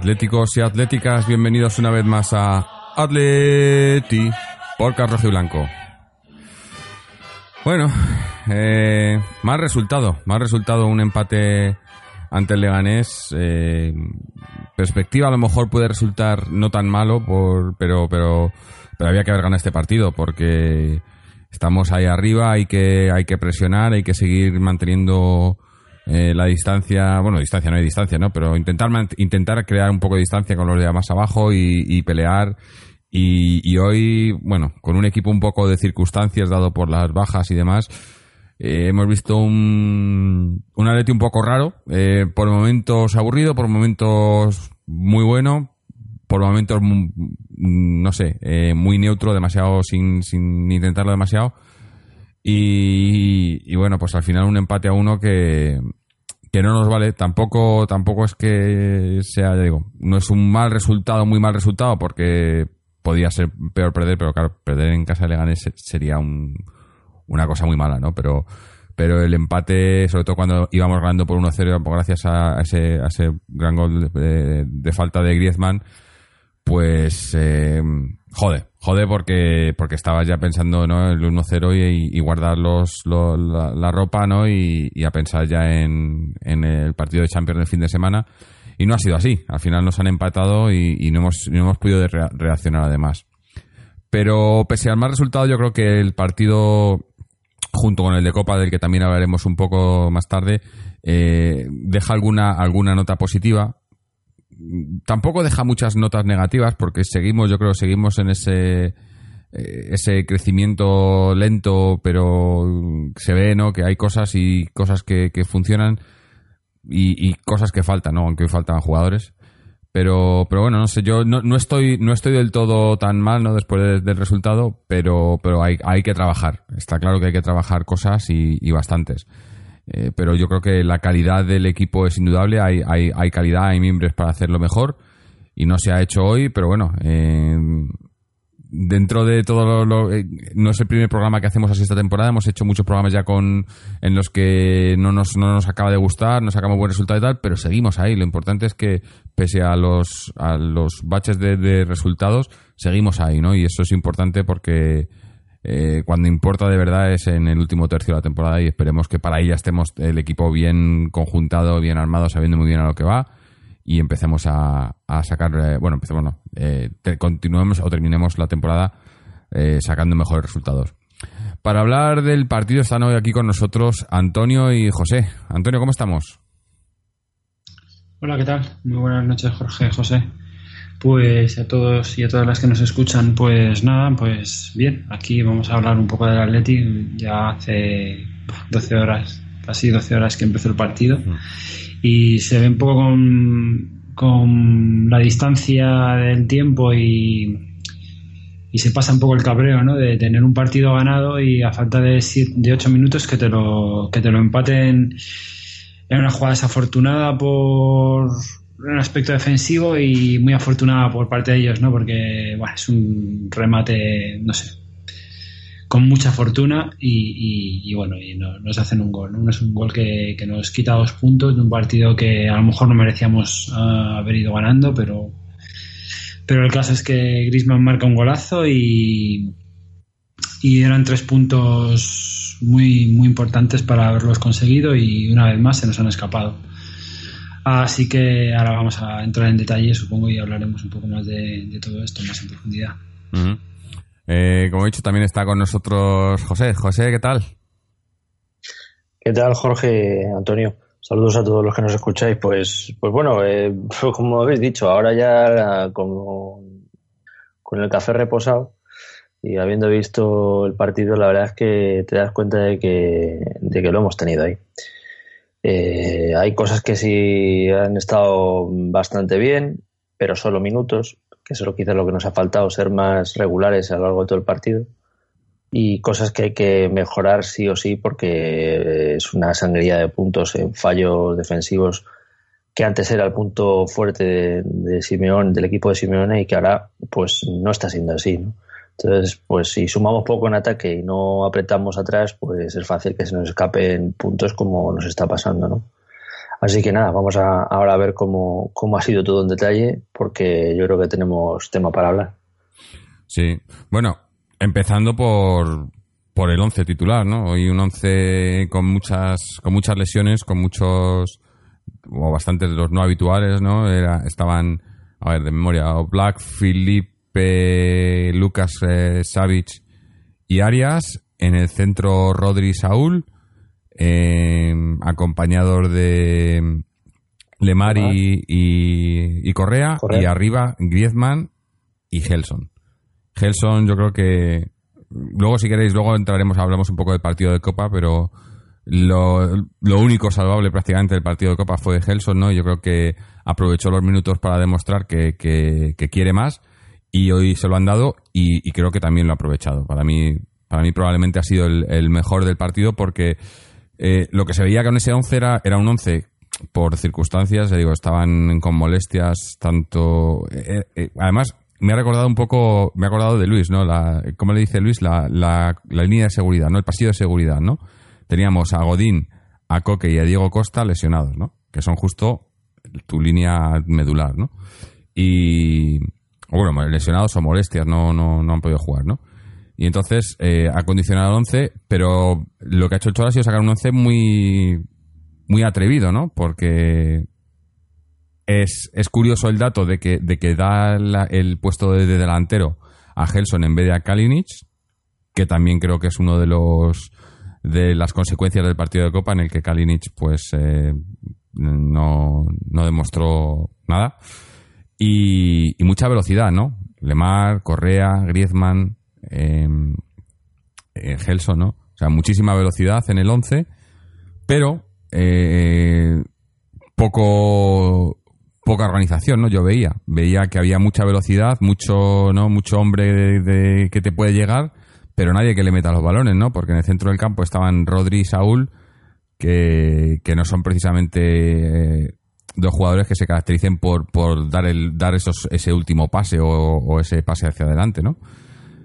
atléticos y atléticas, bienvenidos una vez más a Atleti por y Blanco. Bueno, eh, más resultado, más resultado un empate ante el Leganés. eh, perspectiva a lo mejor puede resultar no tan malo, por, pero, pero, pero había que haber ganado este partido porque estamos ahí arriba, hay que, hay que presionar, hay que seguir manteniendo eh, la distancia, bueno, distancia no hay distancia, ¿no? Pero intentar intentar crear un poco de distancia con los de más abajo y, pelear. Y, y hoy, bueno, con un equipo un poco de circunstancias dado por las bajas y demás, eh, hemos visto un, un Atleti un poco raro, eh, por momentos aburrido, por momentos muy bueno, por momentos, mu- no sé, eh, muy neutro, demasiado sin, sin intentarlo demasiado. Y, bueno, pues al final un empate a uno que, que no nos vale. Tampoco, tampoco es que sea, ya digo, no es un mal resultado, muy mal resultado, porque podía ser peor perder, pero claro, perder en casa de Leganés se- sería un, una cosa muy mala, ¿no? Pero, pero el empate, sobre todo cuando íbamos ganando por 1-0, gracias a a ese, a ese gran gol de, de falta de Griezmann, pues eh, jode, jode porque porque estabas ya pensando ¿no? el 1-0 y, guardar los, lo- la, ropa ¿no? y, a pensar ya en, en el partido de Champions del fin de semana y no ha sido así, al final nos han empatado y, no, hemos, no hemos podido re- reaccionar además. Pero pese al mal resultado yo creo que el partido junto con el de Copa del que también hablaremos un poco más tarde eh, deja alguna alguna nota positiva tampoco deja muchas notas negativas porque seguimos, yo creo, seguimos en ese eh, ese crecimiento lento, pero se ve, ¿no? Que hay cosas y cosas que, que funcionan y, cosas que faltan, ¿no? Aunque hoy faltan jugadores. Pero, pero bueno, no sé, yo no, no estoy, no estoy del todo tan mal, ¿no? Después de- del resultado, pero, pero hay, hay que trabajar. Está claro que hay que trabajar cosas y bastantes. Eh, pero yo creo que la calidad del equipo es indudable, hay, hay, hay calidad, hay miembros para hacerlo mejor y no se ha hecho hoy, pero bueno, eh, dentro de todo lo, eh, no es el primer programa que hacemos así esta temporada, hemos hecho muchos programas ya con en los que no nos, no nos acaba de gustar, no sacamos buen resultado y tal, pero seguimos ahí, lo importante es que pese a los, a los baches de, de resultados, seguimos ahí, ¿no? Y eso es importante porque eh, cuando importa de verdad es en el último tercio de la temporada y esperemos que para ya estemos el equipo bien conjuntado, bien armado, sabiendo muy bien a lo que va y empecemos a, sacar, eh, bueno, empecemos no, eh, continuemos o terminemos la temporada eh, sacando mejores resultados. Para hablar del partido están hoy aquí con nosotros Antonio y José. Antonio, ¿cómo estamos? Hola, ¿qué tal? Muy buenas noches, Jorge, José. Pues a todos y a todas las que nos escuchan, pues nada, pues bien, aquí vamos a hablar un poco del Athletic. Ya hace 12 horas, casi 12 horas que empezó el partido y se ve un poco con, con la distancia del tiempo y, y se pasa un poco el cabreo, ¿no? De tener un partido ganado y a falta de, siete- de 8 minutos que te lo, que te lo empaten en una jugada desafortunada por un aspecto defensivo y muy afortunada por parte de ellos, ¿no? Porque bueno, es un remate, no sé, con mucha fortuna y, y- bueno, y no- nos hacen un gol, ¿no? Es un gol que, nos quita dos puntos de un partido que a lo mejor no merecíamos ah, haber ido ganando, pero pero el caso es que Griezmann marca un golazo y y eran tres puntos muy muy importantes para haberlos conseguido y una vez más se nos han escapado. Así que ahora vamos a entrar en detalle, supongo, y hablaremos un poco más de, de todo esto, más en profundidad. Eh, como he dicho, también está con nosotros José. José, ¿qué tal? ¿Qué tal, Jorge, Antonio? Saludos a todos los que nos escucháis. Pues, pues bueno, eh, como habéis dicho, ahora ya como con el café reposado y habiendo visto el partido, la verdad es que te das cuenta de que, de que lo hemos tenido ahí. Eh, hay cosas que sí han estado bastante bien, pero solo minutos. que es quizás lo que nos ha faltado, ser más regulares a lo largo de todo el partido. Y cosas que hay que mejorar sí o sí porque es una sangría de puntos en fallos defensivos que antes era el punto fuerte de, Simeón, del equipo de Simeone y que ahora pues no está siendo así, ¿no? Entonces, pues si sumamos poco en ataque y no apretamos atrás, pues es fácil que se nos escapen puntos como nos está pasando, ¿no? Así que nada, vamos a, ahora a ver cómo, cómo ha sido todo en detalle, porque yo creo que tenemos tema para hablar. Sí, bueno, empezando por, por el 11 titular, ¿no? Hoy un 11 con muchas, con muchas lesiones, con muchos, o bastantes de los no habituales, ¿no? Era, estaban, a ver, de memoria, Black, Felipe, Lucas eh, Savic y Arias. En el centro, Rodri Saúl eh, acompañados de Lemar y, y- y Correa, Correa. y arriba Griezmann y Gelson. Gelson yo creo que luego si queréis luego entraremos hablamos un poco del partido de Copa pero lo, lo único salvable prácticamente del partido de Copa fue Gelson no yo creo que aprovechó los minutos para demostrar que, que- que quiere más y hoy se lo han dado y, creo que también lo ha aprovechado para mí para mí probablemente ha sido el, mejor del partido porque eh, lo que se veía con ese 11 era, era un 11 por circunstancias, digo, estaban con molestias, tanto... eh, eh, además, me ha recordado un poco, me ha acordado de Luis, ¿no? La, ¿Cómo le dice Luis? La, la, la línea de seguridad, ¿no? El pasillo de seguridad, ¿no? Teníamos a Godín, a Coque y a Diego Costa lesionados, ¿no? Que son justo tu línea medular, ¿no? Y... Bueno, lesionados o molestias, no, no, no han podido jugar, ¿no? Y entonces eh, ha condicionado el 11, pero lo que ha hecho el Cholo ha sido sacar un 11 muy, muy atrevido, ¿no? Porque es, es curioso el dato de que, de que da el puesto de, de delantero a Gelson en vez de a Kalinic, que también creo que es uno de los de las consecuencias del partido de Copa en el que Kalinic pues eh, no, no demostró nada y, mucha velocidad, ¿no? Lemar, Correa, Griezmann, eh, eh, Gelson, ¿no? O sea, muchísima velocidad en el 11, pero eh, poco poca organización, ¿no? Yo veía, veía que había mucha velocidad, mucho, ¿no? Mucho hombre de- que te puede llegar, pero nadie que le meta los balones, ¿no? Porque en el centro del campo estaban Rodri y Saúl, que, que no son precisamente eh, dos jugadores que se caractericen por, por dar el dar esos ese último pase o, ese pase hacia adelante, ¿no?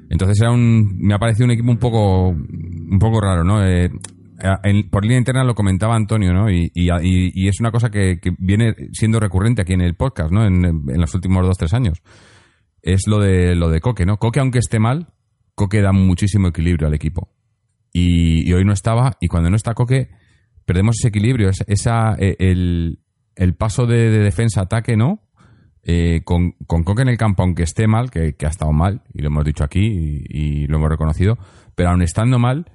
Entonces era un me ha parecido un equipo un poco un poco raro, ¿no? Eh, por línea interna lo comentaba Antonio, ¿no? Y, y- es una cosa que, viene siendo recurrente aquí en el podcast, ¿no? En, en los últimos dos tres años es lo de lo de Coque, ¿no? Coque aunque esté mal, Coque da muchísimo equilibrio al equipo y, hoy no estaba y cuando no está Coque perdemos ese equilibrio, esa, eh, el, el paso de, de defensa-ataque, ¿no? Eh, con, con Coque en el campo, aunque esté mal, que, ha estado mal, y lo hemos dicho aquí y, lo hemos reconocido, pero aun estando mal,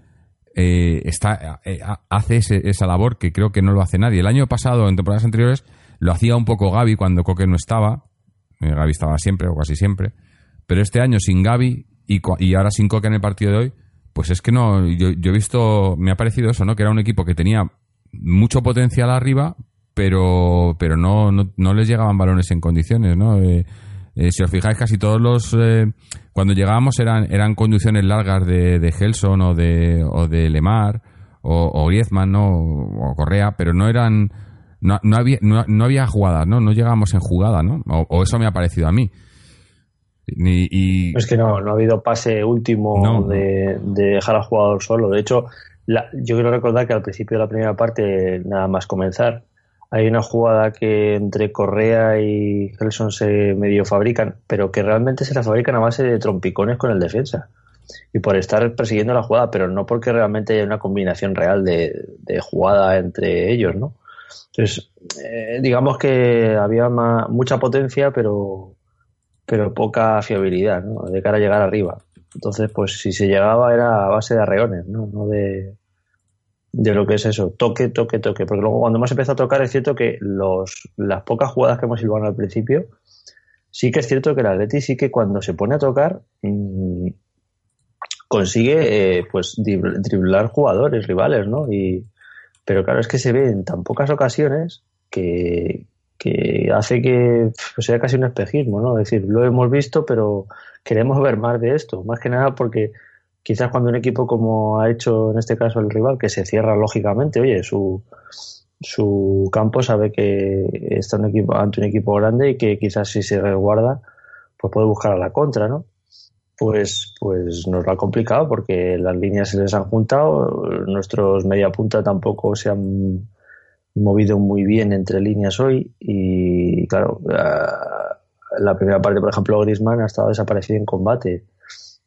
eh, está, eh, ha- hace ese- esa labor que creo que no lo hace nadie. El año pasado, en temporadas anteriores, lo hacía un poco Gaby cuando Coque no estaba. Eh, Gaby estaba siempre o casi siempre. Pero este año sin Gaby y, y ahora sin Coque en el partido de hoy, pues es que no. Yo, yo he visto, me ha parecido eso, ¿no? Que era un equipo que tenía mucho potencial arriba, pero, pero no, no, no les llegaban balones en condiciones, ¿no? Eh, eh, si os fijáis, casi todos los. eh, cuando llegábamos eran, eran conducciones largas de, de Gelson o de, o de Lemar o, o Griezmann, ¿no? O Correa, pero no eran. No, no había, no, no había jugadas, ¿no? No llegábamos en jugada, ¿no? O, o eso me ha parecido a mí. Ni- y, Es que no, no ha habido pase último no. de, de dejar al jugador solo. De hecho, la- yo quiero recordar que al principio de la primera parte, nada más comenzar, hay una jugada que entre Correa y Gelson se medio fabrican, pero que realmente se la fabrican a base de trompicones con el defensa. Y por estar persiguiendo la jugada, pero no porque realmente haya una combinación real de, de jugada entre ellos, ¿no? Entonces, eh, digamos que había ma- mucha potencia, pero pero poca fiabilidad, ¿no? De cara a llegar arriba. Entonces, pues si se llegaba era a base de arreones, ¿no? No de, de lo que es eso, toque, toque, toque. Porque luego cuando hemos empezado a tocar es cierto que los, las pocas jugadas que hemos silbado al principio, sí que es cierto que el Atleti sí que cuando se pone a tocar mm, consigue eh, pues drib- driblar jugadores rivales, ¿no? Y, pero claro, es que se ve en tan pocas ocasiones que, que hace que sea casi un espejismo, ¿no? Es decir, lo hemos visto, pero queremos ver más de esto, más que nada porque quizás cuando un equipo como ha hecho en este caso el rival, que se cierra lógicamente, oye, su, su campo sabe que está un equipo, ante un equipo grande y que quizás si se resguarda, pues puede buscar a la contra, ¿no? Pues, pues nos lo ha complicado porque las líneas se les han juntado, nuestros media punta tampoco se han movido muy bien entre líneas hoy y claro, la primera parte, por ejemplo, Grisman ha estado desaparecido en combate.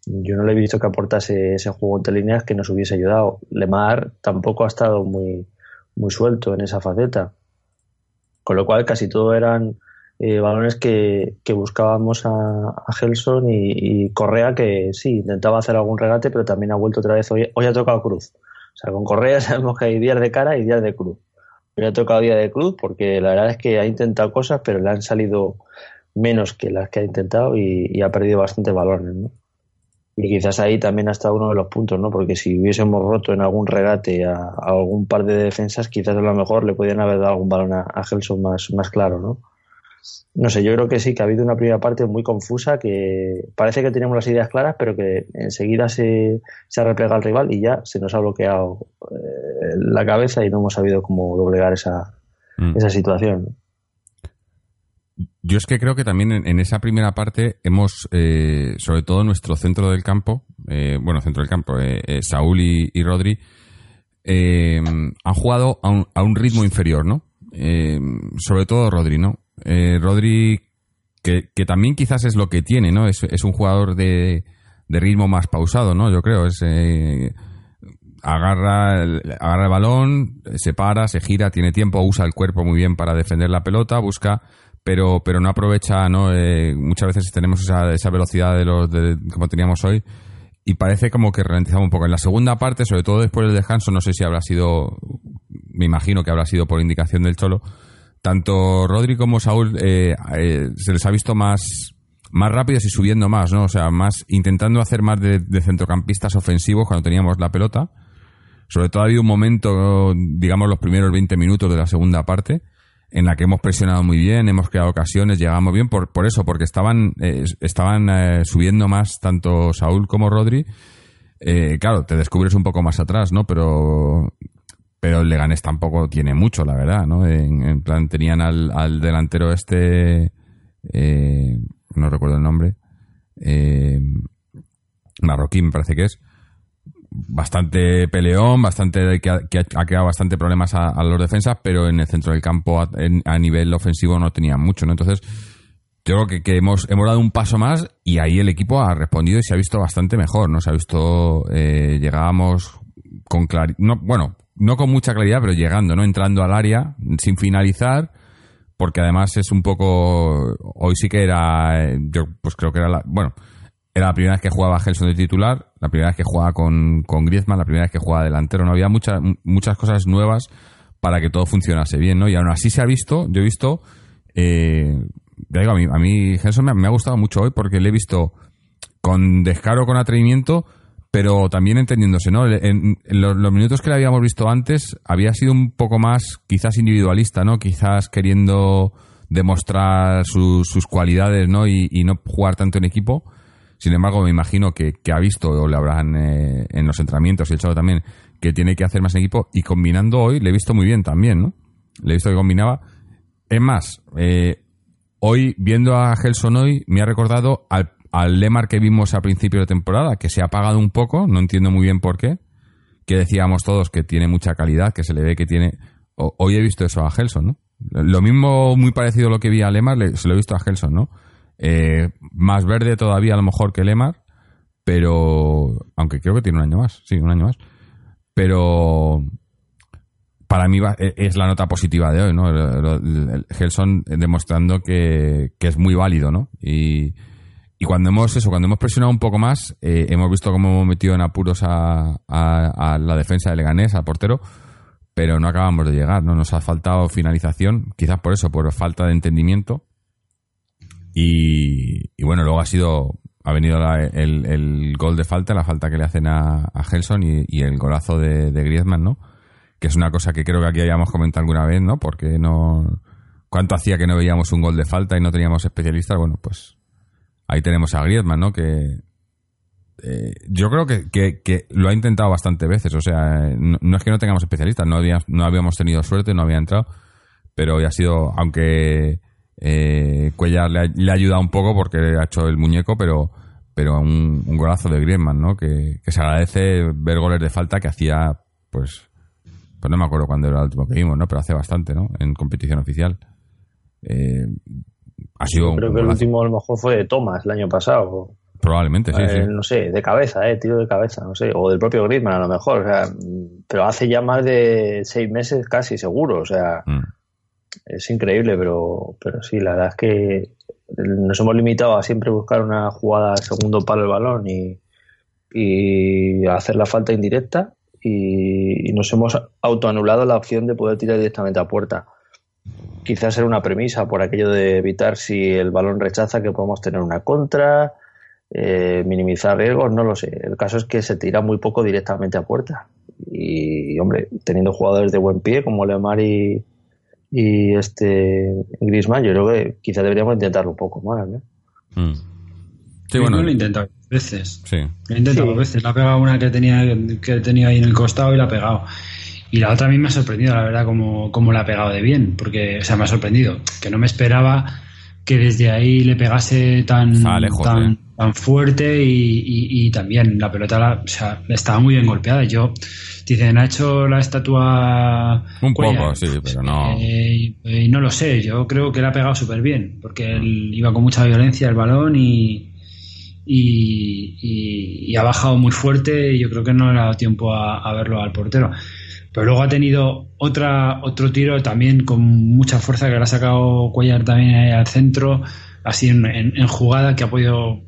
Yo no le he visto que aportase ese juego entre líneas que nos hubiese ayudado. Lemar tampoco ha estado muy, muy suelto en esa faceta. Con lo cual casi todo eran eh, balones que, buscábamos a, a Gelson y, Correa que sí, intentaba hacer algún regate, pero también ha vuelto otra vez. Hoy, hoy ha tocado cruz. O sea, con Correa sabemos que hay días de cara y días de cruz. Hoy ha tocado día de cruz porque la verdad es que ha intentado cosas, pero le han salido menos que las que ha intentado y, ha perdido bastantes balones, ¿no? Y quizás ahí también ha estado uno de los puntos, ¿no? Porque si hubiésemos roto en algún regate a, algún par de defensas, quizás a lo mejor le podían haber dado algún balón a, a Gelson más, más claro, ¿no? No sé, yo creo que sí, que ha habido una primera parte muy confusa, que parece que tenemos las ideas claras, pero que enseguida se, se ha replegado el rival y ya se nos ha bloqueado eh, la cabeza y no hemos sabido cómo doblegar esa, mm. esa situación. Yo es que creo que también en, esa primera parte hemos, eh, sobre todo nuestro centro del campo, eh, bueno, centro del campo, Saúl y, Rodri, han jugado a un, a un ritmo inferior, ¿no? sobre todo Rodri, ¿no? Eh, Rodri, que, también quizás es lo que tiene, ¿no? Es, un jugador de, ritmo más pausado, ¿no? Yo creo. Es, eh, agarra, agarra el balón, se para, se gira, tiene tiempo, usa el cuerpo muy bien para defender la pelota, busca, pero, pero no aprovecha, ¿no? Eh, muchas veces tenemos esa, esa velocidad de los de, como teníamos hoy y parece como que ralentizamos un poco. En la segunda parte, sobre todo después del descanso, no sé si habrá sido, me imagino que habrá sido por indicación del Cholo, tanto Rodri como Saúl eh, eh, se les ha visto más, más rápidos y subiendo más, ¿no? O sea, más intentando hacer más de, centrocampistas ofensivos cuando teníamos la pelota. Sobre todo ha habido un momento, digamos, los primeros 20 minutos de la segunda parte, en la que hemos presionado muy bien, hemos creado ocasiones, llegamos bien, por, por eso, porque estaban, eh, estaban subiendo más tanto Saúl como Rodri. claro, te descubres un poco más atrás, ¿no? Pero pero el Leganés tampoco tiene mucho, la verdad, ¿no? En, plan, tenían al, delantero este, eh, no recuerdo el nombre, eh, marroquí me parece que es, bastante peleón, bastante que ha, creado bastante problemas a, los defensas, pero en el centro del campo a, nivel ofensivo no tenía mucho, ¿no? Entonces, yo creo que, hemos, hemos dado un paso más y ahí el equipo ha respondido y se ha visto bastante mejor, ¿no? Se ha visto, eh, llegábamos con claridad, no, bueno, no con mucha claridad, pero llegando, ¿no? Entrando al área sin finalizar, porque además es un poco. Hoy sí que era. Yo, pues creo que era la. Bueno, era la primera vez que jugaba Gelson de titular, la primera vez que jugaba con, con Griezmann, la primera vez que jugaba delantero. No había muchas, muchas cosas nuevas para que todo funcionase bien, ¿no? Y aún así se ha visto, yo he visto. Eh, digo, a mí, a mí Gelson me, me ha gustado mucho hoy porque le he visto con descaro, con atrevimiento pero también entendiéndose, ¿no? En, los, minutos que le habíamos visto antes había sido un poco más, quizás individualista, ¿no? Quizás queriendo demostrar sus cualidades, ¿no? Y, no jugar tanto en equipo. Sin embargo, me imagino que, ha visto, o le habrán eh, en los entrenamientos y el chavo también, que tiene que hacer más en equipo. Y combinando hoy, le he visto muy bien también, ¿no? Le he visto que combinaba. Es más, eh, hoy, viendo a Gelson hoy, me ha recordado al al Lemar que vimos a principio de temporada, que se ha apagado un poco, no entiendo muy bien por qué, que decíamos todos que tiene mucha calidad, que se le ve que tiene... hoy he visto eso a Gelson, ¿no? Lo mismo, muy parecido a lo que vi a Lemar, se lo he visto a Gelson, ¿no? Eh, más verde todavía a lo mejor que Lemar, pero... Aunque creo que tiene un año más, sí, un año más. Pero para mí e, es la nota positiva de hoy, ¿no? Gelson demostrando que, que, es muy válido, ¿no? Y, y cuando hemos eso, cuando hemos presionado un poco más, eh, hemos visto cómo hemos metido en apuros a, la defensa de Leganés, al portero, pero no acabamos de llegar, ¿no? Nos ha faltado finalización, quizás por eso, por falta de entendimiento. Y, bueno, luego ha sido, ha venido el, gol de falta, la falta que le hacen a, a Gelson y, el golazo de, de Griezmann, ¿no? Que es una cosa que creo que aquí hayamos comentado alguna vez, ¿no? Porque no, ¿Cuánto hacía que no veíamos un gol de falta y no teníamos especialistas? Bueno, pues ahí tenemos a Griezmann, ¿no? Que eh, yo creo que, que, lo ha intentado bastante veces. O sea, no, es que no tengamos especialistas, no, no habíamos tenido suerte, no había entrado, pero ya ha sido, aunque eh, Cuellar le ha, ayudado un poco porque ha hecho el muñeco, pero pero un, un golazo de Griezmann, ¿no? Que, que, se agradece ver goles de falta que hacía, pues, pues no me acuerdo cuándo era el último que vimos, ¿no? Pero hace bastante, ¿no? En competición oficial. Eh, ha sido creo que el último a lo mejor fue de Thomas el año pasado. Probablemente, sí, sí. No sé, de cabeza, eh, tiro de cabeza, no sé. O del propio Griezmann a lo mejor, o sea, pero hace ya más de seis meses casi seguro, o sea, mm. Es increíble, pero, pero sí, la verdad es que nos hemos limitado a siempre buscar una jugada segundo palo el balón y, y hacer la falta indirecta y, nos hemos autoanulado la opción de poder tirar directamente a puerta. Quizás era una premisa por aquello de evitar si el balón rechaza que podemos tener una contra, eh, minimizar riesgos, no lo sé. El caso es que se tira muy poco directamente a puerta. Y, hombre, teniendo jugadores de buen pie como Lemar y, y este Griezmann, yo creo que quizá deberíamos intentarlo un poco más, ¿no? Mm. Sí, bueno, lo he intentado veces. Sí. Lo he intentado veces. La ha pegado una que tenía, que tenía ahí en el costado y la ha pegado. Y la otra a mí me ha sorprendido, la verdad, como, como la ha pegado de bien. Porque, o sea, me ha sorprendido. Que no me esperaba que desde ahí le pegase tan, tan, tan, fuerte y, y, también la pelota o sea, estaba muy bien golpeada. Yo, dicen, ha hecho la estatua. Un poco, sí, pero no. Eh, y no lo sé, yo creo que le ha pegado súper bien, porque él iba con mucha violencia el balón y, y, ha bajado muy fuerte y yo creo que no le ha dado tiempo a, a verlo al portero. Pero luego ha tenido otra, otro tiro también con mucha fuerza que le ha sacado Cuellar también al centro, así en, jugada que ha podido,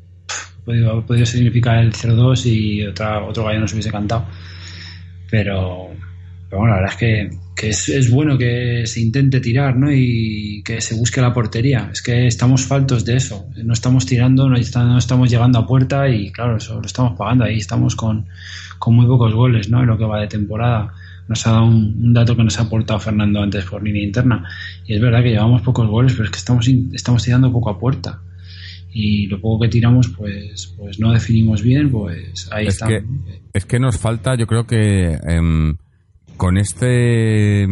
podido, podido significar el 0-2 y otra, otro gallo no se hubiese cantado. Pero, bueno, la verdad es que, que es, es, bueno que se intente tirar ¿no? y que se busque la portería. Es que estamos faltos de eso. No estamos tirando, no, estamos llegando a puerta y claro, eso lo estamos pagando. Ahí estamos con, con muy pocos goles ¿no? en lo que va de temporada nos ha dado un, dato que nos ha aportado Fernando antes por línea interna. Y es verdad que llevamos pocos goles, pero es que estamos, estamos tirando poco a puerta. Y lo poco que tiramos, pues, pues no definimos bien, pues ahí es está. Que, es que nos falta, yo creo que em, con este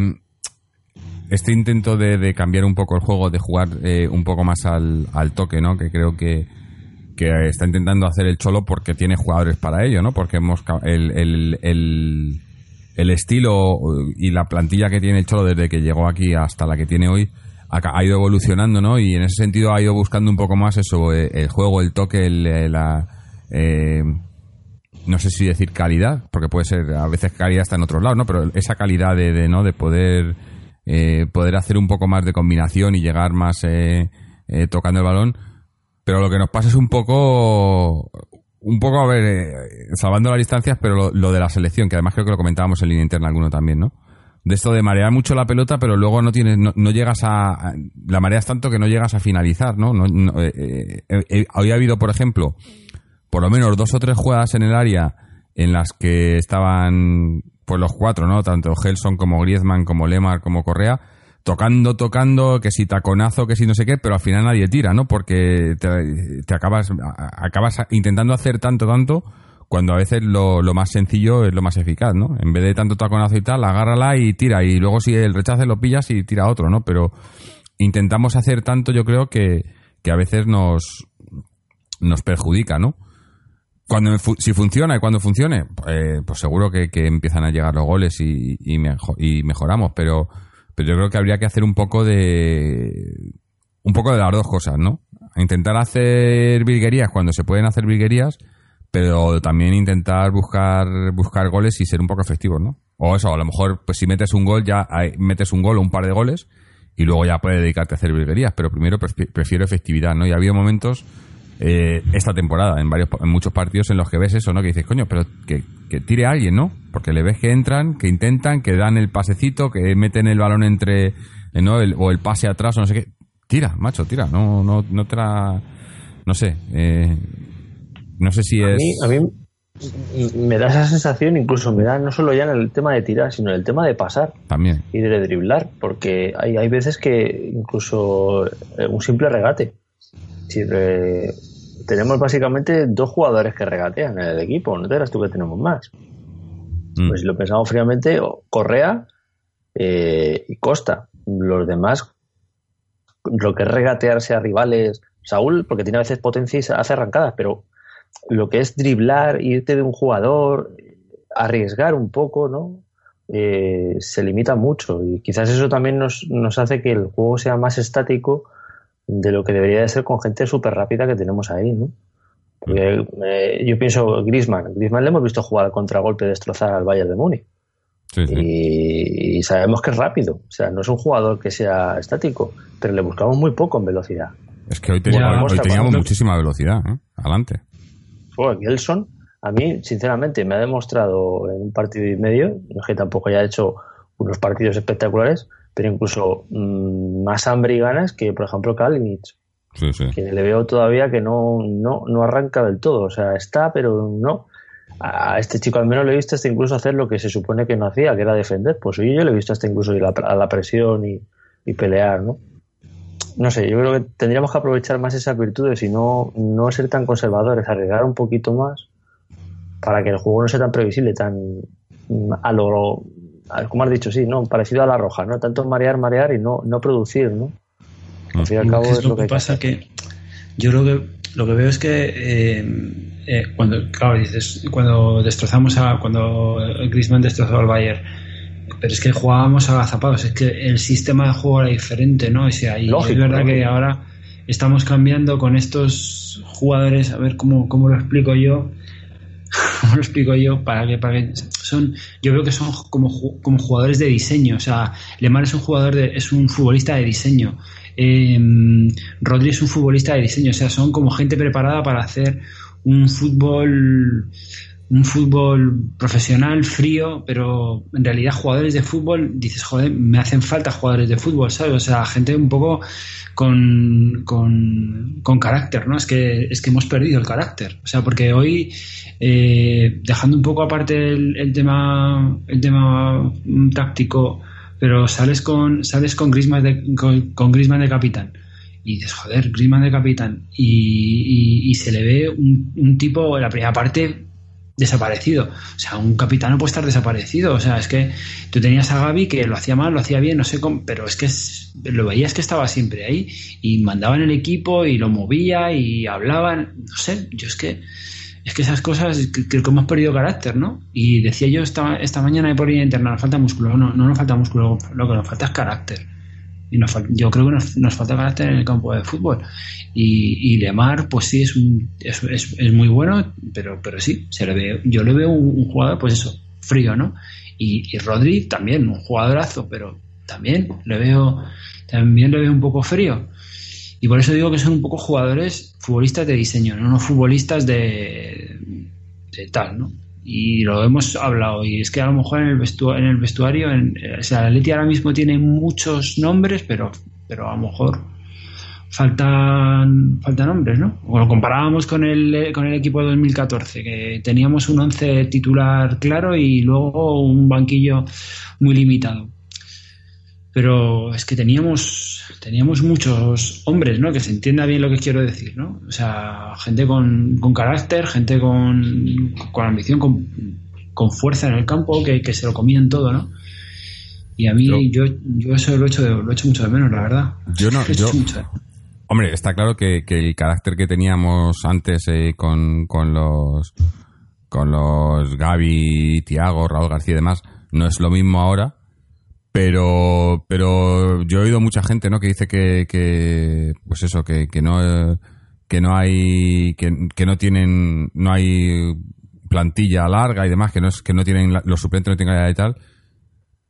este intento de, cambiar un poco el juego, de jugar eh, un poco más al, al toque, ¿no? Que creo que, que está intentando hacer el Cholo porque tiene jugadores para ello, ¿no? Porque hemos el, el, el estilo y la plantilla que tiene el Cholo desde que llegó aquí hasta la que tiene hoy ha, ido evolucionando, ¿no? Y en ese sentido ha ido buscando un poco más eso, eh, el juego, el toque, eh, la... Eh, no sé si decir calidad, porque puede ser, a veces calidad está en otros lados, ¿no? Pero esa calidad de, ¿no? De poder, poder hacer un poco más de combinación y llegar más tocando el balón. Pero lo que nos pasa es un poco un poco, a ver, eh, salvando las distancias, pero lo, de la selección, que además creo que lo comentábamos en línea interna alguno también, ¿no? De esto de marear mucho la pelota, pero luego no tienes, no, llegas a, La mareas tanto que no llegas a finalizar, ¿no? no, eh, eh, hoy ha habido, por ejemplo, por lo menos dos o tres jugadas en el área en las que estaban, pues los cuatro, ¿no? Tanto Gelson como Griezmann, como Lemar, como Correa, tocando, tocando, que si taconazo, que si no sé qué, pero al final nadie tira, ¿no? Porque te, acabas, acabas intentando hacer tanto, tanto, cuando a veces lo, más sencillo es lo más eficaz, ¿no? En vez de tanto taconazo y tal, agárrala y tira, y luego si el rechace lo pillas y tira otro, ¿no? Pero intentamos hacer tanto, yo creo que, que a veces nos, nos perjudica, ¿no? Cuando, si funciona y cuando funcione, pues, pues seguro que, que, empiezan a llegar los goles y, y, y mejoramos, pero pero yo creo que habría que hacer un poco de. Un poco de las dos cosas, ¿no? Intentar hacer virguerías cuando se pueden hacer virguerías, pero también intentar buscar, buscar goles y ser un poco efectivos, ¿no? O eso, a lo mejor, pues si metes un gol, ya metes un gol o un par de goles y luego ya puedes dedicarte a hacer virguerías, pero primero prefiero efectividad, ¿no? Y ha habido momentos eh, esta temporada, en varios en muchos partidos en los que ves eso, ¿no? Que dices, coño, pero que, que tire a alguien, ¿no? Porque le ves que entran, que intentan, que dan el pasecito, que meten el balón entre, eh, ¿no? o el pase atrás o no sé qué. Tira, macho, tira. No, no, no te No sé. Eh, no sé si es... A mí, me da esa sensación, incluso me da no solo ya en el tema de tirar, sino en el tema de pasar También. y de driblar, porque hay, hay veces que incluso eh, un simple regate. Si tenemos básicamente dos jugadores que regatean en el equipo, no te dirás tú que tenemos más. Mm. Pues si lo pensamos fríamente, Correa eh, y Costa. Los demás, lo que es regatearse a rivales, Saúl, porque tiene a veces potencia y hace arrancadas, pero lo que es driblar, irte de un jugador, arriesgar un poco, ¿no? Eh, se limita mucho y quizás eso también nos, nos hace que el juego sea más estático de lo que debería de ser con gente súper rápida que tenemos ahí, ¿no? Porque, eh, yo pienso Griezmann, Griezmann le hemos visto jugar al contragolpe destrozar al Bayern de Múnich Sí, sí. y, y sabemos que es rápido, o sea, no es un jugador que sea estático, pero le buscamos muy poco en velocidad. Es que hoy teníamos, Bueno, hoy teníamos muchísima velocidad. ¿eh? Adelante. Bueno, Gelson, a mí, sinceramente, me ha demostrado en un partido y medio, que tampoco haya hecho unos partidos espectaculares, pero incluso mm, más hambre y ganas que, por ejemplo, Kalinic, Sí, sí. que le veo todavía que no, no, no arranca del todo, o sea, está, pero no. A este chico al menos le he visto hasta incluso hacer lo que se supone que no hacía, que era defender. Pues hoy yo le he visto hasta incluso ir a la, a la presión y, y pelear, ¿no? No sé, yo creo que tendríamos que aprovechar más esas virtudes y no, no ser tan conservadores, arriesgar un poquito más para que el juego no sea tan previsible, tan a lo, a- como has dicho, sí, no, parecido a la roja, ¿no? Tanto marear, marear y no, no producir, ¿no? Al fin y al cabo que es es lo lo que que que pasa hacer. que yo lo que lo que veo es que eh, eh, cuando claro dices cuando destrozamos a cuando Griezmann destrozó al Bayern pero es que jugábamos agazapados es que el sistema de juego era diferente no o sea, y Lógico, es verdad que ahora estamos cambiando con estos jugadores a ver cómo, cómo lo explico yo ¿Cómo lo explico yo? Para que, para que son, yo veo que son como, como jugadores de diseño. O sea, Lemar es un jugador de, es un futbolista de diseño. Eh, Rodri es un futbolista de diseño. O sea, son como gente preparada para hacer un fútbol, un fútbol profesional, frío, pero en realidad jugadores de fútbol, dices, joder, me hacen falta jugadores de fútbol, ¿sabes? O sea, gente un poco con, con, con carácter, ¿no? Es que, es que hemos perdido el carácter. O sea, porque hoy, eh, dejando un poco aparte el, tema, el tema táctico, pero sales con, sales con Griezmann de, con, Griezmann de capitán. Y dices, joder, Griezmann de capitán. Y, y- se le ve un, un tipo, la primera parte, desaparecido. O sea, un capitán no puede estar desaparecido. O sea, es que tú tenías a Gaby que lo hacía mal, lo hacía bien, no sé cómo, pero es que lo veías que estaba siempre ahí y mandaba en el equipo y lo movía y hablaban. No sé, yo es que. Es que esas cosas, creo que hemos perdido carácter, ¿no? Y decía yo esta, esta mañana por línea interna, nos falta músculo. No, no nos falta músculo, lo que nos falta es carácter. Y nos yo creo que nos, falta carácter en el campo de fútbol. Y, y Lemar, pues sí, es, un, es, es- muy bueno, pero, pero sí, se le ve, yo le veo un, un jugador, pues eso, frío, ¿no? Y, y Rodri también, un jugadorazo, pero también le veo, también le veo un poco frío. Y por eso digo que son un poco jugadores, futbolistas de diseño, no, no futbolistas de, de tal, ¿no? Y lo hemos hablado, y es que a lo mejor en el vestuario, en el vestuario en, o sea, el Atleti ahora mismo tiene muchos nombres, pero, pero a lo mejor faltan, faltan nombres, ¿no? O lo comparábamos con el, con el equipo de 2014, que teníamos un 11 titular claro y luego un banquillo muy limitado. Pero es que teníamos, teníamos muchos hombres, ¿no? Que se entienda bien lo que quiero decir, ¿no? O sea, gente con, con carácter, gente con, con ambición, con, con fuerza en el campo, que, que se lo comían todo, ¿no? Y a mí, yo, yo eso lo he, hecho de- lo he hecho mucho de menos, la verdad. Yo no- yo- Hombre, está claro que, que el carácter que teníamos antes eh, con, con los con los Gaby, Tiago, Raúl García y demás, no es lo mismo ahora. Pero, pero yo he oído mucha gente, ¿no? Que dice que, que pues eso, que, que no, que no hay, que, que no tienen, no hay plantilla larga y demás, que no es, que no tienen, la- los suplentes no tienen calidad y tal.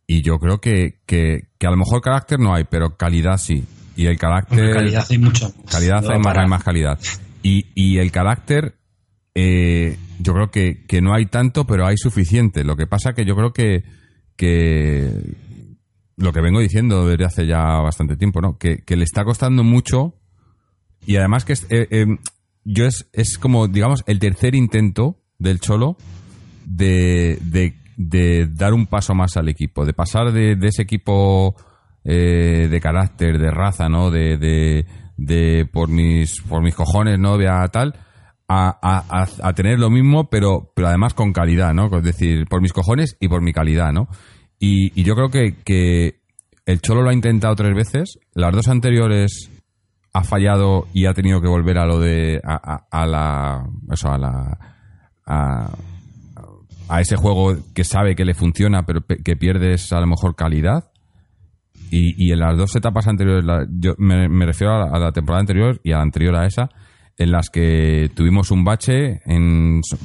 Y yo creo que, que, que a lo mejor carácter no hay, pero calidad sí. Y el carácter. Calidad hay mucho. Calidad No, hay, más, hay más calidad. Y, y el carácter, eh, yo creo que, que no hay tanto, pero hay suficiente. Lo que pasa que yo creo que, que lo que vengo diciendo desde hace ya bastante tiempo, ¿no? Que, que le está costando mucho y además que es, eh, eh, yo es, es como, digamos, el tercer intento del Cholo de, de, de dar un paso más al equipo, de pasar de, ese equipo eh, de carácter, de raza, ¿no? De, de, por mis por mis cojones, ¿no? A tal a, a- a tener lo mismo, pero pero además con calidad, ¿no? Es decir, por mis cojones y por mi calidad, ¿no? Y, yo creo que, que el Cholo lo ha intentado tres veces, las dos anteriores ha fallado y ha tenido que volver a lo de a, la eso a la a, ese juego que sabe que le funciona pero pe- que pierdes a lo mejor calidad. Y, y en las dos etapas anteriores la- yo me, me refiero a la, a la temporada anterior y a la anterior a esa en las que tuvimos un bache en so-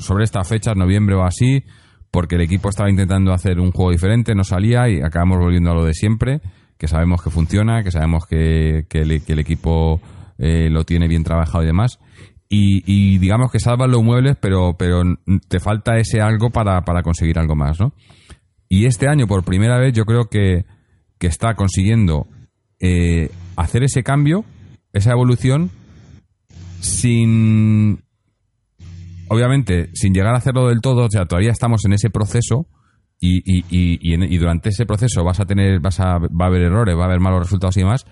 sobre estas fechas noviembre o así porque el equipo estaba intentando hacer un juego diferente no salía y acabamos volviendo a lo de siempre que sabemos que funciona que sabemos que, el, equipo eh, lo tiene bien trabajado y demás y, y digamos que salvan los muebles pero pero te falta ese algo para, para conseguir algo más no y este año, por primera vez, yo creo que, que está consiguiendo eh, hacer ese cambio, esa evolución, sin. Obviamente, sin llegar a hacerlo del todo, o sea, todavía estamos en ese proceso. Y, y, en- y durante ese proceso vas a tener, vas a, va a haber errores, va a haber malos resultados y demás,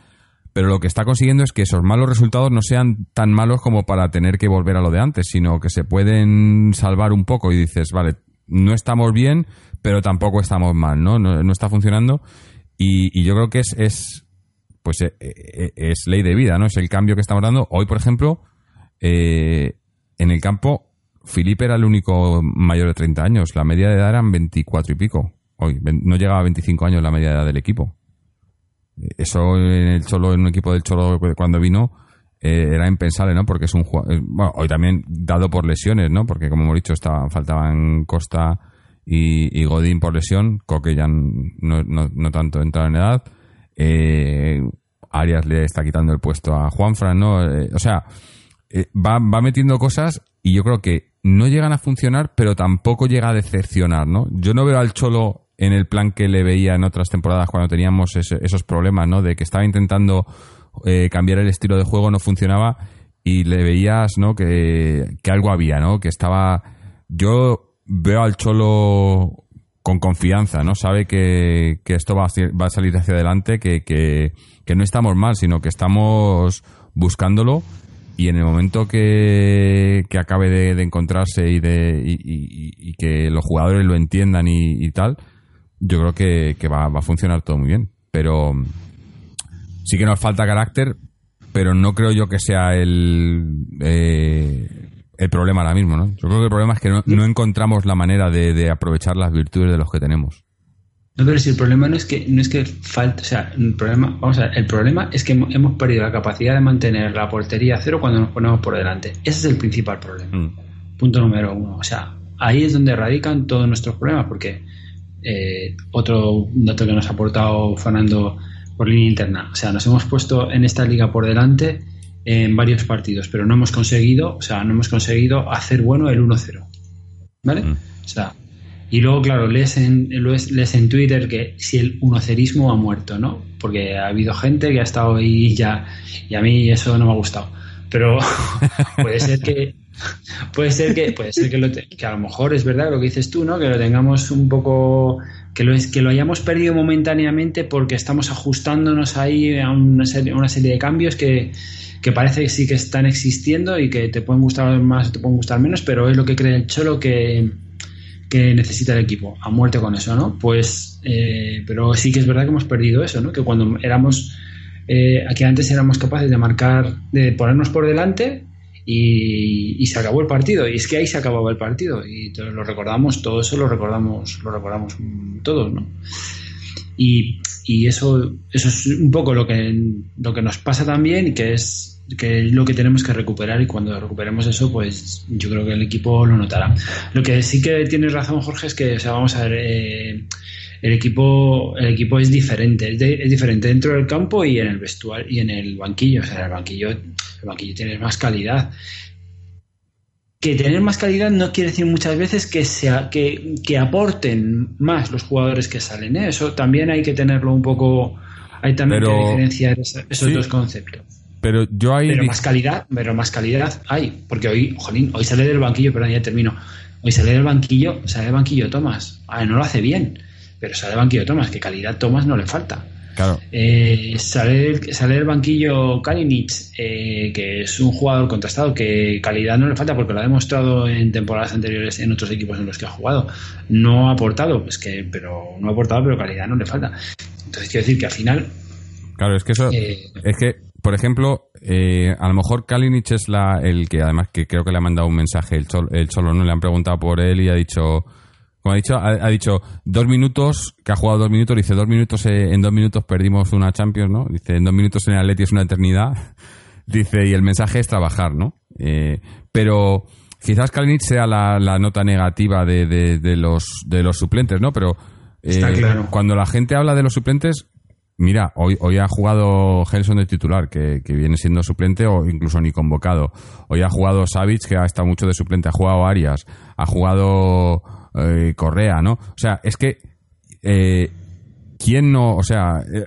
pero lo que está consiguiendo es que esos malos resultados no sean tan malos como para tener que volver a lo de antes, sino que se pueden salvar un poco y dices, vale, no estamos bien, pero tampoco estamos mal, ¿no? No, no está funcionando y, yo creo que es, es pues eh, eh, es ley de vida, ¿no? Es el cambio que estamos dando. Hoy, por ejemplo, eh, en el campo, Felipe era el único mayor de 30 años. La media de edad eran 24 y pico. Hoy no llegaba a 25 años la media de edad del equipo. Eso en el Cholo, en un equipo del Cholo cuando vino, eh, era impensable, ¿no? Porque es un jugador. Bueno, hoy también dado por lesiones, ¿no? Porque como hemos dicho, estaban, faltaban Costa y, Godín por lesión. Coque ya no, no, no tanto entrado en edad. Eh, Arias le está quitando el puesto a Juanfran, ¿no? Eh, o sea, eh, va, va metiendo cosas y yo creo que no llegan a funcionar, pero tampoco llega a decepcionar, ¿no? Yo no veo al Cholo en el plan que le veía en otras temporadas cuando teníamos esos problemas, ¿no? De que estaba intentando eh, cambiar el estilo de juego, no funcionaba y le veías, ¿no? Que, que algo había, ¿no? Que estaba... Yo veo al Cholo con confianza, ¿no? Sabe que, que esto va a, va a salir hacia adelante, que, que, que no estamos mal, sino que estamos buscándolo y en el momento que, que acabe de, de encontrarse y, de, y, y- y que los jugadores lo entiendan y, y tal, yo creo que, que va, va a funcionar todo muy bien. Pero sí que nos falta carácter, pero no creo yo que sea el, eh, el problema ahora mismo, ¿no? Yo creo que el problema es que no, no encontramos la manera de, de aprovechar las virtudes de los que tenemos. No, pero si el problema no es que no es que falta, o sea, el problema, vamos a ver, el problema es que hemos, hemos perdido la capacidad de mantener la portería a cero cuando nos ponemos por delante. Ese es el principal problema. Mm. Punto número uno. O sea, ahí es donde radican todos nuestros problemas, porque eh, otro dato que nos ha aportado Fernando por línea interna. O sea, nos hemos puesto en esta liga por delante en varios partidos, pero no hemos conseguido, o sea, no hemos conseguido hacer bueno el 1-0. ¿Vale? Mm. O sea, y luego, claro, lees en, lees, en Twitter que si el unocerismo ha muerto, ¿no? Porque ha habido gente que ha estado ahí ya, y a mí eso no me ha gustado. Pero puede ser que, puede ser que, puede ser que, lo te- que a lo mejor es verdad lo que dices tú, ¿no? Que lo tengamos un poco, que lo, que lo hayamos perdido momentáneamente porque estamos ajustándonos ahí a una serie, una serie de cambios que, que parece que sí que están existiendo y que te pueden gustar más o te pueden gustar menos, pero es lo que cree el Cholo que, que necesita el equipo, a muerte con eso, ¿no? Pues, eh, pero sí que es verdad que hemos perdido eso, ¿no? Que cuando éramos, eh, aquí antes éramos capaces de marcar, de ponernos por delante y, se acabó el partido. Y es que ahí se acababa el partido y lo recordamos, todo eso lo recordamos, lo recordamos todos, ¿no? Y, y eso, eso es un poco lo que, lo que nos pasa también y que es que es lo que tenemos que recuperar y cuando recuperemos eso pues yo creo que el equipo lo notará lo que sí que tienes razón Jorge es que o sea vamos a ver eh, el equipo el equipo es diferente es, de- es diferente dentro del campo y en el vestuario y en el banquillo o sea en el banquillo el banquillo tiene más calidad que tener más calidad no quiere decir muchas veces que, sea, que, que aporten más los jugadores que salen. ¿eh? Eso también hay que tenerlo un poco. Hay también Pero- que diferenciar esos sí. dos conceptos. Pero yo ahí... Pero más calidad, pero más calidad hay. Porque hoy, jolín, hoy sale del banquillo, perdón, ya termino. Hoy sale del banquillo, sale del banquillo Tomás. Ah, no lo hace bien, pero sale del banquillo Tomás, que calidad Tomás no le falta. Claro. Eh, sale, sale del banquillo Kalinic, eh, que es un jugador contrastado, que calidad no le falta porque lo ha demostrado en temporadas anteriores en otros equipos en los que ha jugado. No ha aportado, es que, pero no ha aportado, pero calidad no le falta. Entonces quiero decir que al final. Claro, es que eso. Eh, es que, por ejemplo, eh, a lo mejor Kalinic es la, el que además que creo que le ha mandado un mensaje el Cholo, el Cholo, ¿no? Le han preguntado por él y ha dicho. Como ha dicho, ha, ha dicho dos minutos, que ha jugado dos minutos, dice dos minutos, eh, en dos minutos perdimos una Champions, ¿no? Dice, en dos minutos en el Atleti es una eternidad. Dice, y el mensaje es trabajar, ¿no? Eh, pero quizás Kalinic sea la, la nota negativa de, de, de los, de los suplentes, ¿no? Pero eh, Está claro. cuando la gente habla de los suplentes, mira, hoy, hoy ha jugado Gelson de titular, que, que viene siendo suplente o incluso ni convocado. Hoy ha jugado Savic, que ha estado mucho de suplente, ha jugado Arias, ha jugado eh, Correa, ¿no? O sea, es que, eh, ¿quién no? O sea, eh,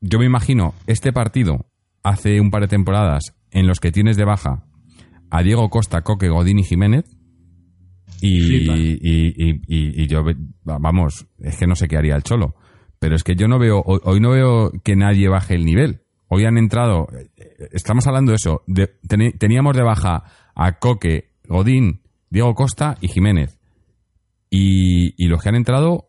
yo me imagino este partido hace un par de temporadas en los que tienes de baja a Diego Costa, Coque, Godín y Jiménez. Y, y, y- y- yo, vamos, es que no sé qué haría el Cholo. Pero es que yo no veo, hoy, hoy no veo que nadie baje el nivel. Hoy han entrado, eh, estamos hablando de eso, de- teníamos de baja a Coque, Godín, Diego Costa y Jiménez. Y, y los que han entrado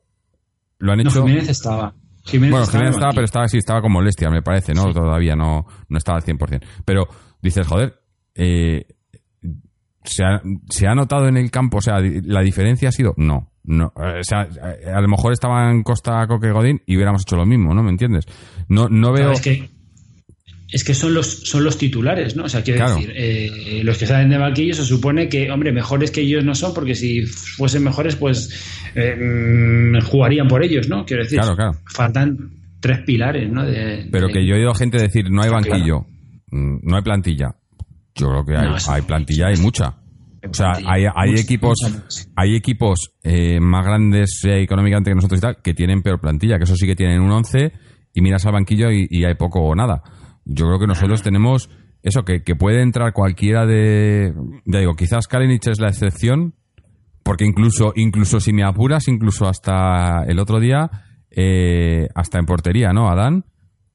lo han no, hecho... Jiménez estaba. Jiménez Bueno, estaba Jiménez estaba, pero estaba sí, estaba con molestia, me parece, ¿no? Todavía no, no estaba al 100%. Pero dices, joder, eh, ¿se, ha, ¿se ha notado en el campo? O sea, ¿la diferencia ha sido? No. No eh, o sea, eh, a lo mejor estaban Costa, Coque, Godín y hubiéramos hecho lo mismo, ¿no? ¿Me entiendes? No, no veo... Es que es que son los son los titulares, ¿no? O sea, quiero Claro. decir, eh, los que salen de banquillo se supone que, hombre, mejores que ellos no son, porque si fuesen mejores, pues eh, mm, jugarían por ellos, ¿no? Quiero decir, Claro, claro. faltan tres pilares, ¿no? De- Pero de- que yo he oído gente decir, no hay banquillo, mm, no hay plantilla. Yo creo que hay, No, hay plantilla, hay mucha. O sea, hay, hay equipos, hay equipos eh, más grandes eh, económicamente que nosotros y tal, que tienen peor plantilla, que eso sí que tienen un 11 y miras al banquillo y, y hay poco o nada. Yo creo que nosotros tenemos eso, que, que puede entrar cualquiera de... Ya digo, quizás Kalinic es la excepción, porque incluso, incluso si me apuras, incluso hasta el otro día, eh, hasta en portería, ¿no? Adán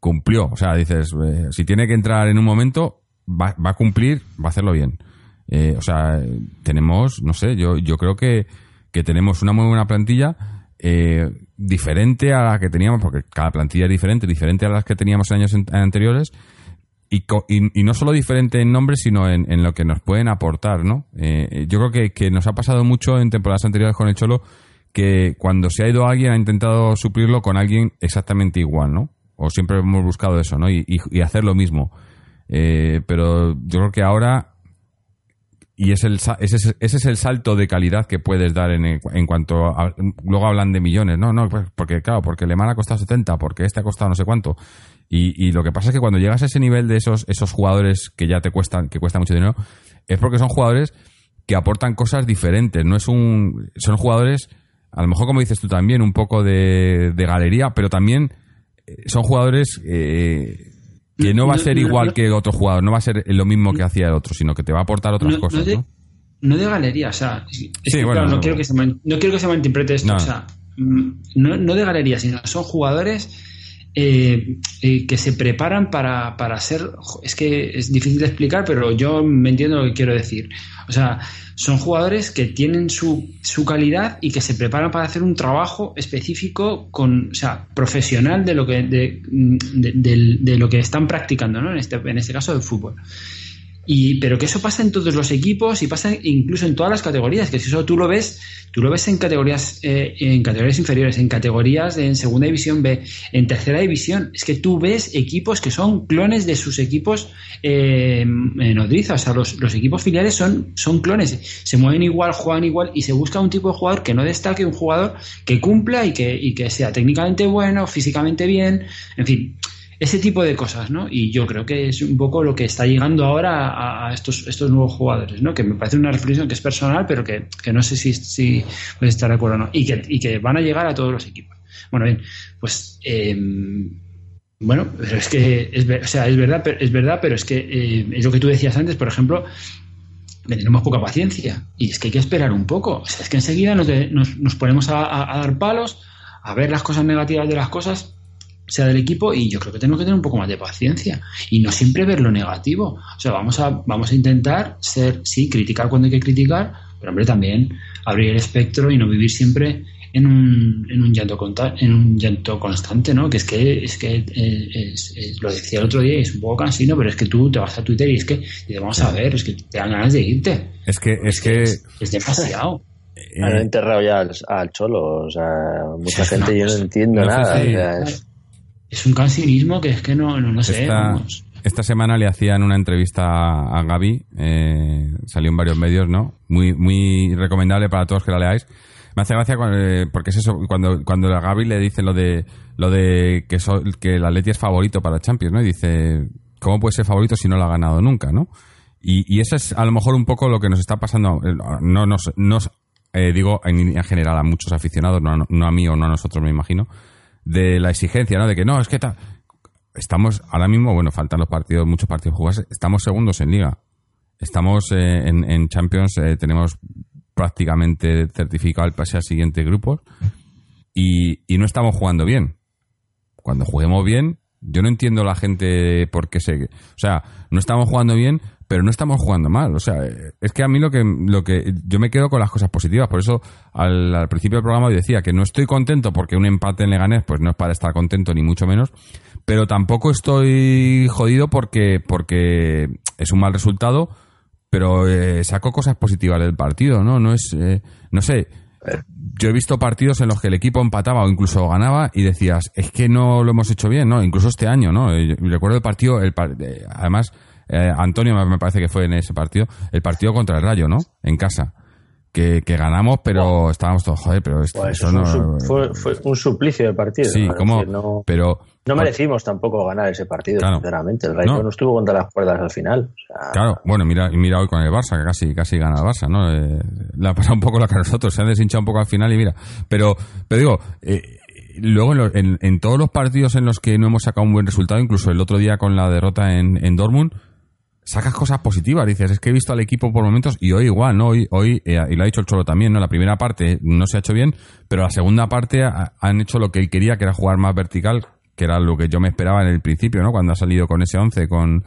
cumplió. O sea, dices, eh, si tiene que entrar en un momento, va, va a cumplir, va a hacerlo bien. Eh, o sea, tenemos, no sé, yo, yo creo que, que tenemos una muy buena plantilla eh, diferente a la que teníamos, porque cada plantilla es diferente, diferente a las que teníamos en años anteriores. Y, y, y no solo diferente en nombre, sino en, en lo que nos pueden aportar, ¿no? Eh, yo creo que, que nos ha pasado mucho en temporadas anteriores con el Cholo que cuando se ha ido alguien ha intentado suplirlo con alguien exactamente igual, ¿no? O siempre hemos buscado eso, ¿no? Y- y hacer lo mismo. Eh, pero yo creo que ahora y es el, ese, es, ese es el salto de calidad que puedes dar en, en cuanto a, luego hablan de millones. No no pues porque claro porque Le Mans ha costado 70 porque este ha costado no sé cuánto. Y, y lo que pasa es que cuando llegas a ese nivel de esos esos jugadores que ya te cuestan que cuesta mucho dinero es porque son jugadores que aportan cosas diferentes. No es un son jugadores a lo mejor como dices tú también un poco de, de galería pero también eh, son jugadores eh, que no va a ser no, igual no. que otro jugador, no va a ser lo mismo que hacía el otro, sino que te va a aportar otras no, cosas, no de, ¿no? no de galería, o sea, es Sí, que, bueno, claro, no, no. quiero que se no quiero que se malinterprete esto, No. o sea, mm, no, no de galería, sino son jugadores eh, eh, que se preparan para, para ser, es que es difícil de explicar, pero yo me entiendo lo que quiero decir. O sea, son jugadores que tienen su, su calidad y que se preparan para hacer un trabajo específico con, o sea, profesional de lo que de, de- del- de lo que están practicando, ¿no? En este, en este caso del fútbol. Y, pero que eso pasa en todos los equipos y pasa incluso en todas las categorías, que si eso tú lo ves, tú lo ves en categorías, eh, en categorías inferiores, en categorías en segunda división B, en tercera división, es que tú ves equipos que son clones de sus equipos eh, en o sea, los, los equipos filiales son, son clones, se mueven igual, juegan igual y se busca un tipo de jugador que no destaque, un jugador que cumpla y que, y que sea técnicamente bueno, físicamente bien, en fin, ese tipo de cosas, ¿no? Y yo creo que es un poco lo que está llegando ahora a, estos, estos nuevos jugadores, ¿no? Que me parece una reflexión que es personal, pero que, que no sé si, si puedes estar de acuerdo o no. Y que, y que van a llegar a todos los equipos. Bueno, bien, pues eh, Bueno, pero es que es, o sea, es verdad, pero, es verdad, pero es que eh, es lo que tú decías antes, por ejemplo, tenemos poca paciencia y es que hay que esperar un poco. O sea, es que enseguida nos, nos, ponemos a, dar palos, a ver las cosas negativas de las cosas, sea del equipo, y yo creo que tenemos que tener un poco más de paciencia y no siempre ver lo negativo. O sea, vamos a, vamos a intentar ser, sí, criticar cuando hay que criticar, pero hombre, también abrir el espectro y no vivir siempre en un, en un llanto en un llanto constante, ¿no? Que es que es que eh, lo decía el otro día y es un poco cansino, pero es que tú te vas a Twitter y es que te vamos a ver, es que te dan ganas de irte. Es que es, que es demasiado. Han enterrado ya al, cholo, o sea, mucha gente yo no entiendo nada. Es... un cansinismo que es que no, no, sé. Esta, semana le hacían una entrevista a Gaby, eh, salió en varios medios, ¿no? Muy, muy recomendable para todos que la leáis me hace gracia eh, porque es eso, cuando, cuando a Gaby le dice lo de lo de que, que el Atleti es favorito para Champions, ¿no? Y dice, ¿cómo puede ser favorito si no lo ha ganado nunca, ¿no? Y, y eso es a lo mejor un poco lo que nos está pasando, eh, no nos, nos eh, digo en, general a muchos aficionados, no, no, a mí o no a nosotros me imagino, de la exigencia, ¿no? De que no, es que estamos ahora mismo, bueno, faltan los partidos, muchos partidos jugados, estamos segundos en liga. Estamos en, en, Champions, tenemos prácticamente certificado el pase al siguiente grupo y, no estamos jugando bien. Cuando juguemos bien, yo no entiendo la gente por qué se... O sea, no estamos jugando bien, pero no estamos jugando mal. O sea, es que a mí lo que, lo que yo me quedo con las cosas positivas. Por eso al, principio del programa yo decía que no estoy contento porque un empate en Leganés pues no es para estar contento ni mucho menos, pero tampoco estoy jodido porque porque es un mal resultado pero eh, sacó cosas positivas del partido, ¿no? No es, eh, no sé, yo he visto partidos en los que el equipo empataba o incluso ganaba y decías, es que no lo hemos hecho bien, ¿no? Incluso este año, ¿no? Eh, recuerdo el partido, el además, Antonio me parece que fue en ese partido, el partido contra el Rayo, ¿no? En casa que, ganamos, pero estábamos todos, joder, pero esto, pues eso no... Fue, fue, un suplicio de partido. Sí, como, no, pero... No merecimos tampoco ganar ese partido, sinceramente. El Rayo no. estuvo contra las cuerdas al final. claro, bueno, mira, mira hoy con el Barça, que casi, casi gana el Barça, ¿no? Eh, le ha pasado un poco lo que a nosotros, se han deshinchado un poco al final y mira. Pero, pero digo, eh, luego en, en, todos los partidos en los que no hemos sacado un buen resultado, incluso el otro día con la derrota en, en Dortmund, sacas cosas positivas, dices, es que he visto al equipo por momentos y hoy igual, ¿no? Hoy, hoy eh, y lo ha dicho el Cholo también, ¿no? La primera parte no se ha hecho bien, pero la segunda parte han hecho lo que él quería, que era jugar más vertical, que era lo que yo me esperaba en el principio, ¿no? Cuando ha salido con ese 11, con,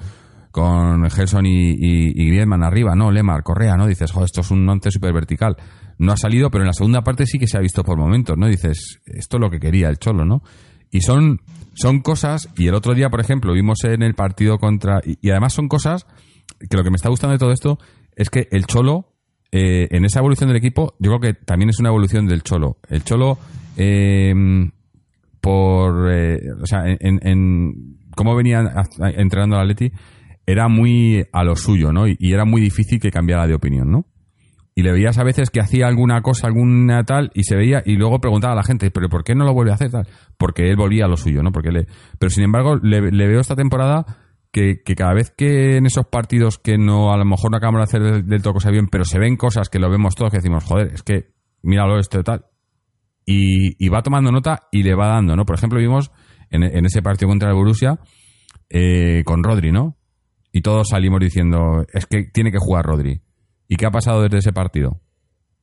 con Gelson y, y, Griezmann arriba, ¿no? Lemar, Correa, ¿no? Dices, joder, esto es un 11 súper vertical. No ha salido, pero en la segunda parte sí que se ha visto por momentos, ¿no? Dices, esto es lo que quería el Cholo, ¿no? Y son son cosas, y el otro día, por ejemplo, vimos en el partido contra. Y, además son cosas que lo que me está gustando de todo esto es que el Cholo, eh, en esa evolución del equipo, yo creo que también es una evolución del Cholo. El Cholo, eh, por. Eh, o sea, en, en, cómo venía entrenando al Atleti, era muy a lo suyo, ¿no? y era muy difícil que cambiara de opinión, ¿no? Y le veías a veces que hacía alguna cosa, alguna tal, y se veía, y luego preguntaba a la gente, pero ¿por qué no lo vuelve a hacer tal? Porque él volvía a lo suyo, ¿no? Porque le, pero sin embargo, le, veo esta temporada que, cada vez que en esos partidos que no, a lo mejor no acabamos de hacer del, todo cosa bien, pero se ven cosas que lo vemos todos que decimos, joder, es que míralo esto y tal. Y, va tomando nota y le va dando, ¿no? Por ejemplo, vimos en, ese partido contra el Borussia eh, con Rodri, ¿no? Y todos salimos diciendo, es que tiene que jugar Rodri ¿Y qué ha pasado desde ese partido?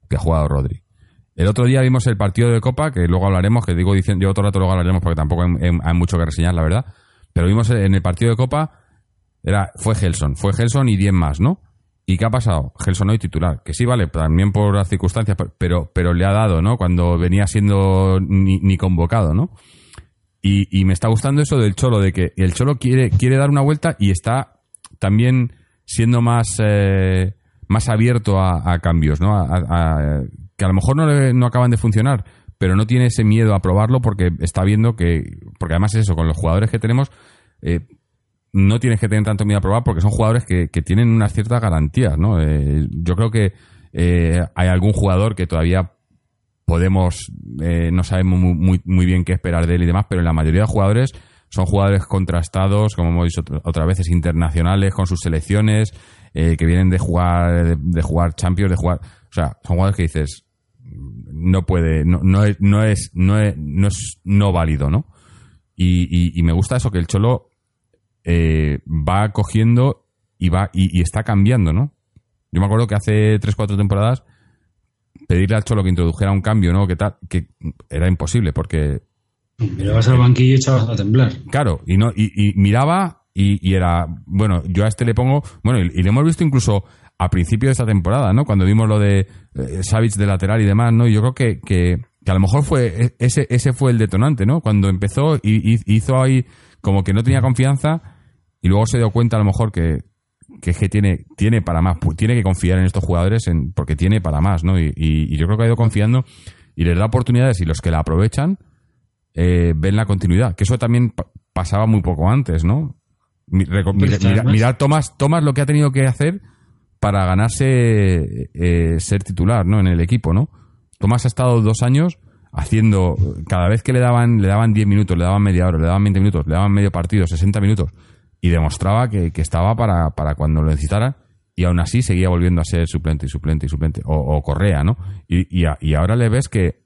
Que ha jugado Rodri. El otro día vimos el partido de Copa, que luego hablaremos, que digo diciendo, yo otro rato luego hablaremos porque tampoco hay, mucho que reseñar, la verdad. Pero vimos en el partido de Copa, era, fue Gelson, fue Gelson y 10 más, ¿no? ¿Y qué ha pasado? Gelson hoy titular, que sí, vale, también por las circunstancias, pero, pero le ha dado, ¿no? Cuando venía siendo ni, convocado, ¿no? Y, me está gustando eso del Cholo, de que el Cholo quiere, quiere dar una vuelta y está también siendo más, eh, más abierto a, cambios, ¿no? A, que a lo mejor no, no acaban de funcionar, pero no tiene ese miedo a probarlo porque está viendo que, porque además es eso, con los jugadores que tenemos, eh, no tienes que tener tanto miedo a probar porque son jugadores que, tienen unas ciertas garantías, ¿no? Eh, yo creo que eh, hay algún jugador que todavía podemos, no sabemos muy, muy, muy, bien qué esperar de él y demás, pero la mayoría de jugadores son jugadores contrastados, como hemos dicho otras veces, internacionales, con sus selecciones, eh, que vienen de jugar, de, jugar Champions, de jugar. O sea, son jugadores que dices, no puede, no, no, es, no es, no es, no es no válido, ¿no? Y, y, me gusta eso, que el Cholo eh, va cogiendo y va y, está cambiando, ¿no? Yo me acuerdo que hace 3-4 temporadas pedirle al Cholo que introdujera un cambio, ¿no? Que tal, que era imposible porque... Mirabas al banquillo y echabas a temblar. Claro, y, no, y, miraba y, era, bueno, yo a este le pongo, bueno, y, le hemos visto incluso a principio de esta temporada, ¿no? Cuando vimos lo de eh, Savage de lateral y demás, ¿no? Y yo creo que, que, a lo mejor fue e, ese, ese fue el detonante, ¿no? Cuando empezó y hizo ahí como que no tenía confianza y luego se dio cuenta a lo mejor que, que, tiene, tiene para más, tiene que confiar en estos jugadores en, porque tiene para más, ¿no? Y, y, yo creo que ha ido confiando y les da oportunidades y los que la aprovechan eh, ven la continuidad, que eso también pasaba muy poco antes, ¿no? Mirar Tomás, Tomás lo que ha tenido que hacer para ganarse eh, ser titular, ¿no? En el equipo, ¿no? Tomás ha estado dos años haciendo, cada vez que le daban, le daban 10 minutos, le daban media hora, le daban 20 minutos, le daban medio partido, 60 minutos, y demostraba que, estaba para, para, cuando lo necesitara, y aún así seguía volviendo a ser suplente y suplente y suplente, o, Correa, ¿no? Y, y, ahora le ves que,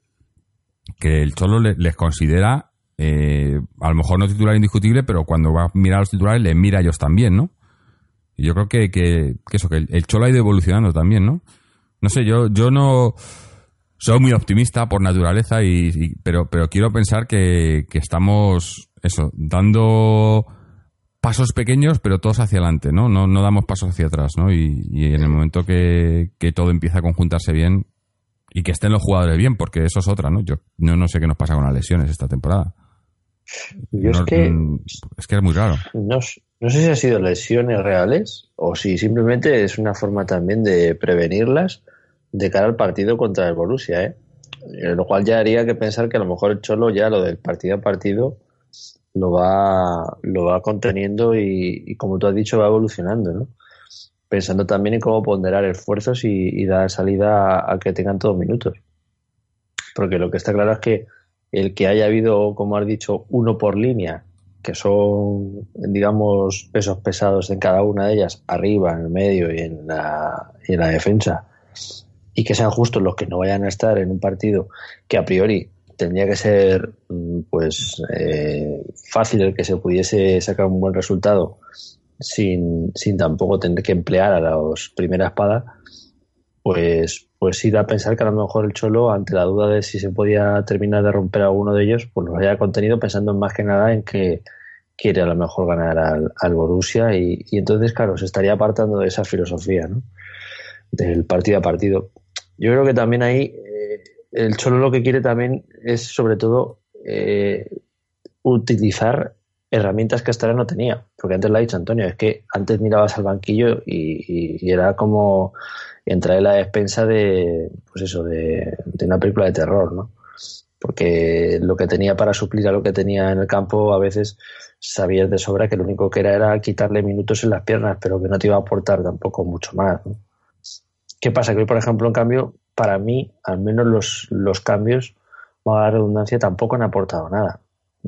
que el Cholo les considera, eh, a lo mejor no titular indiscutible, pero cuando va a mirar a los titulares, le mira a ellos también, ¿no? Y yo creo que, que, eso, que el, Cholo ha ido evolucionando también, ¿no? No sé, yo, yo no soy muy optimista por naturaleza, y, pero, pero quiero pensar que, estamos, eso, dando pasos pequeños, pero todos hacia adelante, ¿no? No, no damos pasos hacia atrás, ¿no? Y, en el momento que, todo empieza a conjuntarse bien y que estén los jugadores bien, porque eso es otra, ¿no? Yo no, no sé qué nos pasa con las lesiones esta temporada. Yo es que... Es que es muy raro. No, no sé si ha sido lesiones reales o si simplemente es una forma también de prevenirlas de cara al partido contra el Borussia, ¿eh? ¿eh? Lo cual ya haría que pensar que a lo mejor el Cholo ya lo del partido a partido lo va, lo va conteniendo y, como tú has dicho, va evolucionando, ¿no? Pensando también en cómo ponderar esfuerzos y, dar salida a, que tengan todos minutos. Porque lo que está claro es que el que haya habido, como has dicho, uno por línea que son, digamos, pesos pesados en cada una de ellas, arriba, en el medio y en la, en la defensa, y que sean justos los que no vayan a estar en un partido que a priori tendría que ser mm, pues eh, fácil el que se pudiese sacar un buen resultado sin, sin tampoco tener que emplear a los primera espada, pues, pues da a pensar que a lo mejor el Cholo, ante la duda de si se podía terminar de romper alguno de ellos, pues los haya contenido pensando más que nada en que quiere a lo mejor ganar al, al Borussia y, y, entonces, claro, se estaría apartando de esa filosofía, ¿no? Del partido a partido. Yo creo que también ahí eh, el Cholo lo que quiere también es sobre todo eh, utilizar herramientas que hasta ahora no tenía. Porque antes lo ha dicho Antonio, es que antes mirabas al banquillo y, era como en la despensa de, pues eso, de, de, una película de terror, ¿no? Porque lo que tenía para suplir a lo que tenía en el campo a veces sabías de sobra que lo único que era era quitarle minutos en las piernas, pero que no te iba a aportar tampoco mucho más. ¿Qué pasa? Que hoy, por ejemplo, en cambio, para mí, al menos los, los cambios, a la redundancia, tampoco han aportado nada.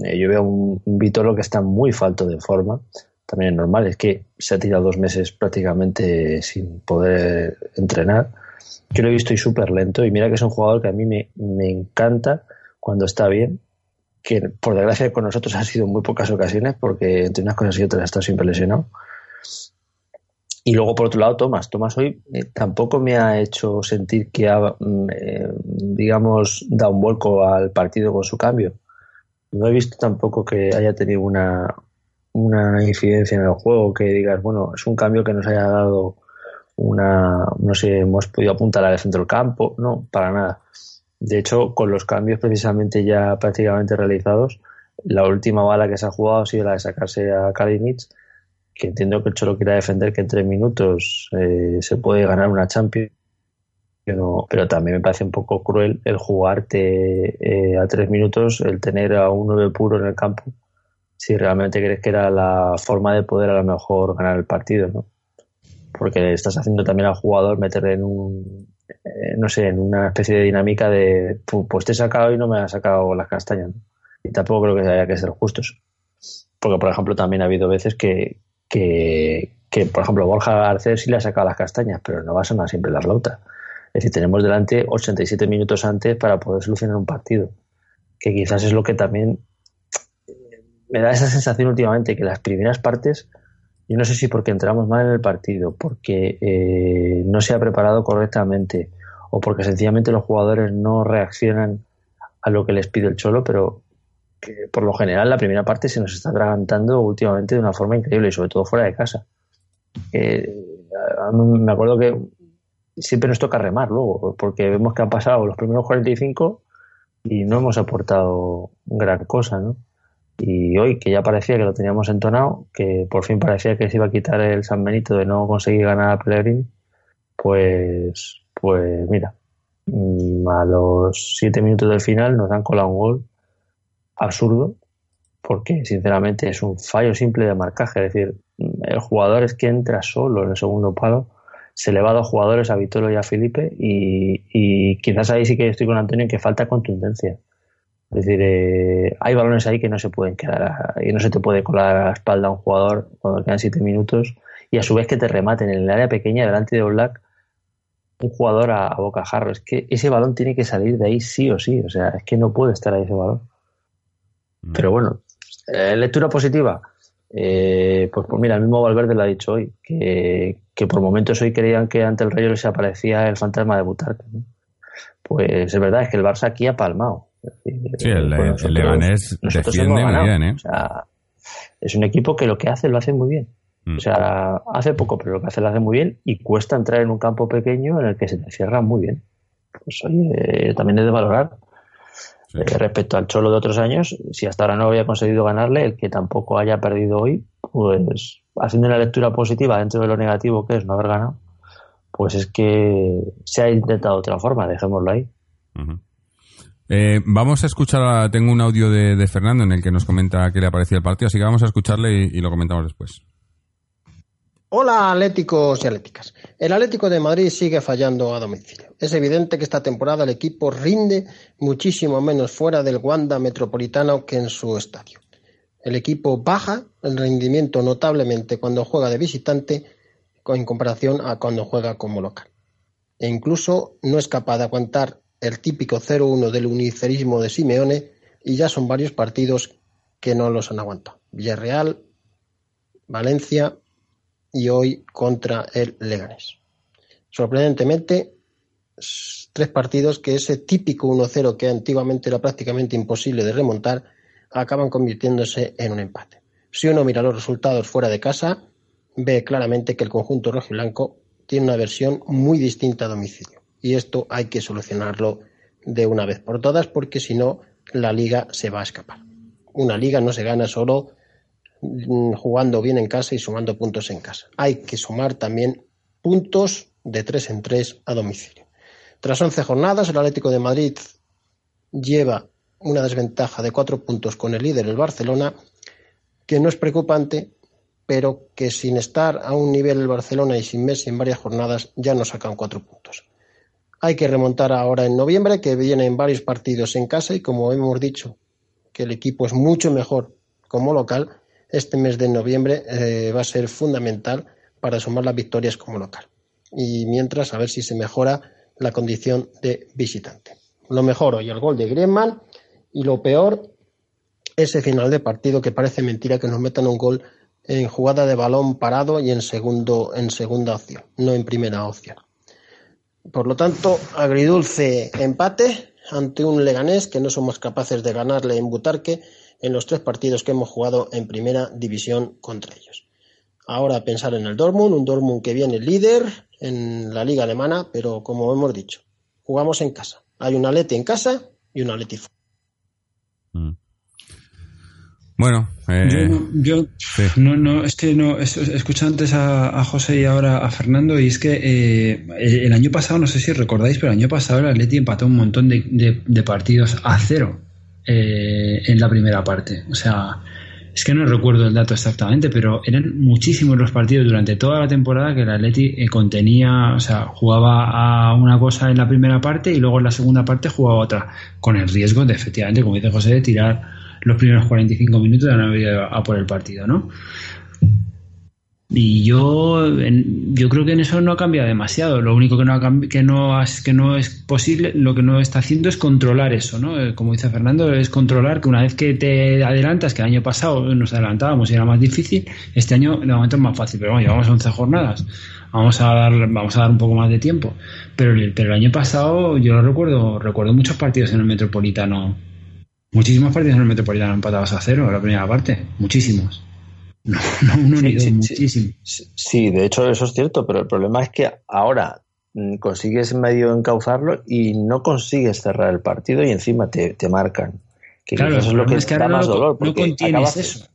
Eh, yo veo un, un Vitolo que está muy falto de forma. También es normal, es que se ha tirado dos meses prácticamente sin poder entrenar. Yo lo he visto y súper lento. Y mira que es un jugador que a mí me, me encanta cuando está bien, que por desgracia con nosotros ha sido muy pocas ocasiones, porque entre unas cosas y otras estado siempre lesionado. Y luego, por otro lado, Tomás. Tomás hoy eh, tampoco me ha hecho sentir que ha, mm, eh, digamos, dado un vuelco al partido con su cambio. No he visto tampoco que haya tenido una, una incidencia en el juego, que digas, bueno, es un cambio que nos haya dado una, no sé, hemos podido apuntar al centro del campo. No, para nada. De hecho, con los cambios precisamente ya prácticamente realizados, la última bala que se ha jugado ha sido la de sacarse a Kalinic, que entiendo que el Cholo quiera defender que en tres minutos eh, se puede ganar una Champions, pero, pero, también me parece un poco cruel el jugarte eh, a tres minutos, el tener a un nueve puro en el campo, si realmente crees que era la forma de poder a lo mejor ganar el partido, ¿no? Porque estás haciendo también al jugador meterle en un, eh, no sé, en una especie de dinámica de, pues te he sacado y no me ha sacado las castañas. Y tampoco creo que haya que ser justos. Porque, por ejemplo, también ha habido veces que, que, por ejemplo, Borja Garcés sí le ha sacado las castañas, pero no va a sonar siempre la flauta. Es decir, tenemos delante 87 minutos antes para poder solucionar un partido. Que quizás es lo que también me da esa sensación últimamente que las primeras partes, yo no sé si porque entramos mal en el partido, porque eh, no se ha preparado correctamente o porque sencillamente los jugadores no reaccionan a lo que les pide el Cholo, pero que por lo general la primera parte se nos está atragantando últimamente de una forma increíble y sobre todo fuera de casa. me acuerdo que siempre nos toca remar luego, porque vemos que han pasado los primeros 45 y no hemos aportado gran cosa, ¿no? Y hoy, que ya parecía que lo teníamos entonado, que por fin parecía que se iba a quitar el San Benito de no conseguir ganar a Pellegrini, pues, pues mira, mm, a los siete minutos del final nos han colado un gol absurdo, porque sinceramente es un fallo simple de marcaje, es decir, el jugador es que entra solo en el segundo palo, se le va a dos jugadores, a Vitolo y a Felipe, y, y quizás ahí sí que estoy con Antonio que falta contundencia es decir, eh, hay balones ahí que no se pueden quedar y no se te puede colar a la espalda a un jugador cuando quedan siete minutos y a su vez que te rematen en el área pequeña delante de Black un jugador a, bocajarro. Es que ese balón tiene que salir de ahí sí o sí. O sea, es que no puede estar ahí ese balón. Mm. Pero bueno, eh, lectura positiva. Eh, pues, pues, mira, el mismo Valverde lo ha dicho hoy, que, por momentos hoy creían que ante el Rayo les aparecía el fantasma de Butarque. Pues es verdad, es que el Barça aquí ha palmado. Sí, el, Leganés defiende muy bien, ¿eh? es un equipo que lo que hace lo hace muy bien. Mm. O sea, hace poco, pero lo que hace lo hace muy bien y cuesta entrar en un campo pequeño en el que se te cierra muy bien. Pues oye, también es de valorar. Eh, respecto al Cholo de otros años, si hasta ahora no había conseguido ganarle, el que tampoco haya perdido hoy, pues haciendo una lectura positiva dentro de lo negativo que es no haber ganado, pues es que se ha intentado de otra forma, dejémoslo ahí. Eh, vamos a escuchar, tengo un audio de, Fernando en el que nos comenta qué le ha parecido el partido, así que vamos a escucharle y, lo comentamos después. Hola atléticos y atléticas. El Atlético de Madrid sigue fallando a domicilio. Es evidente que esta temporada el equipo rinde muchísimo menos fuera del Wanda Metropolitano que en su estadio. El equipo baja el rendimiento notablemente cuando juega de visitante en comparación a cuando juega como local. E incluso no es capaz de aguantar el típico 0-1 del unicerismo de Simeone y ya son varios partidos que no los han aguantado. Villarreal, Valencia y hoy contra el Leganés. Sorprendentemente, tres partidos que ese típico 1-0 que antiguamente era prácticamente imposible de remontar acaban convirtiéndose en un empate. Si uno mira los resultados fuera de casa, ve claramente que el conjunto rojiblanco tiene una versión muy distinta a domicilio y esto hay que solucionarlo de una vez por todas porque si no la liga se va a escapar. Una liga no se gana solo mm, jugando bien en casa y sumando puntos en casa. Hay que sumar también puntos de tres en tres a domicilio. Tras 11 jornadas, el Atlético de Madrid lleva una desventaja de cuatro puntos con el líder, el Barcelona, que no es preocupante, pero que sin estar a un nivel el Barcelona y sin Messi en varias jornadas ya nos sacan cuatro puntos. Hay que remontar ahora en noviembre, que vienen varios partidos en casa y como hemos dicho, que el equipo es mucho mejor como local, este mes de noviembre eh, va a ser fundamental para sumar las victorias como local. Y mientras, a ver si se mejora la condición de visitante. Lo mejor hoy el gol de Griezmann y lo peor ese final de partido que parece mentira que nos metan un gol en jugada de balón parado y en segundo en segunda opción, no en primera opción. Por lo tanto, agridulce empate ante un Leganés que no somos capaces de ganarle en Butarque en los tres partidos que hemos jugado en primera división contra ellos. Ahora pensar en el Dortmund, un Dortmund que viene líder en la liga alemana, pero como hemos dicho, jugamos en casa. Hay un Aleti en casa y un Aleti fuera. Mm. Bueno, eh, yo, no, no, es que no, escuché antes a, José y ahora a Fernando y es que eh, el, año pasado, no sé si recordáis, pero el año pasado el Atleti empató un montón de, partidos a cero eh, en la primera parte. O sea, es que no recuerdo el dato exactamente, pero eran muchísimos los partidos durante toda la temporada que el Atleti contenía, o sea, jugaba a una cosa en la primera parte y luego en la segunda parte jugaba otra, con el riesgo de efectivamente, como dice José, de tirar los primeros 45 minutos la Navidad a por el partido, ¿no? Y yo, yo creo que en eso no ha cambiado demasiado. Lo único que no, ha que, que no es posible, lo que no está haciendo es controlar eso, ¿no? Eh, Como dice Fernando, es controlar que una vez que te adelantas, que el año pasado nos adelantábamos y era más difícil, este año de momento es más fácil. Pero bueno, llevamos 11 jornadas. Vamos a dar, vamos a dar un poco más de tiempo. Pero el año pasado, yo lo recuerdo, recuerdo muchos partidos en el Metropolitano. Muchísimos partidos en el Metropolitano empatados a cero en la primera parte. Muchísimos. No, no uno ni Sí, dos, sí, sí. muchísimos. Sí, sí, de hecho eso es cierto, pero el problema es que ahora mm, consigues medio encauzarlo y no consigues cerrar el partido y encima te, te marcan. Que Claro, el es lo que es que da no más lo- dolor. no porque contienes acabas, eso.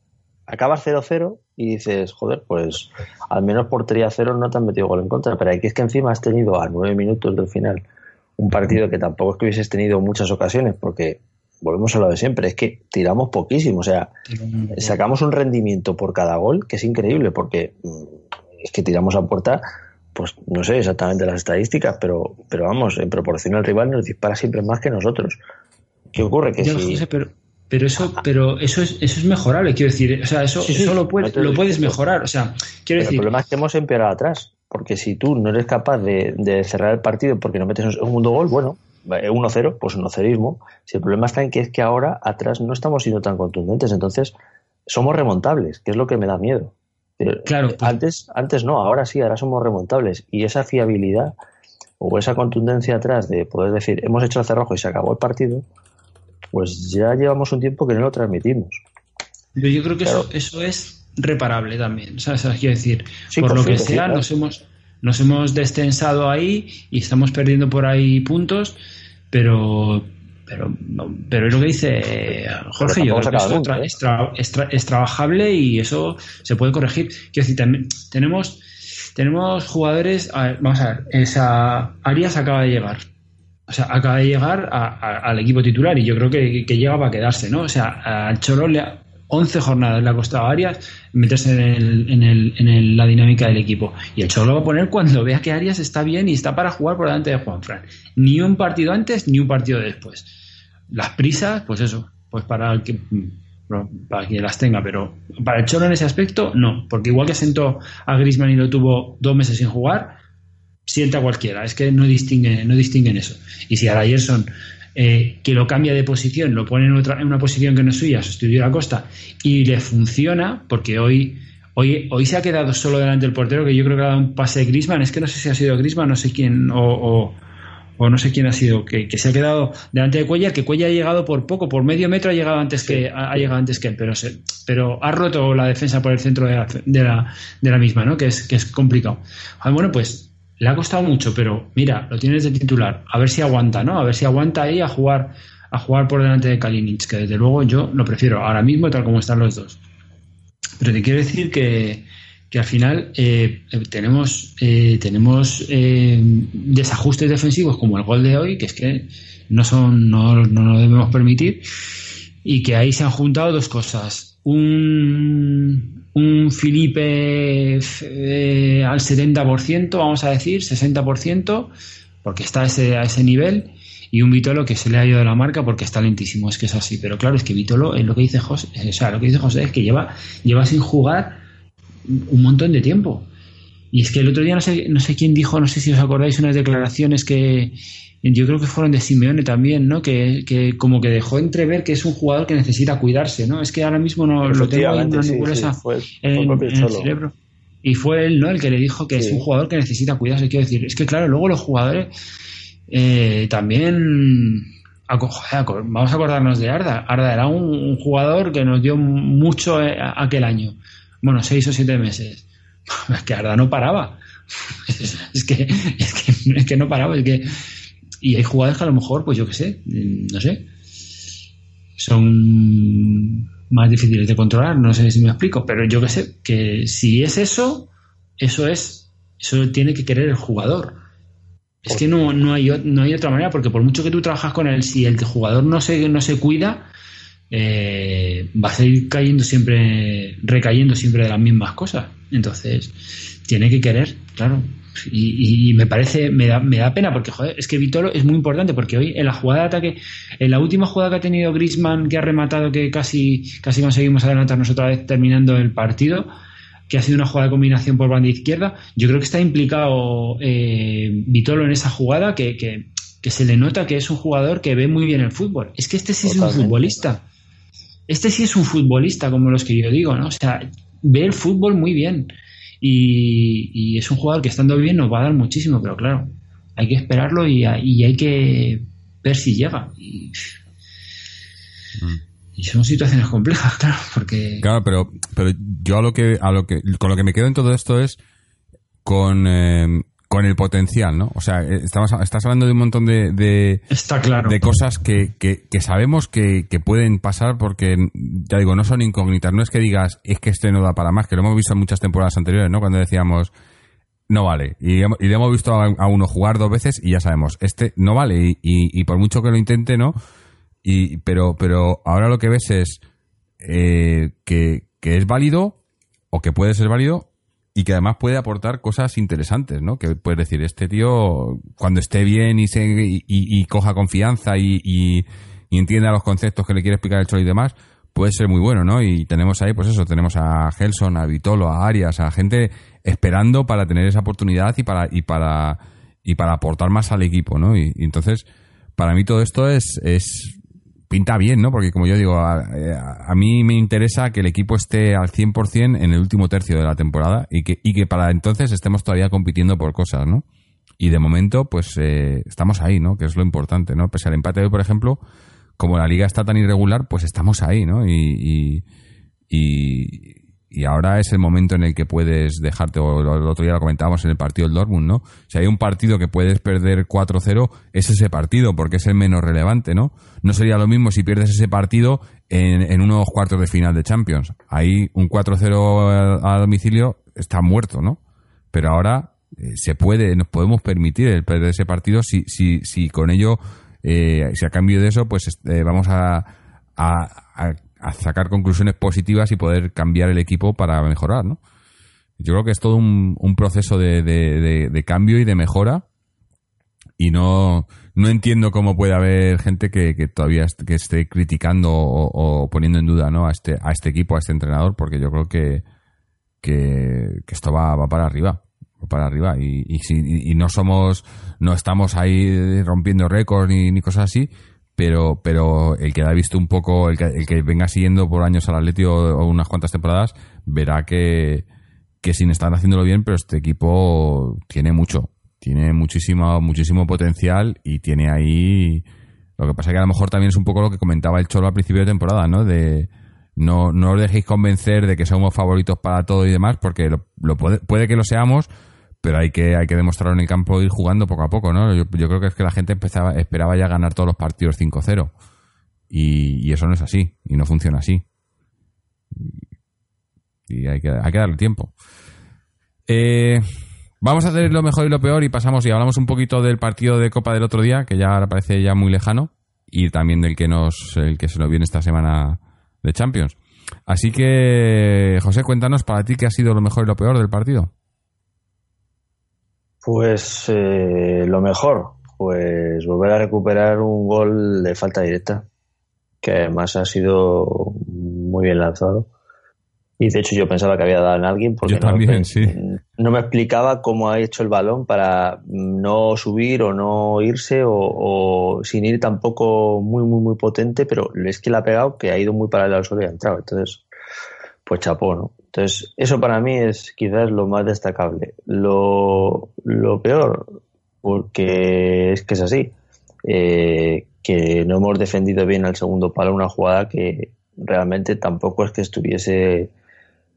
acabas 0-0 y dices, joder, pues al menos portería cero no te han metido gol en contra. Pero aquí es que encima has tenido a nueve minutos del final un partido que tampoco es que hubieses tenido muchas ocasiones, porque volvemos a lo de siempre, es que tiramos poquísimo. O sea, sacamos un rendimiento por cada gol que es increíble porque mm, es que tiramos a puerta pues no sé exactamente las estadísticas pero pero vamos en proporción al rival nos dispara siempre más que nosotros. Qué ocurre que Ya, si José, pero, pero eso, pero eso es, eso es mejorable, quiero decir, o sea, eso, Sí, sí, eso lo puedes, lo puedes mejorar, o sea, quiero pero el decir, problema es que hemos empeorado atrás porque si tú no eres capaz de, de cerrar el partido porque no metes un segundo gol bueno 1-0 pues un cerismo si el problema está en que es que ahora atrás no estamos siendo tan contundentes entonces somos remontables que es lo que me da miedo Pero, Claro, eh, pues- antes antes no ahora sí ahora somos remontables y esa fiabilidad o esa contundencia atrás de poder decir hemos hecho el cerrojo y se acabó el partido pues ya llevamos un tiempo que no lo transmitimos Pero yo creo que Claro. eso, eso es reparable también. ¿sabes? O sea, quiero decir, Sí, por lo que sí, sea, claro. nos hemos nos hemos descensado ahí y estamos perdiendo por ahí puntos, pero pero pero es lo que dice Jorge, yo creo que nunca, tra- ¿eh? es, tra- es tra- es trabajable y eso se puede corregir. Quiero decir, también tenemos tenemos jugadores, a ver, vamos a ver, esa Arias acaba de llegar. O sea, acaba de llegar a- a- al equipo titular y yo creo que, que llega para quedarse, ¿no? O sea, al Cholo le ha- 11 jornadas le ha costado a Arias meterse en, la dinámica del equipo. Y el Cholo lo va a poner cuando vea que Arias está bien y está para jugar por delante de Juanfran. Ni un partido antes ni un partido después. Las prisas, pues eso, pues para el que para quien las tenga, pero para el Cholo en ese aspecto, no, porque igual que sentó a Griezmann y lo tuvo dos meses sin jugar, sienta cualquiera, es que no distingue, no distinguen eso. Y si a Ryerson eh, que lo cambia de posición, lo pone en, otra, en una posición que no es suya, sustituye a Costa, y le funciona, porque hoy, hoy, hoy se ha quedado solo delante del portero, que yo creo que ha dado un pase de Griezmann, es que no sé si ha sido Griezmann, no sé quién, o, o, o no sé quién ha sido, que, que se ha quedado delante de Cuellar, que Cuellar ha llegado por poco, por medio metro ha llegado antes que ha, ha llegado antes que él, pero se, pero ha roto la defensa por el centro de la, de la, de la misma, ¿no? Que es, que es complicado. Ah, Bueno, pues le ha costado mucho, pero mira, lo tienes de titular, a ver si aguanta, ¿no? A ver si aguanta ahí a jugar a jugar por delante de Kalinic, que desde luego yo lo prefiero ahora mismo tal como están los dos. Pero te quiero decir que, que al final eh, tenemos, eh, tenemos eh, desajustes defensivos como el gol de hoy, que es que no son, no, no lo debemos permitir, y que ahí se han juntado dos cosas. Un, un Felipe eh, al 70%, vamos a decir, 60%, porque está a ese, a ese nivel, y un Vitolo que se le ha ido de la marca porque está lentísimo, es que es así. Pero claro, es que Vitolo, es lo que dice José, o sea, lo que dice José es que lleva, lleva sin jugar un montón de tiempo. Y es que el otro día no sé, no sé quién dijo, no sé si os acordáis, unas declaraciones que yo creo que fueron de Simeone también, ¿no? Que, que como que dejó entrever que es un jugador que necesita cuidarse, ¿no? Es que ahora mismo no lo tengo ahí una sí, nebulosa sí, fue- fue en, el cerebro. Y fue él, ¿no? El que le dijo que Sí. es un jugador que necesita cuidarse. Quiero decir, es que claro, luego los jugadores eh, también vamos a acordarnos de Arda. Arda era un, un jugador que nos dio mucho eh, aquel año. Bueno, seis o siete meses. Es que Arda no paraba. Es, es que, es, que, es que no paraba. Es que, y hay jugadores que a lo mejor, pues yo qué sé, mm, no sé, son más difíciles de controlar. No sé si me explico, pero yo qué sé, que si es eso, eso es, eso tiene que querer el jugador. Es que no, no, hay, no hay otra manera, porque por mucho que tú trabajas con él, si el jugador no se, no se cuida, eh, va a seguir cayendo siempre, recayendo siempre de las mismas cosas. Entonces, tiene que querer, claro. Y, y- me parece, me da, me da pena porque, joder, es que Vitolo es muy importante porque hoy en la jugada de ataque, en la última jugada que ha tenido Grisman, que ha rematado, que casi, casi conseguimos adelantarnos otra vez terminando el partido, que ha sido una jugada de combinación por banda izquierda. Yo creo que está implicado eh, Vitolo en esa jugada, que, que, se le nota que es un jugador que ve muy bien el fútbol. Es que este sí es un futbolista. Este sí es un futbolista, como los que yo digo, ¿no? O sea, ve el fútbol muy bien. Y, es un jugador que estando bien nos va a dar muchísimo, pero claro, hay que esperarlo y, hay que ver si llega. Y, mm. y, son situaciones complejas, claro, porque... Claro, pero, pero yo a lo que, a lo que, con lo que me quedo en todo esto es con, eh, con el potencial, ¿no? O sea, eh, estamos, estás hablando de un montón de, de, Está claro. de cosas que, que, sabemos que, que, pueden pasar porque, ya digo, no son incógnitas. No es que digas, es que este no da para más, que lo hemos visto en muchas temporadas anteriores, ¿no? Cuando decíamos, no vale. Y, y le hemos visto a, uno jugar dos veces y ya sabemos, este no vale. Y, y, por mucho que lo intente, ¿no? Y, pero, pero ahora lo que ves es eh, que, que es válido o que puede ser válido y que además puede aportar cosas interesantes, ¿no? Que puedes decir, este tío, cuando esté bien y, se, y, coja confianza y, y, entienda los conceptos que le quiere explicar el Cholo y demás, puede ser muy bueno, ¿no? Y tenemos ahí, pues eso, tenemos a Gelson, a Vitolo, a Arias, a gente esperando para tener esa oportunidad y para, y para, y para aportar más al equipo, ¿no? Y, entonces, para mí todo esto es, es pinta bien, ¿no? Porque como yo digo, eh, a, mí me interesa que el equipo esté al 100% en el último tercio de la temporada y que, y que para entonces estemos todavía compitiendo por cosas, ¿no? Y de momento, pues eh, estamos ahí, ¿no? Que es lo importante, ¿no? Pese al empate de hoy, por ejemplo, como la liga está tan irregular, pues estamos ahí, ¿no? y, y y ahora es el momento en el que puedes dejarte, o el otro día lo comentábamos en el partido del Dortmund, ¿no? Si hay un partido que puedes perder 4-0, es ese partido, porque es el menos relevante, ¿no? No sería lo mismo si pierdes ese partido en, unos cuartos de final de Champions. Ahí un 4-0 a, domicilio está muerto, ¿no? Pero ahora eh, se puede, nos podemos permitir el perder ese partido si, si, si con ello, eh, si a cambio de eso, pues eh, vamos a, a a sacar conclusiones positivas y poder cambiar el equipo para mejorar, ¿no? Yo creo que es todo un, proceso de, cambio y de mejora y no, no entiendo cómo puede haber gente que, todavía que esté criticando o, poniendo en duda ¿no? a, este, a este equipo, a este entrenador, porque yo creo que, que, esto va, va para arriba para arriba y, y, y no somos no estamos ahí rompiendo récords ni, ni cosas así pero, pero el que ha visto un poco, el que, el que venga siguiendo por años al Atlético o, unas cuantas temporadas, verá que, que sin estar haciéndolo bien, pero este equipo tiene mucho, tiene muchísimo, muchísimo potencial y tiene ahí. Lo que pasa es que a lo mejor también es un poco lo que comentaba el Cholo al principio de temporada, ¿no? De no, no os dejéis convencer de que somos favoritos para todo y demás, porque lo puede, puede que lo seamos, pero hay que, hay que demostrar en el campo ir jugando poco a poco, ¿no? Yo, creo que es que la gente empezaba, esperaba ya ganar todos los partidos 5-0. Y, y, eso no es así, y no funciona así. Y hay que, hay que darle tiempo. Eh, vamos a hacer lo mejor y lo peor y pasamos y hablamos un poquito del partido de Copa del otro día, que ya parece ya muy lejano, y también del que nos, el que se nos viene esta semana de Champions. Así que, José, cuéntanos para ti qué ha sido lo mejor y lo peor del partido. Pues eh, lo mejor, pues volver a recuperar un gol de falta directa, que además ha sido muy bien lanzado. Y de hecho yo pensaba que había dado en alguien porque no, me, no me explicaba cómo ha hecho el balón para no subir o no irse o, sin ir tampoco muy, muy, muy potente, pero es que le ha pegado que ha ido muy paralelo al suelo y ha entrado. Entonces, pues chapó, ¿no? Entonces, eso para mí es quizás lo más destacable. Lo, peor, porque es que es así, eh, que no hemos defendido bien al segundo palo una jugada que realmente tampoco es que estuviese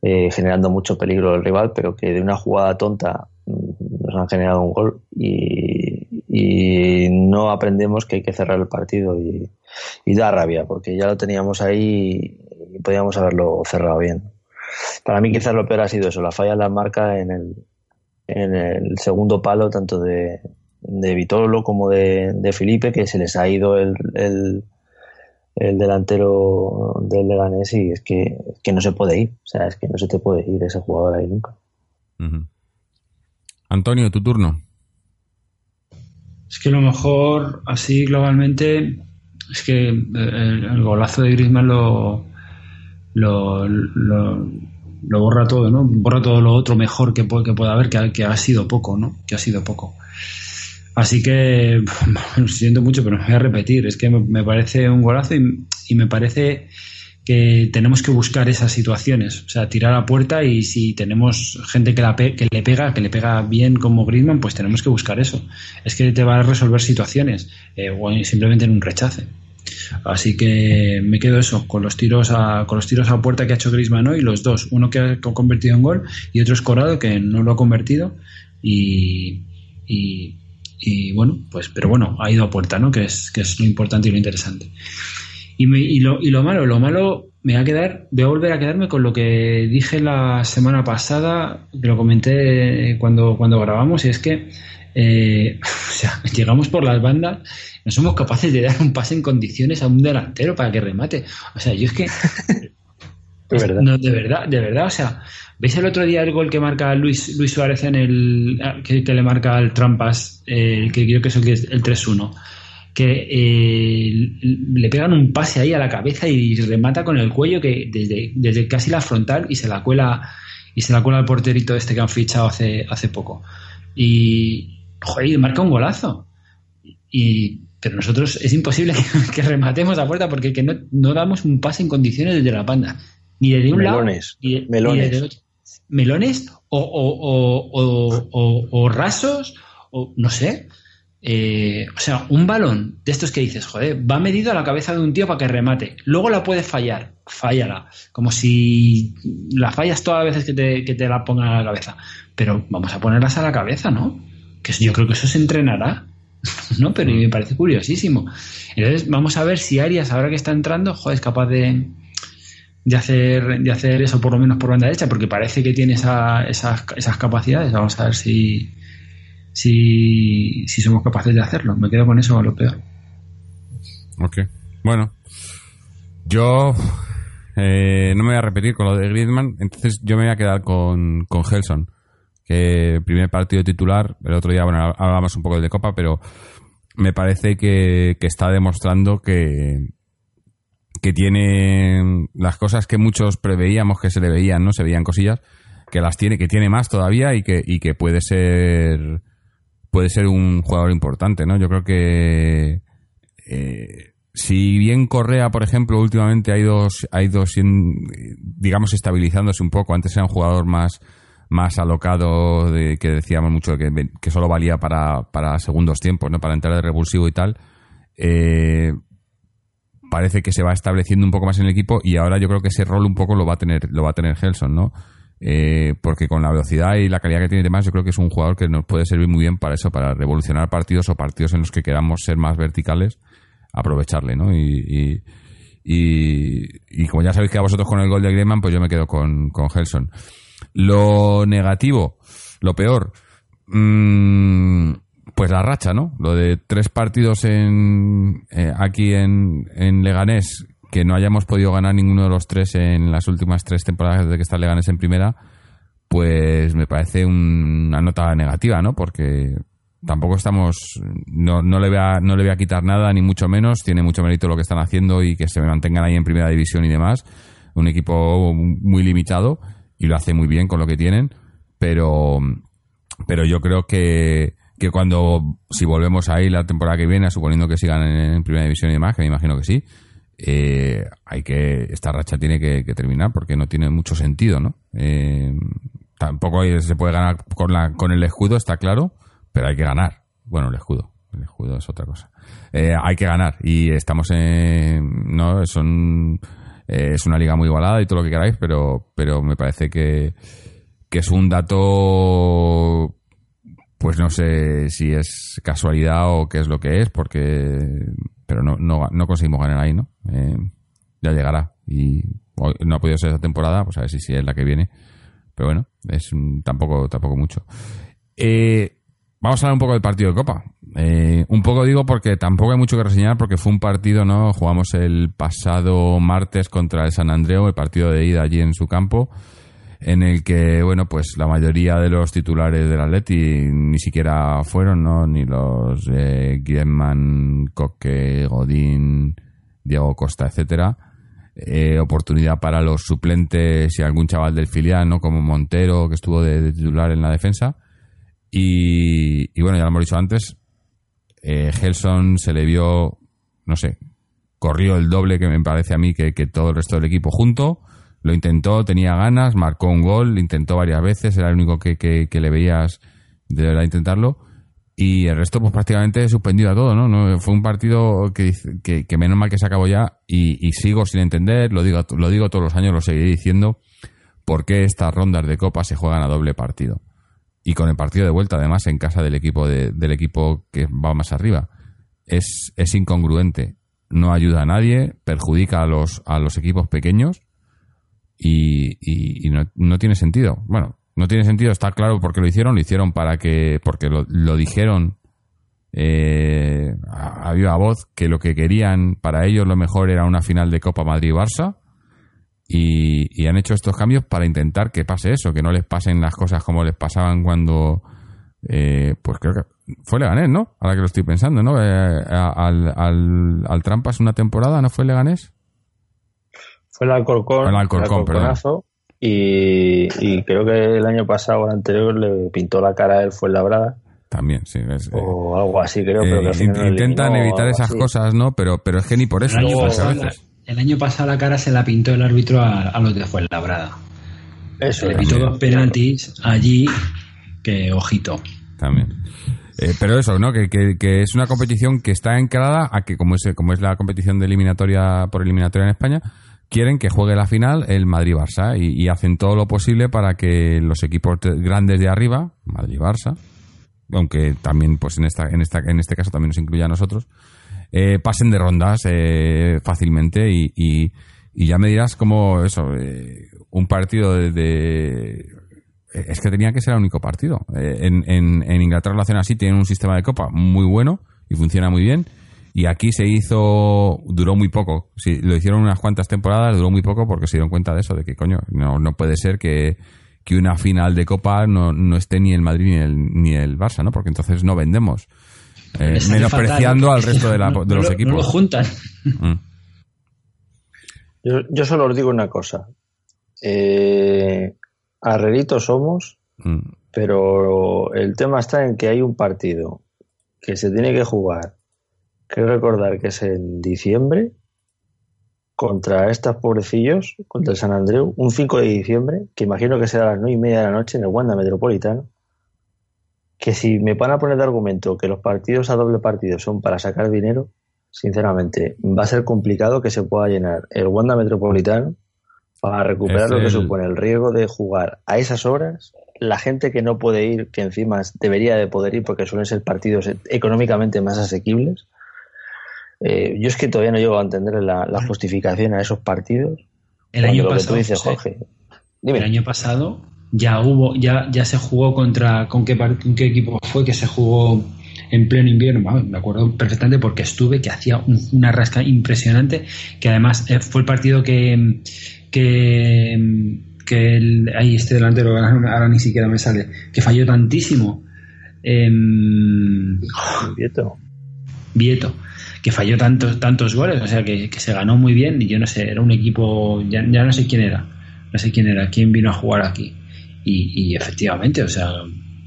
eh, generando mucho peligro al rival, pero que de una jugada tonta mm, nos han generado un gol y, y no aprendemos que hay que cerrar el partido y, y da rabia, porque ya lo teníamos ahí y podíamos haberlo cerrado bien. Para mí quizás lo peor ha sido eso, la falla en la marca en el, en el segundo palo, tanto de, de Vitolo como de, de, Felipe, que se les ha ido el, el, el delantero del Leganés y es que, que, no se puede ir. O sea, es que no se te puede ir ese jugador ahí nunca. Antonio, tu turno. Es que lo mejor, así globalmente, es que el, el golazo de Griezmann lo, lo, lo, borra todo, ¿no? Borra todo lo otro mejor que, que pueda haber, que, ha- que ha sido poco, ¿no? Que ha sido poco. Así que siento mucho, pero me voy a repetir. Es que me, me parece un golazo y, y me parece que tenemos que buscar esas situaciones. O sea, tirar a puerta y si tenemos gente que, la pe- que le pega, que le pega bien como Griezmann, pues tenemos que buscar eso. Es que te va a resolver situaciones eh, o simplemente en un rechace. Así que me quedo eso, con los tiros a, con los tiros a puerta que ha hecho Griezmann hoy, los dos, uno que ha convertido en gol y otro escorado que no lo ha convertido y, y, y bueno, pues pero bueno, ha ido a puerta, ¿no? Que es, que es lo importante y lo interesante. Y, me- y, lo, y lo malo, lo malo me va a quedar, voy a volver a quedarme con lo que dije la semana pasada, que lo comenté cuando, cuando grabamos, y es que eh, o sea, llegamos por las bandas, no somos capaces de dar un pase en condiciones a un delantero para que remate. O sea, yo es que Es verdad. no, de verdad, de verdad, o sea, ¿veis el otro día el gol que marca Luis, Luis Suárez en el que, que le marca el Trampas, eh, que creo que es el, que es el 3-1? Que eh, le pegan un pase ahí a la cabeza y remata con el cuello que desde, desde casi la frontal y se la cuela y se la cuela al porterito este que han fichado hace, hace poco. Y joder, y marca un golazo. Y pero nosotros es imposible que, que rematemos a puerta porque que no, no damos un pase en condiciones desde la banda. Ni desde un Melones, lado. Ni, ni melones. desde el otro. Melones o, o, o, o, o- o rasos o no sé. Eh, o sea, un balón de estos que dices, joder, va medido a la cabeza de un tío para que remate. Luego la puedes fallar, fállala. Como si la fallas todas las veces que te, que te la pongan a la cabeza. Pero vamos a ponerlas a la cabeza, ¿no? Que yo creo que eso se entrenará. ¿no? Pero me parece curiosísimo. Entonces, vamos a ver si Arias, ahora que está entrando, joder, es capaz de, de, hacer, de hacer eso por lo menos por banda derecha, porque parece que tiene esa- esas, esas capacidades. Vamos a ver si, si, si somos capaces de hacerlo. Me quedo con eso lo peor. Ok. Bueno. Yo eh, no me voy a repetir con lo de Griezmann, entonces yo me voy a quedar con, con Gelson, que primer partido titular, el otro día, bueno, hablábamos un poco de Copa, pero me parece que, que está demostrando que, que tiene las cosas que muchos preveíamos que se le veían, ¿no? Se veían cosillas, que las tiene, que tiene más todavía y que, y que puede ser puede ser un jugador importante, ¿no? Yo creo que eh, si bien Correa, por ejemplo, últimamente ha ido, ha ido digamos, estabilizándose un poco. Antes era un jugador más, más alocado, de, que decíamos mucho que, que solo valía para, para segundos tiempos, ¿no? Para entrar de revulsivo y tal. Eh, parece que se va estableciendo un poco más en el equipo y ahora yo creo que ese rol un poco lo va a tener, lo va a tener Gelson, ¿no? Eh, porque con la velocidad y la calidad que tiene y demás, yo creo que es un jugador que nos puede servir muy bien para eso, para revolucionar partidos o partidos en los que queramos ser más verticales, aprovecharle, ¿no? Y, y, y- como ya sabéis que a vosotros con el gol de Griezmann, pues yo me quedo con, con Gelson. Lo negativo, lo peor, mm, pues la racha, ¿no? Lo de tres partidos en, eh, aquí en, en Leganés que no hayamos podido ganar ninguno de los tres en las últimas tres temporadas desde que está Leganés en primera, pues me parece un- una nota negativa, ¿no? Porque tampoco estamos, no, no, le voy a, no le voy a quitar nada, ni mucho menos, tiene mucho mérito lo que están haciendo y que se mantengan ahí en primera división y demás, un equipo muy limitado y lo hace muy bien con lo que tienen, pero, pero yo creo que, que cuando, si volvemos ahí la temporada que viene, suponiendo que sigan en, en primera división y demás, que me imagino que sí, eh, hay que esta racha tiene que, terminar porque no tiene mucho sentido, ¿no? Eh, tampoco se puede ganar con la con el escudo, está claro, pero hay que ganar. Bueno, el escudo, el escudo es otra cosa. Eh, hay que ganar y estamos en no son eh, es una liga muy igualada y todo lo que queráis, pero pero me parece que que es un dato pues no sé si es casualidad o qué es lo que es, porque pero no, no, no conseguimos ganar ahí, ¿no? Eh, ya llegará. Y no ha podido ser esa temporada, pues a ver si, si es la que viene. Pero bueno, es tampoco, tampoco mucho. Eh, vamos a hablar un poco del partido de Copa. Eh, un poco digo porque tampoco hay mucho que reseñar porque fue un partido, ¿no? Jugamos el pasado martes contra el San Andreu, el partido de ida allí en su campo en el que, bueno, pues la mayoría de los titulares del Atleti ni siquiera fueron, ¿no? Ni los eh, Griezmann, Coque, Godín, Diego Costa, etcétera. eh, oportunidad para los suplentes y algún chaval del filial, ¿no? Como Montero, que estuvo de, de titular en la defensa. Y, bueno, ya lo hemos dicho antes, eh, Gelson se le vio, no sé, corrió el doble que me parece a mí que, todo el resto del equipo junto. Lo intentó, tenía ganas, marcó un gol, intentó varias veces, era el único que, que, le veías de intentarlo. Y el resto, pues prácticamente suspendido a todo, ¿no? Fue un partido que, que, que menos mal que se acabó ya y, y sigo sin entender, lo digo, lo digo todos los años, lo seguiré diciendo, por qué estas rondas de copa se juegan a doble partido. Y con el partido de vuelta, además, en casa del equipo, de- del equipo que va más arriba. Es, es incongruente. No ayuda a nadie, perjudica a los, a los equipos pequeños y, no, no tiene sentido. Bueno, no tiene sentido, está claro por qué lo hicieron. Lo hicieron para que, porque lo, lo dijeron eh, a, a viva voz, que lo que querían para ellos lo mejor era una final de Copa Madrid-Barça. Y, y han hecho estos cambios para intentar que pase eso, que no les pasen las cosas como les pasaban cuando, eh, pues creo que fue Leganés, ¿no? Ahora que lo estoy pensando, ¿no? Eh, al, al, al Trampas una temporada, ¿no fue Leganés? Fue el Alcorcón, El Alcorcón, Alcorconazo, y, y creo que el año pasado o el anterior le pintó la cara a él fue labrada También, sí. es- o algo así creo, eh, pero que al final int- lo intentan evitar esas así. cosas, ¿no? Pero, pero es que ni por eso. El pasado, veces. El año pasado la cara se la pintó el árbitro a, a los de Fuenlabrada. Eso Le pitó dos penaltis allí que, ojito. También. Eh, pero eso, ¿no? Que, que- que es una competición que está encarada a que, como es, como es la competición de eliminatoria por eliminatoria en España, quieren que juegue la final el Madrid-Barça y, y hacen todo lo posible para que los equipos grandes de arriba, Madrid-Barça, aunque también, pues en esta, en esta, en este caso también nos incluye a nosotros, eh, pasen de rondas eh, fácilmente y, y- ya me dirás cómo eso, eh, un partido de, de- es que tenía que ser el único partido. Eh, en, en- en Inglaterra lo hacen así, tienen un sistema de copa muy bueno y funciona muy bien. Y aquí se hizo, duró muy poco. Sí, lo hicieron unas cuantas temporadas, duró muy poco porque se dieron cuenta de eso, de que coño, no, no puede ser que, que una final de copa no, no esté ni el Madrid ni el, ni el Barça, ¿no? Porque entonces no vendemos. Eh, hace menospreciando fatal. al resto de, la- de no los lo- equipos. No lo juntan. Mm. Yo, yo solo os digo una cosa. Eh, somos, Mm. pero el tema está en que hay un partido que se tiene que jugar. Quiero recordar que es en diciembre contra estos pobrecillos, contra el San Andreu, un 5 de diciembre, que imagino que será a las 9 y media de la noche en el Wanda Metropolitano. Que si me van a poner de argumento que los partidos a doble partido son para sacar dinero, sinceramente, va a ser complicado que se pueda llenar el Wanda Metropolitano para recuperar Es lo que el- supone el riesgo de jugar a esas horas. La gente que no puede ir, que encima debería de poder ir porque suelen ser partidos económicamente más asequibles. Eh, yo es que todavía no llego a entender la, la justificación a esos partidos. El año lo que pasado. tú dices, José, Jorge. el año pasado ya hubo, ya, ya se jugó contra con qué, con qué equipo fue que se jugó en pleno invierno. Vamos, me acuerdo perfectamente porque estuve que hacía un- una rasca impresionante. Que además eh, fue el partido que que, que el, ahí este delantero ahora, ahora ni siquiera me sale que falló tantísimo. Em, Vieto. Vieto, que falló tantos, tantos goles, o sea que, que se ganó muy bien y yo no sé, era un equipo, ya, ya no sé quién era, no sé quién era, quién vino a jugar aquí. Y, y efectivamente, o sea,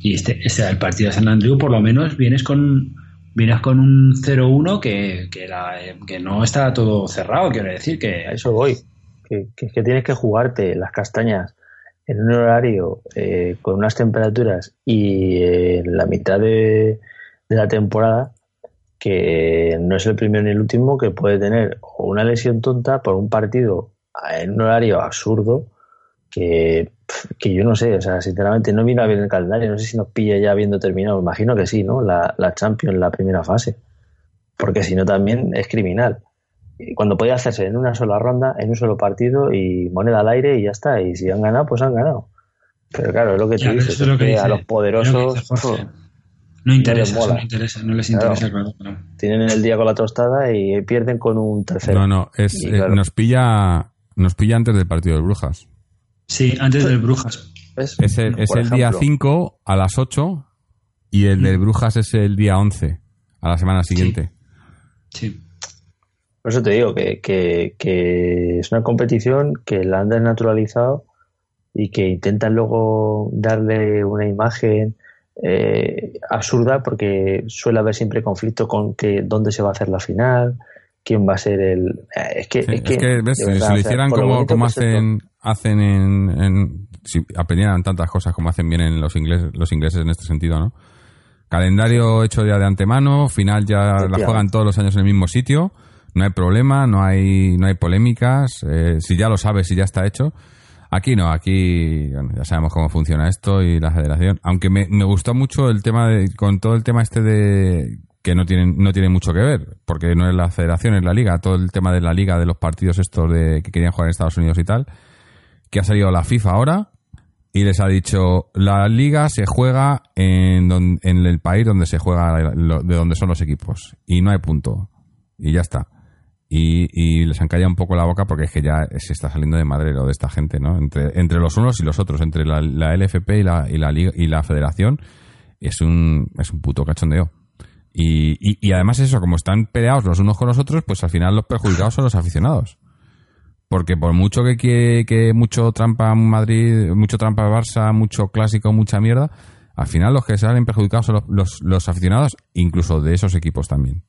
y este, el partido de San Andreu por lo menos vienes con vienes con un 0-1 que, que, eh, que no está todo cerrado, quiero decir que A eso voy. Que, que, tienes que jugarte las castañas en un horario eh, con unas temperaturas y eh, en la mitad de, de la temporada que no es el primero ni el último que puede tener una lesión tonta por un partido en un horario absurdo que, que yo no sé, o sea, sinceramente no mira bien el calendario, no sé si nos pilla ya habiendo terminado, imagino que sí, ¿no? La, la Champions, la primera fase, porque si no también es criminal. Y cuando podía hacerse en una sola ronda, en un solo partido y moneda al aire y ya está, y si han ganado, pues han ganado. Pero claro, es lo que tú Ya, dices, es lo que dice- a los poderosos no interesa, mola. eso no interesa, no les Claro. interesa, claro, claro. tienen el día con la tostada y pierden con un tercero. No, no, es, eh, claro, nos pilla nos pilla antes del partido de Brujas. Sí, antes del Brujas. Es el, es el día ejemplo. 5 a las 8 y el del Brujas es el día 11 a la semana siguiente. Sí. Por eso te digo que, que, que es una competición que la han desnaturalizado y que intentan luego darle una imagen eh, absurda porque suele haber siempre conflicto con que dónde se va a hacer la final, quién va a ser el... eh, es que... Sí, es que, ves, de si verdad, lo o sea, hicieran por lo como, como que es hacen, hacen en, en- Si aprendieran tantas cosas como hacen bien en los ingleses, los ingleses en este sentido, ¿no? Calendario hecho ya de antemano, final ya la juegan todos los años en el mismo sitio, no hay problema, no hay, no hay polémicas, eh, si ya lo sabes, si ya está hecho. Aquí no, aquí bueno, ya sabemos cómo funciona esto y la federación. Aunque me, me gustó mucho el tema de, con todo el tema este de que no tienen, no tiene mucho que ver, porque no es la federación, es la liga, todo el tema de la liga, de los partidos estos de que querían jugar en Estados Unidos y tal, que ha salido la FIFA ahora y les ha dicho la liga se juega en, don- en el país donde se juega, de donde son los equipos y no hay punto y ya está. Y, y les han callado un poco la boca porque es que ya se está saliendo de madre lo de esta gente, ¿no? Entre, entre los unos y los otros, entre la, la LFP y la, y la liga y la federación, es un, es un puto cachondeo. Y, y, además eso, como están peleados los unos con los otros, pues al final los perjudicados son los aficionados. Porque por mucho que, que, que mucho trampa Madrid, mucho trampa Barça, mucho clásico, mucha mierda, al final los que salen perjudicados son los, los, los aficionados, incluso de esos equipos también.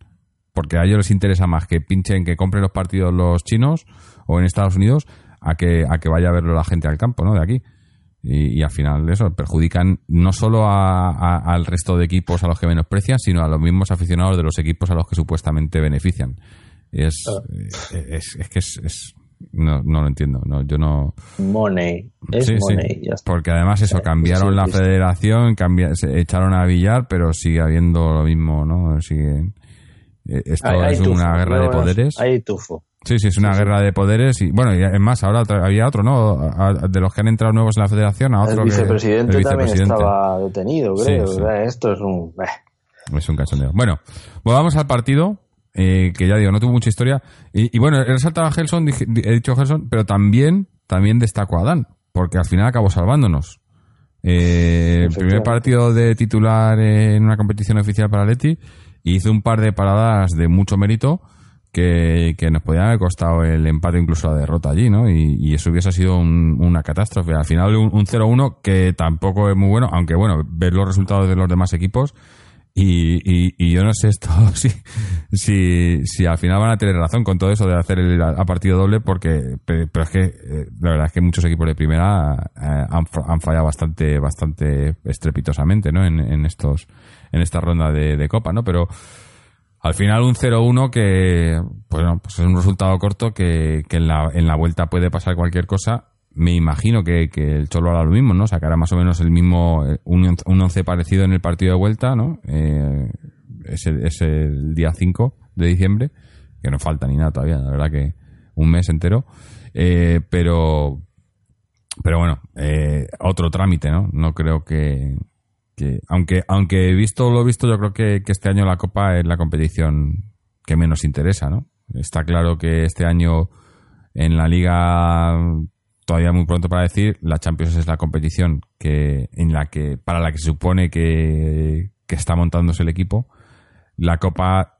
Porque a ellos les interesa más que pinchen, que compren los partidos los chinos o en Estados Unidos a que, a que vaya a verlo la gente al campo, ¿no? De aquí. Y, y al final eso perjudican no solo a- a- al resto de equipos a los que menosprecian, sino a los mismos aficionados de los equipos a los que supuestamente benefician. Es, eh, es, es que es, es- no, no lo entiendo. No, yo no. Money. Es Sí, sí. money. Ya está. Porque además eso, Eh, cambiaron sí, la federación, se echaron a Villar, pero sigue habiendo lo mismo, ¿no? Sigue, eh, esto Hay- hay es tufo, una guerra de poderes. Hay tufo. Sí, sí, es una guerra de poderes. Y bueno, y es más, ahora había otro, ¿no? A- a- de los que han entrado nuevos en la federación, a otro El que- vicepresidente, también estaba detenido, creo. sí. Esto es un... eh. Es un cachondeo. Bueno, volvamos al partido, eh, que ya digo, no tuvo mucha historia. Y, y bueno, he resaltado a Gelson, dije- di- he dicho Gelson, pero también, también destaco a Dan, porque al final acabó salvándonos. Eh, el primer partido de titular en una competición oficial para Leti, hizo un par de paradas de mucho mérito que, que nos podían haber costado el empate, incluso la derrota allí, ¿no? Y, y eso hubiese sido un- una catástrofe. Al final, un, un 0-1 que tampoco es muy bueno, aunque bueno, ver los resultados de los demás equipos. Y, y, yo no sé esto si, si, si al final van a tener razón con todo eso de hacer el a partido doble, porque pe- pero es que eh, la verdad es que muchos equipos de primera eh, han, han fallado bastante bastante estrepitosamente, ¿no? En, en estos en esta ronda de, de copa, ¿no? Pero al final un 0-1 que pues, no, pues es un resultado corto que, en, la, en la vuelta puede pasar cualquier cosa. Me imagino que, el Cholo hará lo mismo, ¿no? Sacará más o menos el mismo, eh, un, un once parecido en el partido de vuelta, ¿no? Eh, es, el, es el día 5 de diciembre, que no falta ni nada todavía, la verdad que un mes entero. Eh, pero, pero bueno, eh, otro trámite, ¿no? No creo que, que aunque aunque visto lo visto, yo creo que, este año la Copa es la competición que menos interesa, ¿no? Está claro que este año en la Liga todavía muy pronto para decir, la Champions es la competición que en la que para la que se supone que, que está montándose el equipo. La Copa,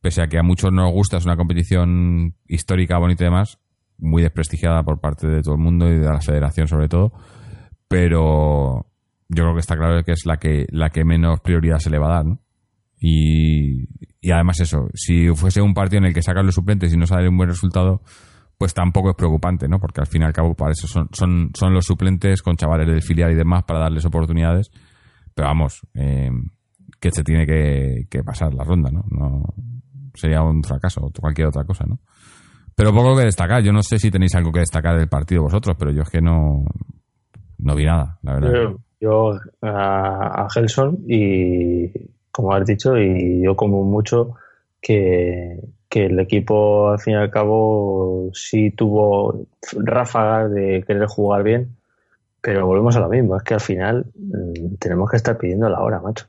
pese a que a muchos no nos gusta, es una competición histórica, bonita y demás, muy desprestigiada por parte de todo el mundo y de la federación sobre todo, pero yo creo que está claro que es la que la que menos prioridad se le va a dar, ¿no? Y, y además eso, si fuese un partido en el que sacan los suplentes y no sale un buen resultado, pues tampoco es preocupante, ¿no? Porque al fin y al cabo para eso son, son, son los suplentes con chavales del filial y demás para darles oportunidades. Pero vamos, eh, que se tiene que, que pasar la ronda, ¿no? no Sería un fracaso o cualquier otra cosa, ¿no? Pero poco que destacar. Yo no sé si tenéis algo que destacar del partido vosotros, pero yo es que no, no vi nada, la verdad. Yo a, a Gelson y, como has dicho, y yo como mucho que, que el equipo al fin y al cabo sí tuvo ráfagas de querer jugar bien, pero volvemos a lo mismo, es que al final mm, tenemos que estar pidiendo la hora, macho.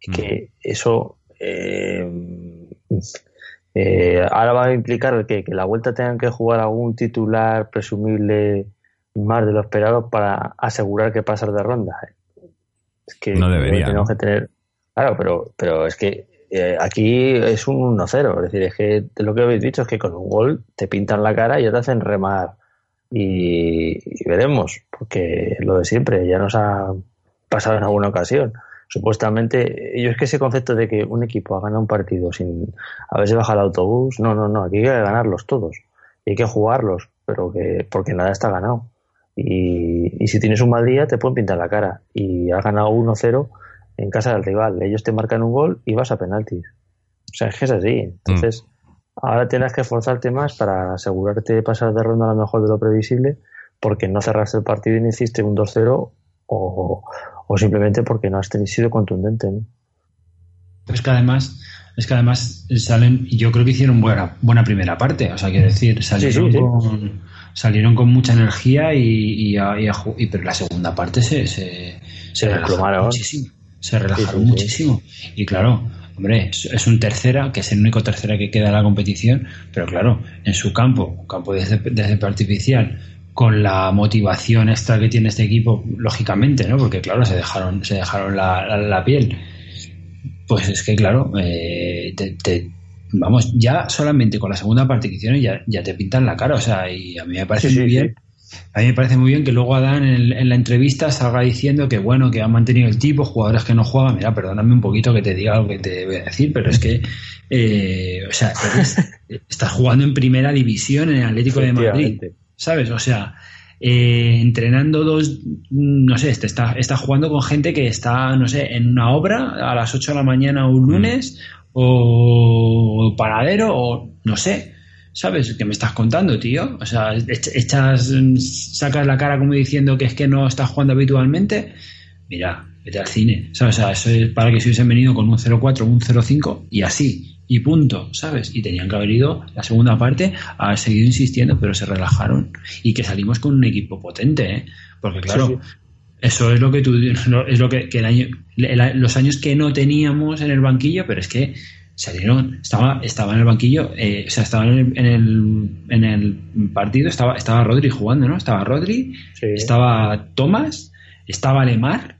Y que eso eh, eh, ahora va a implicar que, que la vuelta tengan que jugar algún titular presumible más de lo esperado para asegurar que pasar de ronda. Es que No debería, tenemos ¿no? que tener. Claro, pero, pero es que eh, aquí es un 1-0. Es decir, es que lo que habéis dicho es que con un gol te pintan la cara y ya te hacen remar. Y, y veremos, porque lo de siempre ya nos ha pasado en alguna ocasión. Supuestamente, yo es que ese concepto de que un equipo ha ganado un partido sin haberse bajado el autobús, no, no, no, aquí hay que ganarlos todos. Y hay que jugarlos, pero que porque nada está ganado. Y, y si tienes un mal día, te pueden pintar la cara. Y has ganado 1-0 en casa del rival. Ellos te marcan un gol y vas a penaltis. O sea, es que es así. Entonces, ahora tienes que esforzarte más para asegurarte de pasar de ronda a lo mejor de lo previsible, porque no cerraste el partido y no hiciste un 2-0 o, o simplemente porque no has tenido, sido contundente. ¿no? Es que además, es que además salen, y yo creo que hicieron buena, buena primera parte. O sea, quiero decir, salieron, Sí, sí, sí. Con, salieron con mucha energía y, y, a- y a ju- y- pero la segunda parte se, se, se relajaron muchísimo. Se relajaron Sí, sí, sí. muchísimo. Y claro, hombre, es, un tercera, que es el único tercera que queda en la competición, pero claro, en su campo, un campo de césped de césped artificial, con la motivación extra que tiene este equipo, lógicamente, ¿no? Porque claro, se dejaron, se dejaron la, la- la piel. Pues es que, claro, eh, te, te- vamos, ya solamente con la segunda parte que hicieron ya, ya te pintan la cara, o sea, y a mí me parece Sí, sí, muy bien. A mí me parece muy bien que luego Adán en, en la entrevista salga diciendo que bueno, que han mantenido el tipo, jugadores que no juegan. Mira, perdóname un poquito que te diga lo que te voy a decir, pero es que, eh, o sea, eres- estás jugando en primera división en el Atlético de Madrid. ¿sabes? O sea, eh, entrenando dos, no sé, este está, está jugando con gente que está, no sé, en una obra a las 8 de la mañana un lunes, o paradero, o no sé. ¿Sabes? ¿Qué me estás contando, tío? O sea, mm, sacas la cara como diciendo que es que no estás jugando habitualmente. Mira, vete al cine. ¿Sabes? O sea, eso es para que se hubiesen venido con un 0-4, un 0-5 y así. Y punto, ¿sabes? Y tenían que haber ido la segunda parte a haber seguido insistiendo, pero se relajaron. Y que salimos con un equipo potente, ¿eh? Porque claro, eso es lo que tú es lo que, que el año, el- los años que no teníamos en el banquillo, pero es que salieron, estaba, estaba en el banquillo, eh, o sea, estaba en el, en el, en el partido, estaba, estaba Rodri jugando, ¿no? Estaba Rodri, Sí. estaba Thomas, estaba Lemar.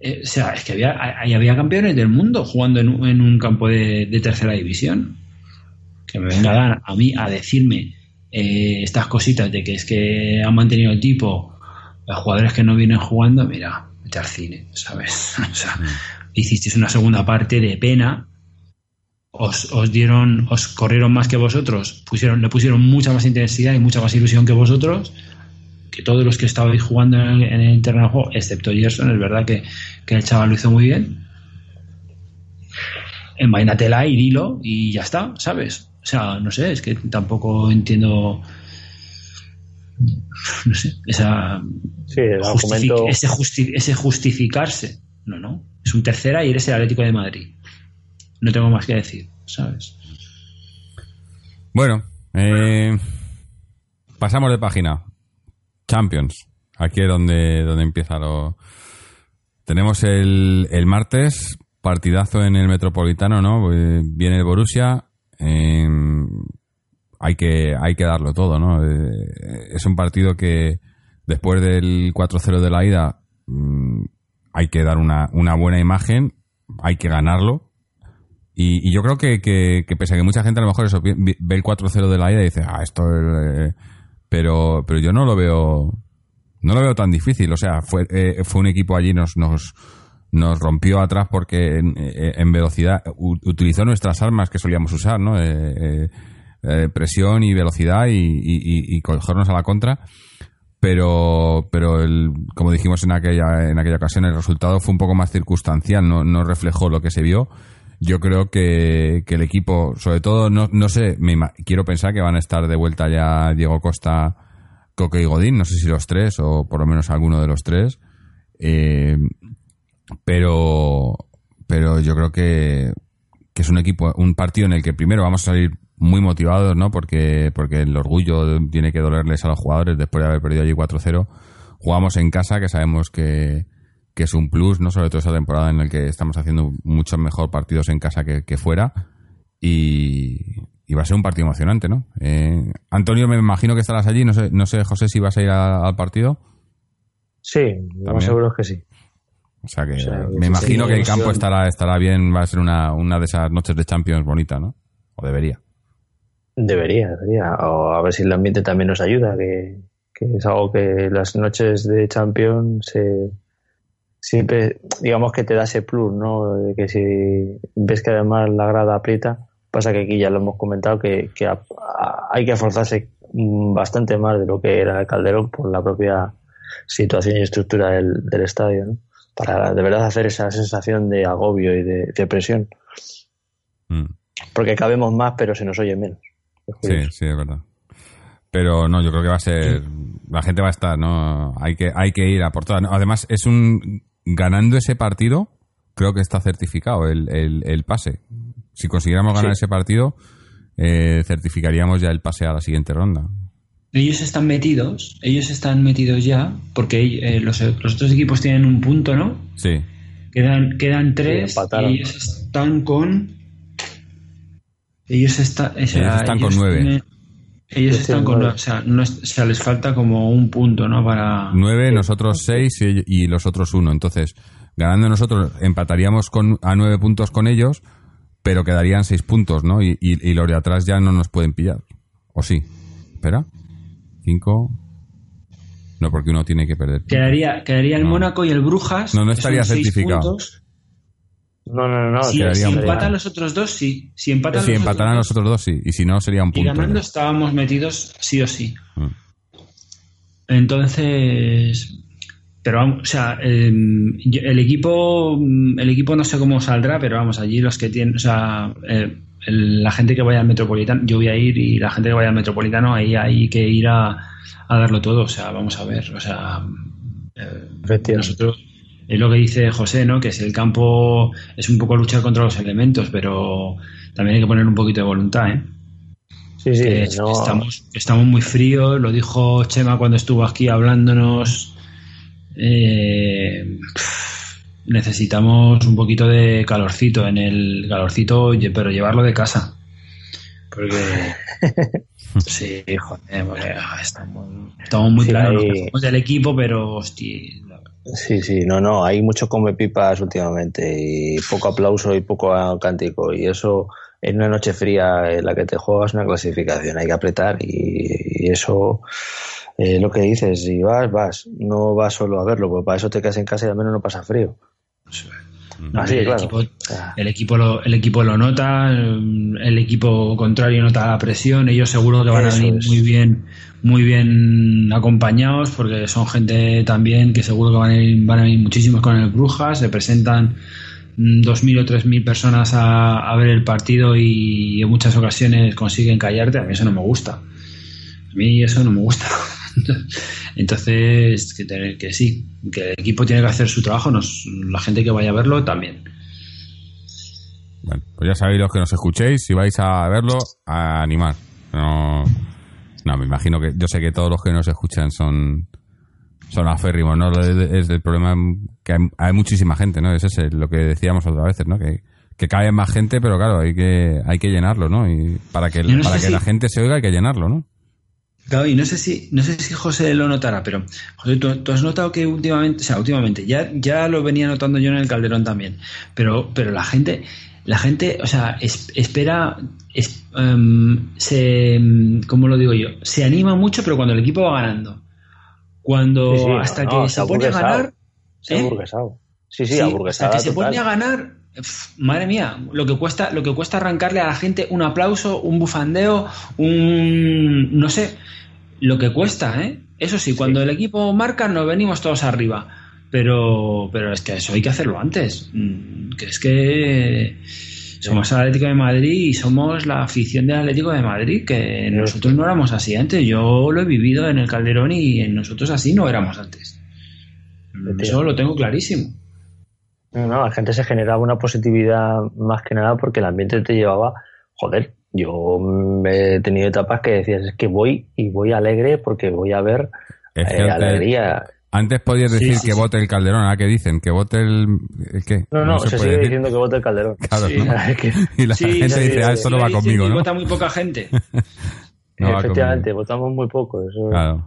eh, o sea, es que había, había campeones del mundo jugando en, un- en un campo de, de tercera división. Que me venga a dar a mí a decirme eh, estas cositas de que es que han mantenido el tipo, los jugadores que no vienen jugando, mira, vete al cine, ¿sabes? O sea, hicisteis una segunda parte de pena, os, os dieron, os corrieron más que vosotros, pusieron, le pusieron mucha más intensidad y mucha más ilusión que vosotros, que todos los que estabais jugando en el, en el terreno juego, excepto Gerson, es verdad que, que el chaval lo hizo muy bien. Envainatela y dilo y ya está, ¿sabes? O sea, no sé, es que tampoco entiendo. No sé, esa. Sí, el justific- argumento. ese, justi- ese justificarse. No, no. Es un tercera y eres el Atlético de Madrid. No tengo más que decir, ¿sabes? Bueno, eh, pasamos de página. Champions. Aquí es donde, donde empieza lo. Tenemos el, el martes, partidazo en el Metropolitano, ¿no? Eh, Viene el Borussia. eh, hay, que, hay que darlo todo, ¿no? Eh, es un partido que después del 4-0 de la ida mm, hay que dar una, una buena imagen, hay que ganarlo. Y, yo creo que, que, que pese a que mucha gente a lo mejor eso, ve el 4-0 de la ida y dice, ah, esto es... eh", pero, pero yo no lo veo no lo veo tan difícil. O sea, fue, eh, fue un equipo allí, nos, nos, nos rompió atrás porque en, eh, velocidad utilizó nuestras armas que solíamos usar, ¿no? Eh, eh, presión y velocidad y, y, y- cogernos a la contra. Pero, pero el, como dijimos en aquella, en aquella ocasión, el resultado fue un poco más circunstancial, no, no reflejó lo que se vio. Yo creo que, que el equipo, sobre todo, no, no sé, me quiero pensar que van a estar de vuelta ya Diego Costa, Coque y Godín, no sé si los tres o por lo menos alguno de los tres. Eh, pero, pero yo creo que, que es un equipo, un partido en el que primero vamos a salir muy motivados, ¿no? Porque, porque el orgullo tiene que dolerles a los jugadores después de haber perdido allí 4-0. Jugamos en casa, que sabemos que, que es un plus, ¿no? Sobre todo esa temporada en la que estamos haciendo muchos mejor partidos en casa que, que fuera. Y, y va a ser un partido emocionante, ¿no? Eh, Antonio, me imagino que estarás allí. No sé, no sé José, si vas a ir a- al partido. Sí, lo más seguro es que sí. O sea que O sea, me imagino que el campo estará, estará bien, va a ser una, una de esas noches de Champions bonita, ¿no? O debería. Debería, debería. O a ver si el ambiente también nos ayuda, que, que es algo que las noches de Champions se, siempre, digamos que te da ese plus, ¿no? De que si ves que además la grada aprieta, pasa que aquí ya lo hemos comentado que, que a- a- hay que esforzarse bastante más de lo que era el Calderón por la propia situación y estructura del, del estadio, ¿no? Para de verdad hacer esa sensación de agobio y de, de presión. Mm. Porque cabemos más, pero se nos oye menos. Sí, sí, es verdad. Pero no, yo creo que va a ser. La gente va a estar, ¿no? Hay que, hay que ir a por todas. Además, es un. Ganando ese partido, creo que está certificado el, el, el pase. Si consiguiéramos ganar Sí. ese partido, eh, certificaríamos ya el pase a la siguiente ronda. Ellos están metidos, ellos están metidos ya, porque eh, los, los otros equipos tienen un punto, ¿no? Sí, Quedan, quedan tres empataron. y ellos están con. Ellos, está- o sea, Ellos están con nueve. tienen- ellos están con nueve. O sea, no es- o sea, les falta como un punto, ¿no? Para. nueve, nosotros seis y, y los otros uno. Entonces, ganando nosotros, empataríamos con, a nueve puntos con ellos, pero quedarían seis puntos, ¿no? Y, y, y los de atrás ya no nos pueden pillar. ¿O sí? Espera. Cinco. No, porque uno tiene que perder. Quedaría, quedaría el No. Mónaco y el Brujas. No, no estaría certificado. puntos. No, no, no. no Si, si un- empatan los otros dos, sí. Si empatan, Si los otros los otros dos, sí. Y si no, sería un dos, y punto. ganando ya. estábamos metidos sí o sí. Mm. Entonces, pero vamos, o sea, eh, yo- el equipo, mm, el equipo no sé cómo saldrá, pero vamos, allí los que tienen, o sea, eh, la gente que vaya al Metropolitano, yo voy a ir y la gente que vaya al Metropolitano, ahí hay que ir a, a darlo todo, o sea, vamos a ver, o sea, eh, nosotros, es lo que dice José, ¿no? Que si el campo es un poco luchar contra los elementos, pero también hay que poner un poquito de voluntad, ¿eh? Sí, sí, que no- estamos, estamos muy fríos, lo dijo Chema cuando estuvo aquí hablándonos. Eh, necesitamos un poquito de calorcito en el calorcito, pero llevarlo de casa. Porque. sí, joder, porque ah, estamos, estamos muy Sí. Nos hay- del equipo, pero hostia. Sí, sí, no, no, hay mucho come pipas últimamente y poco aplauso y poco cántico y eso en una noche fría en la que te juegas una clasificación, hay que apretar y, y eso eh, lo que dices, si vas, vas, no vas solo a verlo, porque para eso te quedas en casa y al menos no pasa frío. Así, el, claro. equipo, Ah. el, equipo lo, el equipo lo nota, el equipo contrario nota la presión, ellos seguro que van Eso a venir es. muy bien, muy bien acompañados, porque son gente también que seguro que van a, ir, van a venir muchísimos con el Brujas, se presentan mm, 2.000 o 3.000 personas a, a ver el partido y en muchas ocasiones consiguen callarte, a mí eso no me gusta. A mí eso no me gusta. Entonces, que, que sí, que el equipo tiene que hacer su trabajo, nos, la gente que vaya a verlo también. Bueno, pues ya sabéis los que nos escuchéis, si vais a verlo, a animar. No, no, me imagino que yo sé que todos los que nos escuchan son son aférrimos, ¿no? Es el problema que hay, hay muchísima gente, ¿no? Es ese, lo que decíamos otras veces, ¿no? Que, que cae más gente, pero claro, hay que hay que llenarlo, ¿no? Y para que, no para que si- la gente se oiga hay que llenarlo, ¿no? Claro, y no sé si, no sé si José lo notará, pero José, ¿tú, tú has notado que últimamente, o sea, últimamente, ya, ya lo venía notando yo en el Calderón también, pero, pero la gente, la gente, o sea, es- espera, es- em, se, em, ¿cómo lo digo yo? Se anima mucho, pero cuando el equipo va ganando. Cuando Sí, sí, hasta no, que no, se pone a ganar, Se ¿eh? Sí, sí, Sí, hasta que se pone a ganar, madre mía, lo que cuesta, lo que cuesta arrancarle a la gente un aplauso, un bufandeo, un no sé, lo que cuesta, ¿eh? Eso sí, cuando el equipo marca nos venimos todos arriba. Pero, pero es que eso hay que hacerlo antes. Mm, Que es que somos el Atlético de Madrid y somos la afición del Atlético de Madrid, que nosotros no éramos así antes. Yo lo he vivido en el Calderón y en nosotros así no éramos antes. Eso lo tengo clarísimo. No, no, la gente se generaba una positividad más que nada porque el ambiente te llevaba, joder, yo he tenido etapas que decías, es que voy y voy alegre porque voy a ver eh, antes- alegría. Antes podías decir sí, que sí. vote el Calderón, ¿ahora qué dicen? Que vote el... ¿el ¿Qué? No, no, se, puede sigue decir. diciendo que vote el Calderón. Claro, Y la Sí, gente sí, dice, sí, ah, esto no va conmigo, y ¿no? vota muy poca gente. No va Efectivamente, votamos muy poco. Eso... Claro.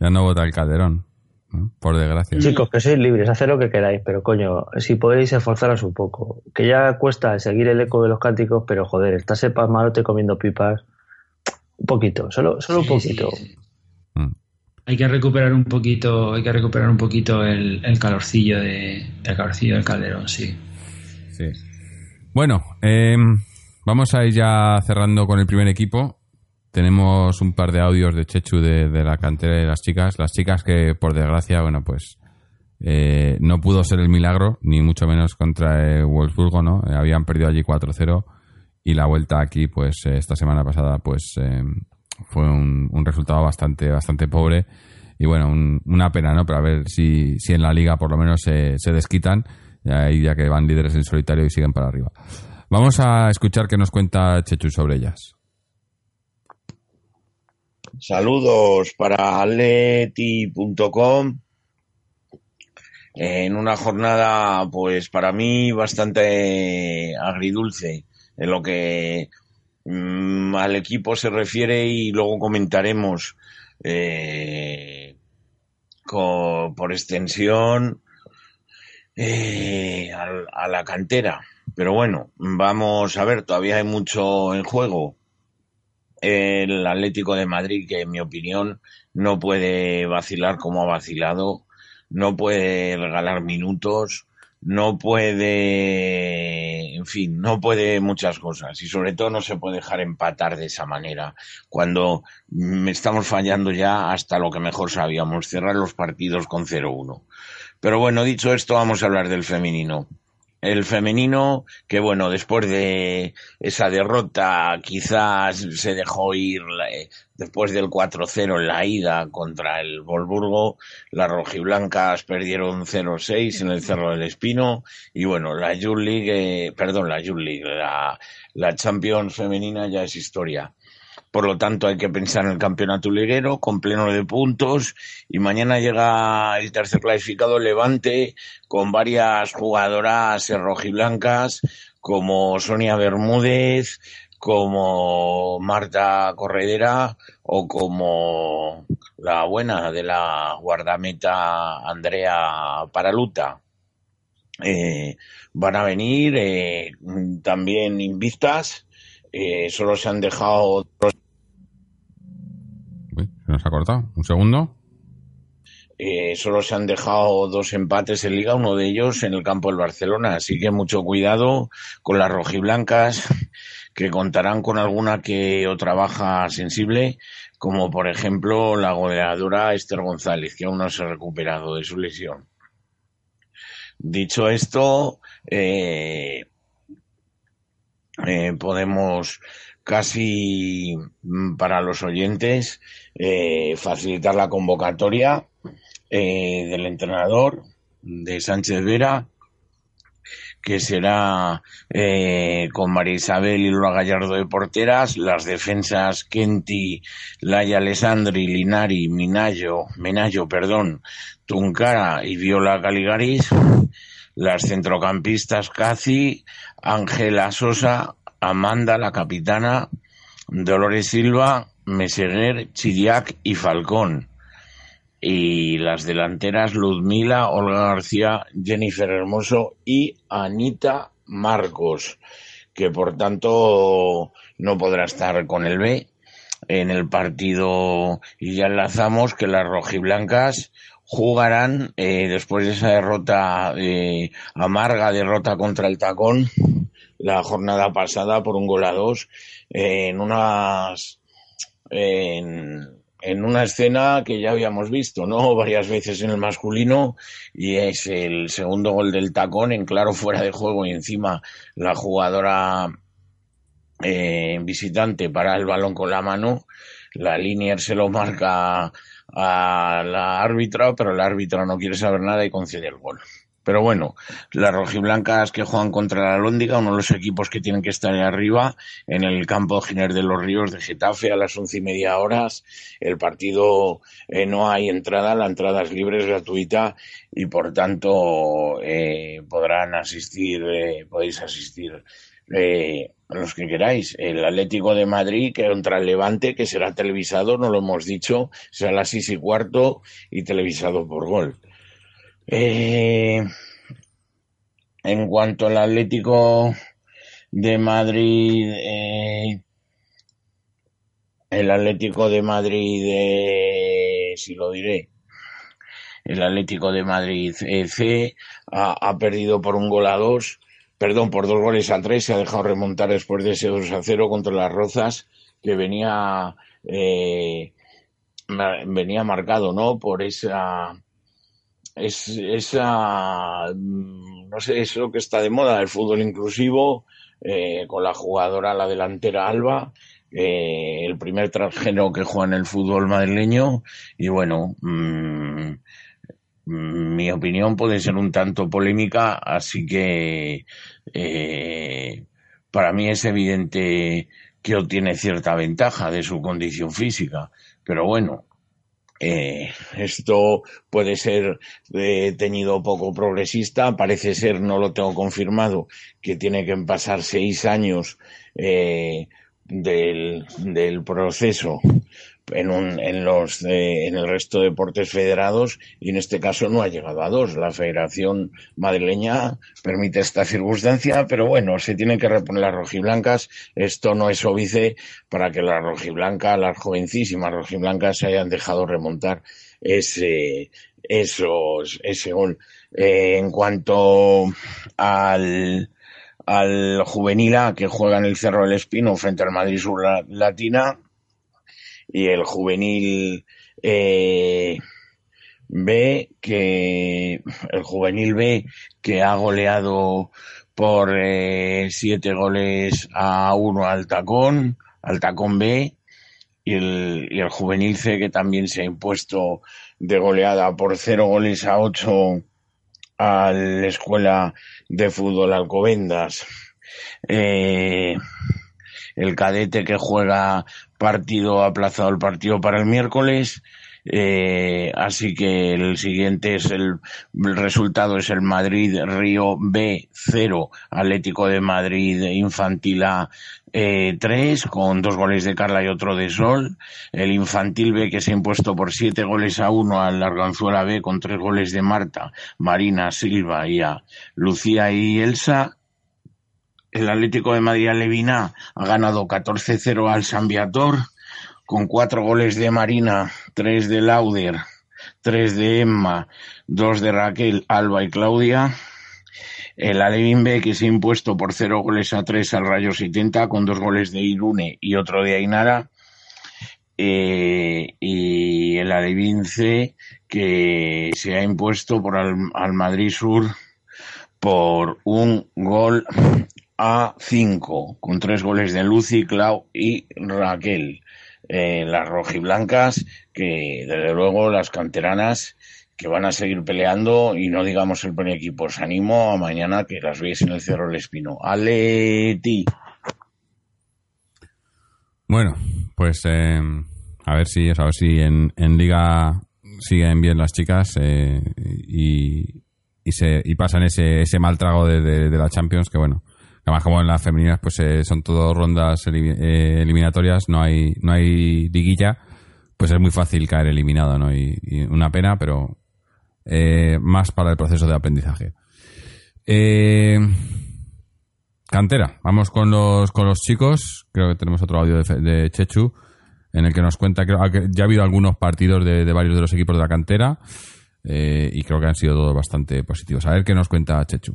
Ya no vota el Calderón. ¿No? Por desgracia. Chicos, que sois libres, haced lo que queráis, pero coño, si podéis esforzaros un poco. Que ya cuesta seguir el eco de los cánticos, pero joder, estás sepas malote comiendo pipas. Un poquito, solo, solo un Sí, sí, poquito. sí. Mm. Hay que recuperar un poquito, hay que recuperar un poquito el, el calorcillo de, el calorcillo del calderón, sí. Sí. Bueno, eh, vamos a ir ya cerrando con el primer equipo. Tenemos un par de audios de Chechu de, de la cantera de las chicas. Las chicas que, por desgracia, bueno, pues eh, no pudo ser el milagro, ni mucho menos contra el Wolfsburgo, ¿no? Eh, habían perdido allí 4-0 y la vuelta aquí, pues eh, esta semana pasada, pues eh, fue un, un resultado bastante, bastante pobre. Y bueno, un- una pena, ¿no? Pero a ver si, si en la liga por lo menos se, se desquitan, ya, ya que van líderes en solitario y siguen para arriba. Vamos a escuchar qué nos cuenta Chechu sobre ellas. Saludos para atleti.com. En una jornada, pues para mí bastante agridulce en lo que mm, al equipo se refiere y luego comentaremos eh, por extensión eh, a la cantera. Pero bueno, vamos a ver, todavía hay mucho en juego el Atlético de Madrid, que en mi opinión no puede vacilar como ha vacilado, no puede regalar minutos, no puede, en fin, no puede muchas cosas y sobre todo no se puede dejar empatar de esa manera cuando estamos fallando ya hasta lo que mejor sabíamos, cerrar los partidos con 0-1. Pero bueno, dicho esto, vamos a hablar del femenino. El femenino, que bueno, después de esa derrota quizás se dejó ir eh, después del 4-0 en la ida contra el Volburgo, las rojiblancas perdieron 0-6 en el Cerro del Espino y bueno, la Youth League, eh, perdón, la Youth League, la, la Champions femenina ya es historia. Por lo tanto, hay que pensar en el campeonato liguero con pleno de puntos y mañana llega el tercer clasificado Levante con varias jugadoras rojiblancas como Sonia Bermúdez, como Marta Corredera o como la buena de la guardameta Andrea Paraluta. Eh, van a venir eh, también invictas, eh, solo se han dejado Uy, nos ha cortado. Un segundo. Eh, solo se han dejado dos empates en liga, uno de ellos en el campo del Barcelona, así que mucho cuidado con las rojiblancas que contarán con alguna que otra baja sensible, como por ejemplo la goleadora Esther González, que aún no se ha recuperado de su lesión. Dicho esto, eh, eh, podemos casi mm, para los oyentes eh, facilitar la convocatoria eh, del entrenador de Sánchez Vera que será eh, con María Isabel y Lola Gallardo de porteras, las defensas Kenti, Laia Alessandri, Linari, Minayo, Menayo, perdón, Tuncara y Viola Caligaris, las centrocampistas Caci, Ángela Sosa, Amanda, la capitana, Dolores Silva, Meseguer, Chiriac y Falcón. Y las delanteras Ludmila, Olga García, Jennifer Hermoso y Anita Marcos, que por tanto no podrá estar con el B en el partido. Y ya enlazamos que las rojiblancas jugarán eh, después de esa derrota, eh, amarga derrota contra el tacón, la jornada pasada por un gol a dos, eh, en unas en, una escena que ya habíamos visto, ¿no? Varias veces en el masculino y es el segundo gol del tacón en claro fuera de juego y encima la jugadora eh, visitante para el balón con la mano, la línea se lo marca a la árbitra, pero la árbitra no quiere saber nada y concede el gol. Pero bueno, las rojiblancas que juegan contra la Lóndiga, uno de los equipos que tienen que estar arriba, en el campo Giner de los Ríos de Getafe a las once y media horas. El partido eh, no hay entrada, la entrada es libre, es gratuita y por tanto eh, podrán asistir, eh, podéis asistir eh, los que queráis. El Atlético de Madrid que contra el Levante, que será televisado, no lo hemos dicho, será a las seis y cuarto y televisado por gol. Eh, en cuanto al Atlético de Madrid, eh, el Atlético de Madrid, eh, si lo diré, el Atlético de Madrid C ha perdido por un gol a dos perdón, por dos goles a tres, se ha dejado remontar después de ese 2 a 0 contra las Rozas, que venía, eh, venía marcado, ¿no? Por esa, es, esa, mm, no sé, eso que está de moda, el fútbol inclusivo, eh, con la jugadora, la delantera Alba, eh, el primer transgénero que juega en el fútbol madrileño, y bueno, mmm, mi opinión puede ser un tanto polémica, así que eh, para mí es evidente que obtiene cierta ventaja de su condición física, pero bueno, eh, esto puede ser eh, poco progresista, parece ser, no lo tengo confirmado, que tiene que pasar seis años eh, del, del proceso en, un, en, los, en el resto de deportes federados y en este caso no ha llegado a dos. La Federación Madrileña permite esta circunstancia, pero bueno, se tienen que reponer las rojiblancas. Esto no es óbice para que las rojiblancas, las jovencísimas rojiblancas se hayan dejado remontar ese, esos, ese gol. Eh, en cuanto al, al juvenil A que juega en el Cerro del Espino frente al Madrid Sur Latina, y el juvenil eh, B que el juvenil B que ha goleado por eh, siete goles a uno al tacón al tacón B y el, y el juvenil C que también se ha impuesto de goleada por cero goles a ocho a la escuela de fútbol Alcobendas. Eh, el cadete que juega partido aplazado el partido para el miércoles. Eh, así que el siguiente es el, el resultado es el Madrid Río B 0 Atlético de Madrid Infantil A eh, 3 con dos goles de Carla y otro de Sol el Infantil B que se ha impuesto por siete goles a uno al Larganzuela B con tres goles de Marta Marina Silva y a Lucía y Elsa el Atlético de Madrid Levina ha ganado 14-0 al San Viator con cuatro goles de Marina, tres de Lauder, tres de Emma, dos de Raquel, Alba y Claudia. El Alevín B que se ha impuesto por cero goles a tres al Rayo 70 con dos goles de Irune y otro de Ainara. Eh, y el Alevín C que se ha impuesto por al, al Madrid Sur por un gol a 5, con tres goles de Lucy, Clau y Raquel. Eh, las rojiblancas, que desde luego las canteranas que van a seguir peleando y no digamos el primer equipo. Os animo a mañana que las veáis en el Cerro del Espino. ¡Aleti! Bueno, pues eh, a ver si, a ver si en, Liga siguen bien las chicas eh, y, y, se, y pasan ese, ese mal trago de, de la Champions que bueno Además, como en las femeninas, pues eh, son todo rondas eh, eliminatorias, no hay, no hay liguilla, pues es muy fácil caer eliminado, ¿no? Y, una pena, pero eh, más para el proceso de aprendizaje. Cantera, vamos con los, con los chicos. Creo que tenemos otro audio de, Chechu en el que nos cuenta que ya ha habido algunos partidos de, varios de los equipos de la cantera y creo que han sido todos bastante positivos. A ver qué nos cuenta Chechu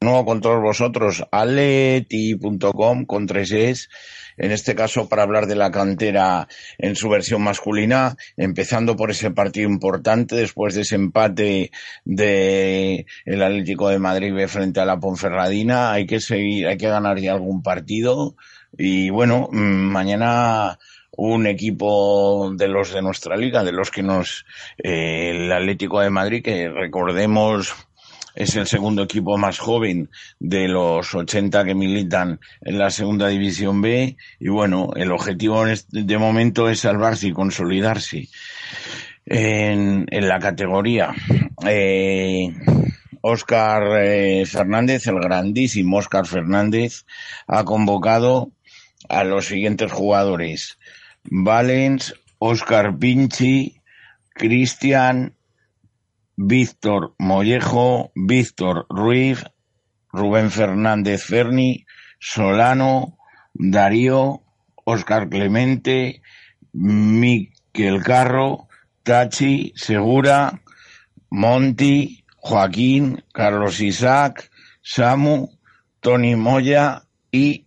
nuevo con todos vosotros, aleti.com con tres es, en este caso para hablar de la cantera en su versión masculina, empezando por ese partido importante después de ese empate de el Atlético de Madrid frente a la Ponferradina, hay que seguir, hay que ganar ya algún partido. Y bueno, mañana un equipo de los de nuestra liga, de los que nos, eh, el Atlético de Madrid, que recordemos es el segundo equipo más joven de los 80 que militan en la segunda división B y bueno, el objetivo de momento es salvarse y consolidarse en, en la categoría. Eh, Óscar eh, Fernández, el grandísimo Óscar Fernández, ha convocado a los siguientes jugadores. Valens, Óscar Pinchi, Cristian, Víctor Mollejo, Víctor Ruiz, Rubén Fernández Ferni, Solano, Darío, Óscar Clemente, Miquel Carro, Tachi, Segura, Monti, Joaquín, Carlos Isaac, Samu, Tony Moya y,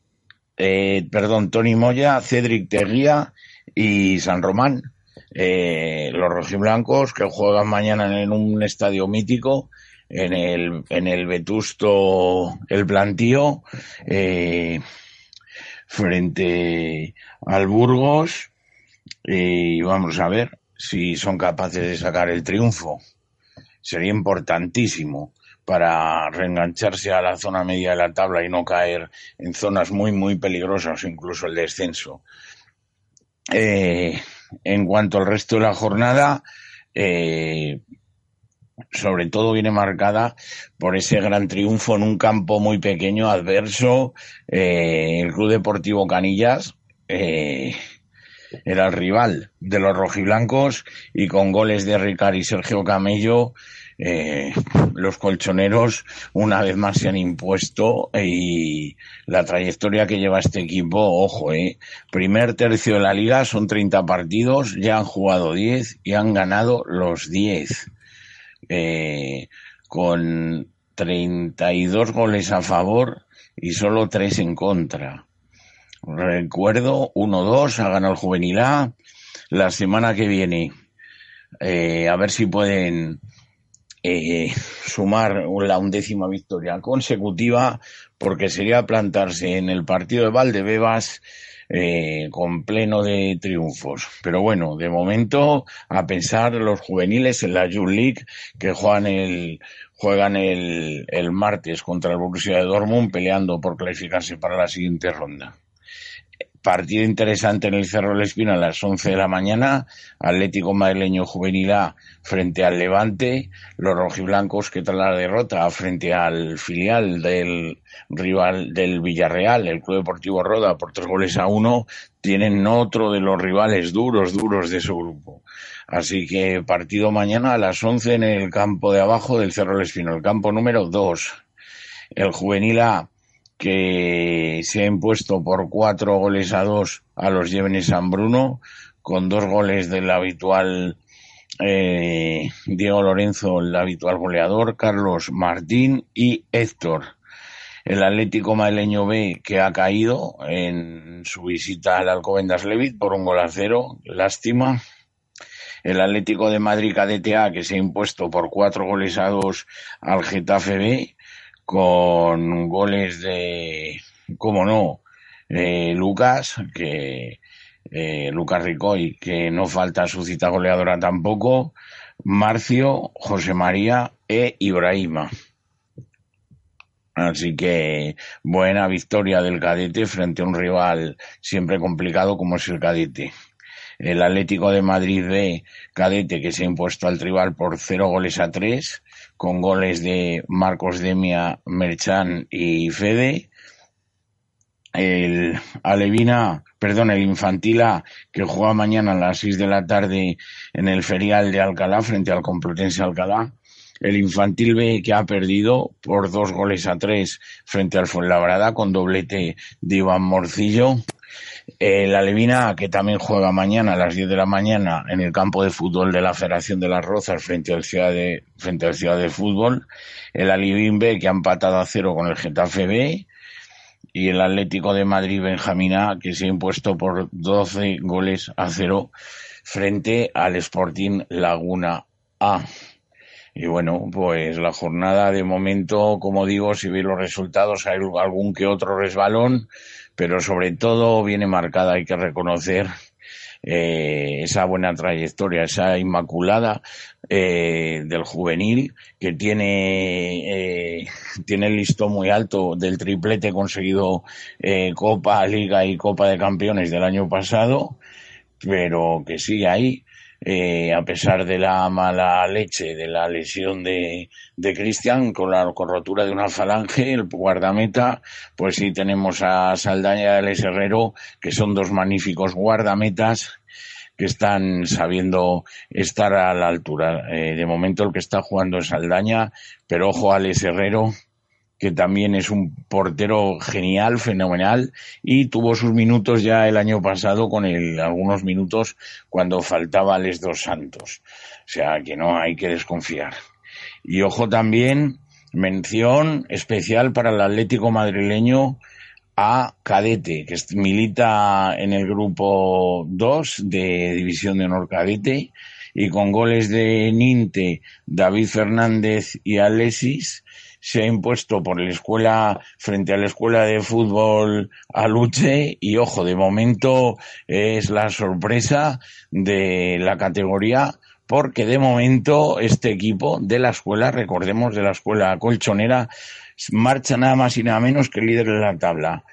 eh, perdón, Tony Moya, Cedric Teguía y San Román. Eh, los rojiblancos que juegan mañana en un estadio mítico en el, en el Vetusto El Plantío, eh, frente al Burgos, y vamos a ver si son capaces de sacar el triunfo. Sería importantísimo para reengancharse a la zona media de la tabla y no caer en zonas muy, muy peligrosas, incluso el descenso. Eh, en cuanto al resto de la jornada, eh, sobre todo viene marcada por ese gran triunfo en un campo muy pequeño, adverso. Eh, el Club Deportivo Canillas eh, era el rival de los rojiblancos y con goles de Ricard y Sergio Camello. Eh, los colchoneros una vez más se han impuesto y la trayectoria que lleva este equipo, ojo, eh, primer tercio de la liga son 30 partidos, ya han jugado 10 y han ganado los 10 eh, con 32 goles a favor y solo 3 en contra. Recuerdo, 1-2, ha ganado el Juvenil A. La semana que viene, eh, a ver si pueden eh, sumar la undécima victoria consecutiva, porque sería plantarse en el partido de Valdebebas eh, con pleno de triunfos. Pero bueno, de momento, a pensar los juveniles en la Youth League que juegan el, juegan el, el martes contra el Borussia de Dortmund peleando por clasificarse para la siguiente ronda. Partido interesante en el Cerro del Espino a las 11 de la mañana. Atlético Madrileño Juvenil A frente al Levante. Los rojiblancos que tras la derrota frente al filial del rival del Villarreal, el Club Deportivo Roda, por tres goles a uno, tienen otro de los rivales duros, duros de su grupo. Así que partido mañana a las 11 en el campo de abajo del Cerro del Espino, el campo número 2. El Juvenil A que se ha impuesto por cuatro goles a dos a los Llévenes San Bruno, con dos goles del habitual eh, Diego Lorenzo, el habitual goleador, Carlos Martín y Héctor. El Atlético Madrileño B que ha caído en su visita al Alcobendas Levit por un gol a cero, lástima. El Atlético de Madrid KDTA que se ha impuesto por cuatro goles a dos al Getafe B con goles de, cómo no, Lucas, que eh, Lucas Ricoy, que no falta su cita goleadora tampoco, Marcio, José María e Ibrahima. Así que buena victoria del cadete frente a un rival siempre complicado como es el cadete. El Atlético de Madrid B, cadete, que se ha impuesto al rival por cero goles a tres con goles de Marcos Demia, Merchan y Fede. El Alevina, perdón, el Infantila, que juega mañana a las 6 de la tarde en el ferial de Alcalá frente al Complutense Alcalá. El Infantil B que ha perdido por dos goles a tres frente al Fuenlabrada con doblete de Iván Morcillo. Eh, la Levina, que también juega mañana a las 10 de la mañana en el campo de fútbol de la Federación de las Rozas frente al Ciudad de, frente al Ciudad de Fútbol. El Alivín B, que ha empatado a cero con el Getafe B. Y el Atlético de Madrid Benjamina, que se ha impuesto por 12 goles a cero frente al Sporting Laguna A. Y bueno, pues la jornada de momento, como digo, si veis los resultados, hay algún que otro resbalón, pero sobre todo viene marcada, hay que reconocer, eh, esa buena trayectoria, esa inmaculada eh, del juvenil que tiene eh, tiene el muy alto del triplete conseguido eh, Copa, Liga y Copa de Campeones del año pasado, pero que sigue ahí eh, a pesar de la mala leche, de la lesión de, de Cristian, con la con rotura de una falange, el guardameta, pues sí tenemos a Saldaña Alex Herrero, que son dos magníficos guardametas que están sabiendo estar a la altura. Eh, de momento el que está jugando es Saldaña, pero ojo a Alex Herrero, que también es un portero genial, fenomenal, y tuvo sus minutos ya el año pasado con algunos minutos cuando faltaba Les Dos Santos. O sea que no hay que desconfiar. Y ojo también, mención especial para el Atlético madrileño a Cadete, que milita en el grupo 2 de División de Honor Cadete, y con goles de Ninte, David Fernández y Alexis, se ha impuesto por la escuela frente a la escuela de fútbol Aluche y ojo, de momento es la sorpresa de la categoría porque de momento este equipo de la escuela, recordemos de la escuela colchonera, marcha nada más y nada menos que líder de la tabla.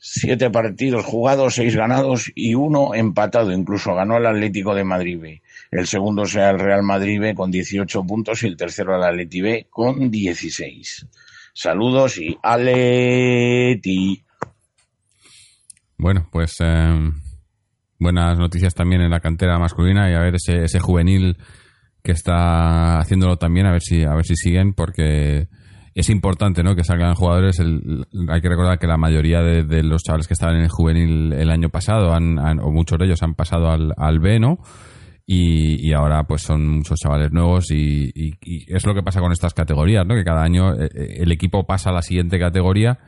Siete partidos jugados, seis ganados y uno empatado. Incluso ganó el Atlético de Madrid. El segundo sea el Real Madrid B con 18 puntos y el tercero el Atleti B con 16. Saludos y Aleti. Bueno, pues eh, buenas noticias también en la cantera masculina y a ver ese, juvenil que está haciéndolo también, a ver si, a ver si siguen, porque es importante ¿no? que salgan jugadores. El, hay que recordar que la mayoría de, los chavales que estaban en el juvenil el año pasado, han, o muchos de ellos han pasado al, al B, ¿no? Y, y, ahora pues son muchos chavales nuevos y, y, y, es lo que pasa con estas categorías, ¿no? Que cada año eh, el equipo pasa a la siguiente categoría,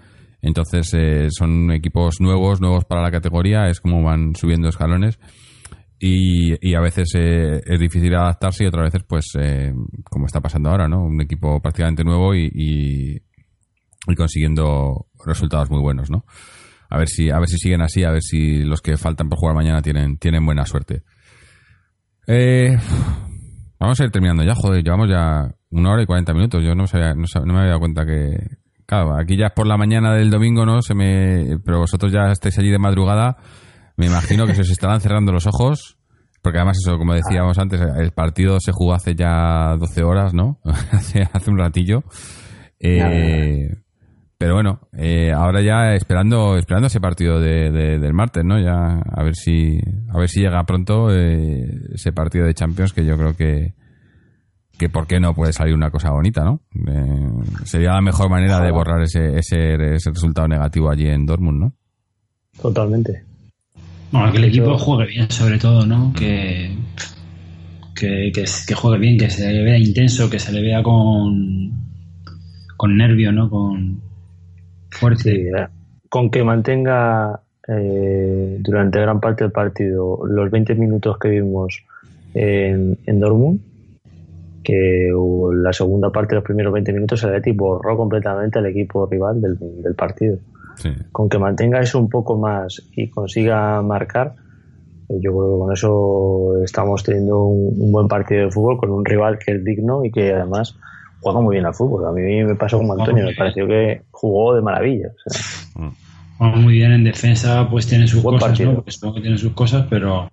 entonces eh, son equipos nuevos, nuevos para la categoría, es como van subiendo escalones y, y a veces eh, es difícil adaptarse y otras veces pues eh, como está pasando ahora, ¿no? Un equipo prácticamente nuevo y, y, consiguiendo resultados muy buenos, ¿no? A ver si a ver si siguen así, a ver si los que faltan por jugar mañana tienen tienen buena suerte. Eh, vamos a ir terminando ya, joder, llevamos ya una hora y cuarenta minutos. Yo no, sabía, no, no, me había dado cuenta que. Claro, aquí ya es por la mañana del domingo, ¿no? Se me, pero vosotros ya estáis allí de madrugada. Me imagino que se os estarán cerrando los ojos. Porque además, eso, como decíamos antes, el partido se jugó hace ya 12 horas, ¿no? hace, un ratillo. Eh, pero bueno, eh, ahora ya esperando esperando ese partido de, de, del martes, ¿no? Ya a ver si a ver si llega pronto eh, ese partido de Champions que yo creo que que por qué no puede salir una cosa bonita, ¿no? Eh, sería la mejor manera de borrar ese, ese, ese resultado negativo allí en Dortmund, ¿no? Totalmente. Bueno, que el equipo juegue bien, sobre todo, ¿no? Que, que, que, que juegue bien, que se le vea intenso, que se le vea con, con nervio, ¿no? Con, fuerte. Con que mantenga eh, durante gran parte del partido los 20 minutos que vimos en, en Dortmund, que la segunda parte los primeros 20 minutos el Atleti borró completamente al equipo rival del, del partido. Sí. Con que mantenga eso un poco más y consiga marcar, yo creo que con eso estamos teniendo un, un buen partido de fútbol con un rival que es digno y que además juega muy bien al fútbol. A mí me pasó como Antonio, me pareció que jugó de maravilla. O sea. Juega muy bien en defensa, pues tiene sus Buen cosas, partido. ¿no? Porque supongo que tiene sus cosas, pero,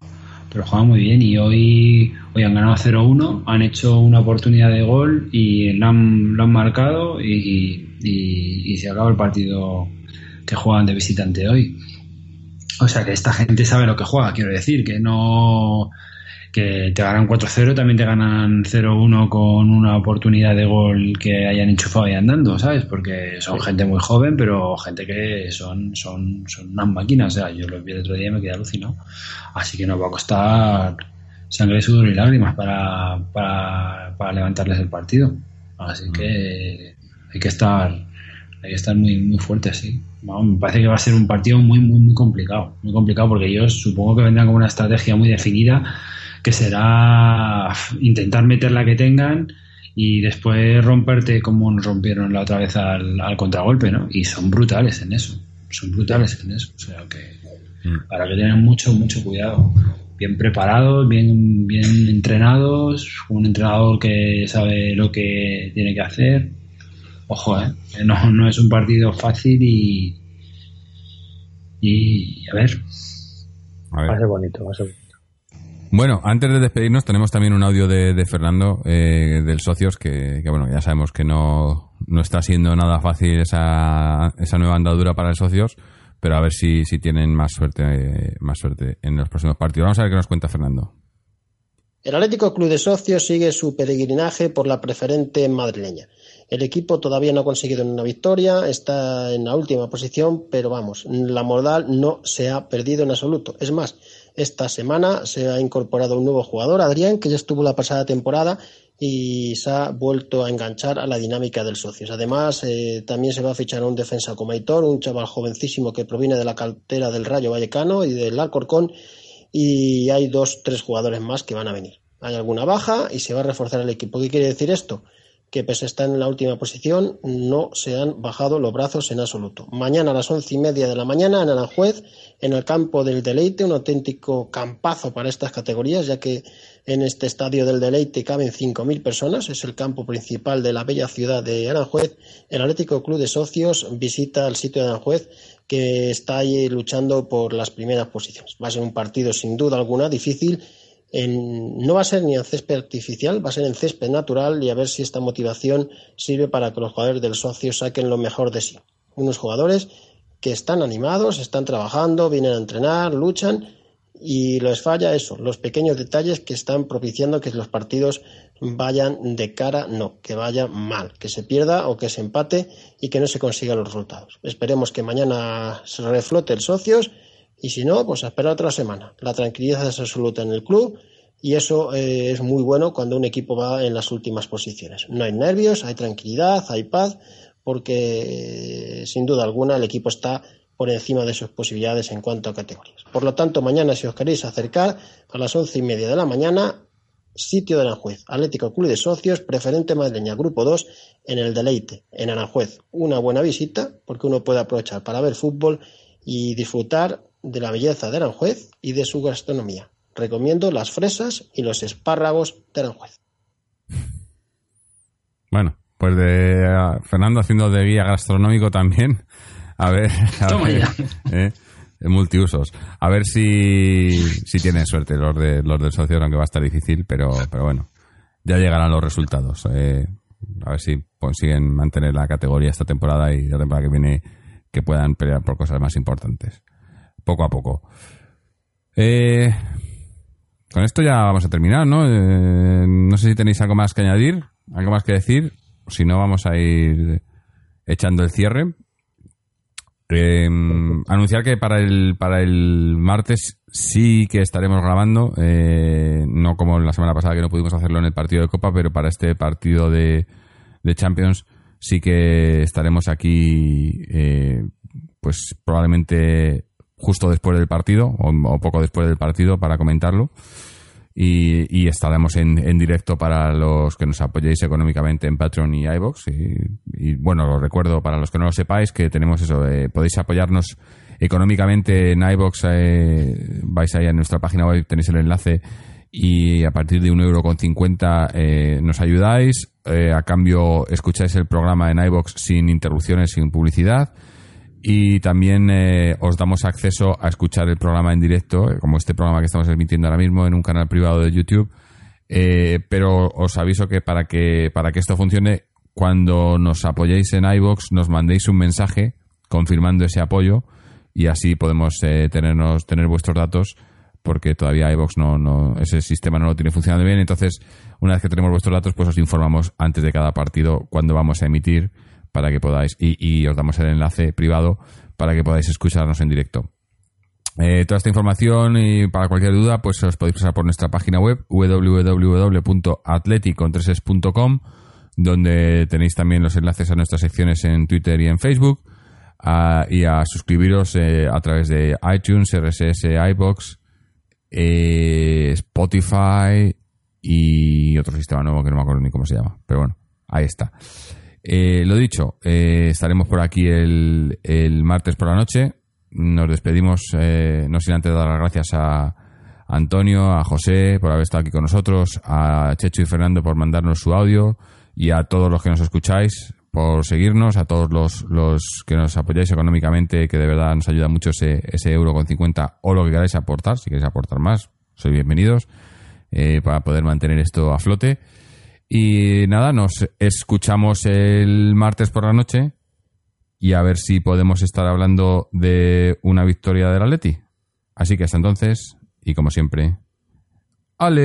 pero juega muy bien. Y hoy, hoy han ganado 0-1, han hecho una oportunidad de gol y lo han, lo han marcado y, y, y se acaba el partido que juegan de visitante hoy. O sea que esta gente sabe lo que juega, quiero decir, que no que te ganan 4-0, también te ganan 0-1 con una oportunidad de gol que hayan enchufado y andando, ¿sabes? Porque son gente muy joven, pero gente que son, son, son unas máquinas. O sea, yo los vi el otro día y me quedé alucinado. Así que nos va a costar sangre, sudor y lágrimas para, para, para levantarles el partido. Así que hay que estar, hay que estar muy, muy fuerte, sí. Me parece que va a ser un partido muy, muy, muy complicado. Muy complicado porque ellos supongo que vendrán con una estrategia muy definida que será intentar meter la que tengan y después romperte como nos rompieron la otra vez al, al contragolpe, ¿no? Y son brutales en eso, son brutales en eso, o sea que mm. para que tengan mucho, mucho cuidado. Bien preparados, bien, bien entrenados, un entrenador que sabe lo que tiene que hacer. Ojo, ¿eh? No, no es un partido fácil y, y a ver. A ver. Va a ser bonito, va a ser bonito. Bueno, antes de despedirnos tenemos también un audio de, Fernando eh, del Socios que, bueno, ya sabemos que no, no está siendo nada fácil esa, esa nueva andadura para el Socios, pero a ver si, si tienen más suerte, eh, más suerte en los próximos partidos. Vamos a ver qué nos cuenta Fernando. El Atlético Club de Socios sigue su peregrinaje por la preferente madrileña. El equipo todavía no ha conseguido una victoria, está en la última posición, pero vamos, la modal no se ha perdido en absoluto. Es más, esta semana se ha incorporado un nuevo jugador, Adrián, que ya estuvo la pasada temporada y se ha vuelto a enganchar a la dinámica del Socios. Además, eh, también se va a fichar a un defensa como Aitor, un chaval jovencísimo que proviene de la cantera del Rayo Vallecano y del Alcorcón, y hay dos, tres jugadores más que van a venir. Hay alguna baja y se va a reforzar el equipo. ¿Qué quiere decir esto? Que pese a estar en la última posición, no se han bajado los brazos en absoluto. Mañana a las once y media de la mañana en Aranjuez, en el campo del Deleite, un auténtico campazo para estas categorías, ya que en este estadio del Deleite caben cinco mil personas, es el campo principal de la bella ciudad de Aranjuez. El Atlético Club de Socios visita el sitio de Aranjuez, que está ahí luchando por las primeras posiciones. Va a ser un partido sin duda alguna difícil no va a ser ni en césped artificial, va a ser en césped natural y a ver si esta motivación sirve para que los jugadores del socio saquen lo mejor de sí. Unos jugadores que están animados, están trabajando, vienen a entrenar, luchan y les falla eso, los pequeños detalles que están propiciando que los partidos vayan de cara, no, que vaya mal, que se pierda o que se empate y que no se consigan los resultados. Esperemos que mañana se reflote el socios y si no, pues a esperar otra semana. La tranquilidad es absoluta en el club y eso eh, es muy bueno cuando un equipo va en las últimas posiciones. No hay nervios, hay tranquilidad, hay paz, porque sin duda alguna el equipo está por encima de sus posibilidades en cuanto a categorías. Por lo tanto, mañana si os queréis acercar a las once y media de la mañana, sitio de Aranjuez, Atlético Club de Socios, preferente madrileña, grupo 2, en el Deleite, en Aranjuez. Una buena visita, porque uno puede aprovechar para ver fútbol y disfrutar de la belleza de Aranjuez y de su gastronomía. Recomiendo las fresas y los espárragos de Aranjuez. Bueno, pues de Fernando haciendo de guía gastronómico también. A ver, a ver ¿eh? multiusos. A ver si, si tienen suerte los de los del socio, aunque va a estar difícil, pero, pero bueno, ya llegarán los resultados. Eh, a ver si consiguen mantener la categoría esta temporada y la temporada que viene que puedan pelear por cosas más importantes poco a poco. Eh, con esto ya vamos a terminar, ¿no? Eh, no sé si tenéis algo más que añadir, algo más que decir. Si no, vamos a ir echando el cierre. Eh, anunciar que para el, para el martes sí que estaremos grabando, no como la semana pasada que no pudimos hacerlo en el partido de Copa, pero para este partido de, de Champions sí que estaremos aquí, pues probablemente justo después del partido o, poco después del partido para comentarlo. Y, estaremos en, directo para los que nos apoyéis económicamente en Patreon y iBox. Y, bueno, lo recuerdo para los que no lo sepáis que tenemos eso, eh, podéis apoyarnos económicamente en iBox. Eh, vais ahí a nuestra página web, tenéis el enlace y a partir de un euro con cincuenta eh, nos ayudáis. a cambio, escucháis el programa en iBox sin interrupciones, sin publicidad y también eh, os damos acceso a escuchar el programa en directo, eh, como este programa que estamos emitiendo ahora mismo en un canal privado de YouTube. Eh, pero os aviso que para que para que esto funcione, cuando nos apoyéis en iBox, nos mandéis un mensaje confirmando ese apoyo y así podemos tenernos tener vuestros datos porque todavía iBox no, no ese sistema no lo tiene funcionando bien. Entonces, una vez que tenemos vuestros datos, pues os informamos antes de cada partido cuando vamos a emitir para que podáis, y, os damos el enlace privado para que podáis escucharnos en directo. Eh, toda esta información y para cualquier duda, pues os podéis pasar por nuestra página web www.atleticontreses.com donde tenéis también los enlaces a nuestras secciones en Twitter y en Facebook y a suscribiros eh, a través de iTunes, RSS, iBox, eh, Spotify y otro sistema nuevo que no me acuerdo ni cómo se llama. Pero bueno, ahí está. Eh, lo dicho, eh, estaremos por aquí el, el, martes por la noche. Nos despedimos, eh, no sin antes dar las gracias a Antonio, a José por haber estado aquí con nosotros, a Checho y Fernando por mandarnos su audio y a todos los que nos escucháis por seguirnos, a todos los, los que nos apoyáis económicamente, que de verdad nos ayuda mucho ese, ese euro con 50 o lo que queráis aportar, si queréis aportar más, sois bienvenidos eh, para poder mantener esto a flote. Y nada, nos escuchamos el martes por la noche y a ver si podemos estar hablando de una victoria del Atleti. Así que hasta entonces, y como siempre, Aleti.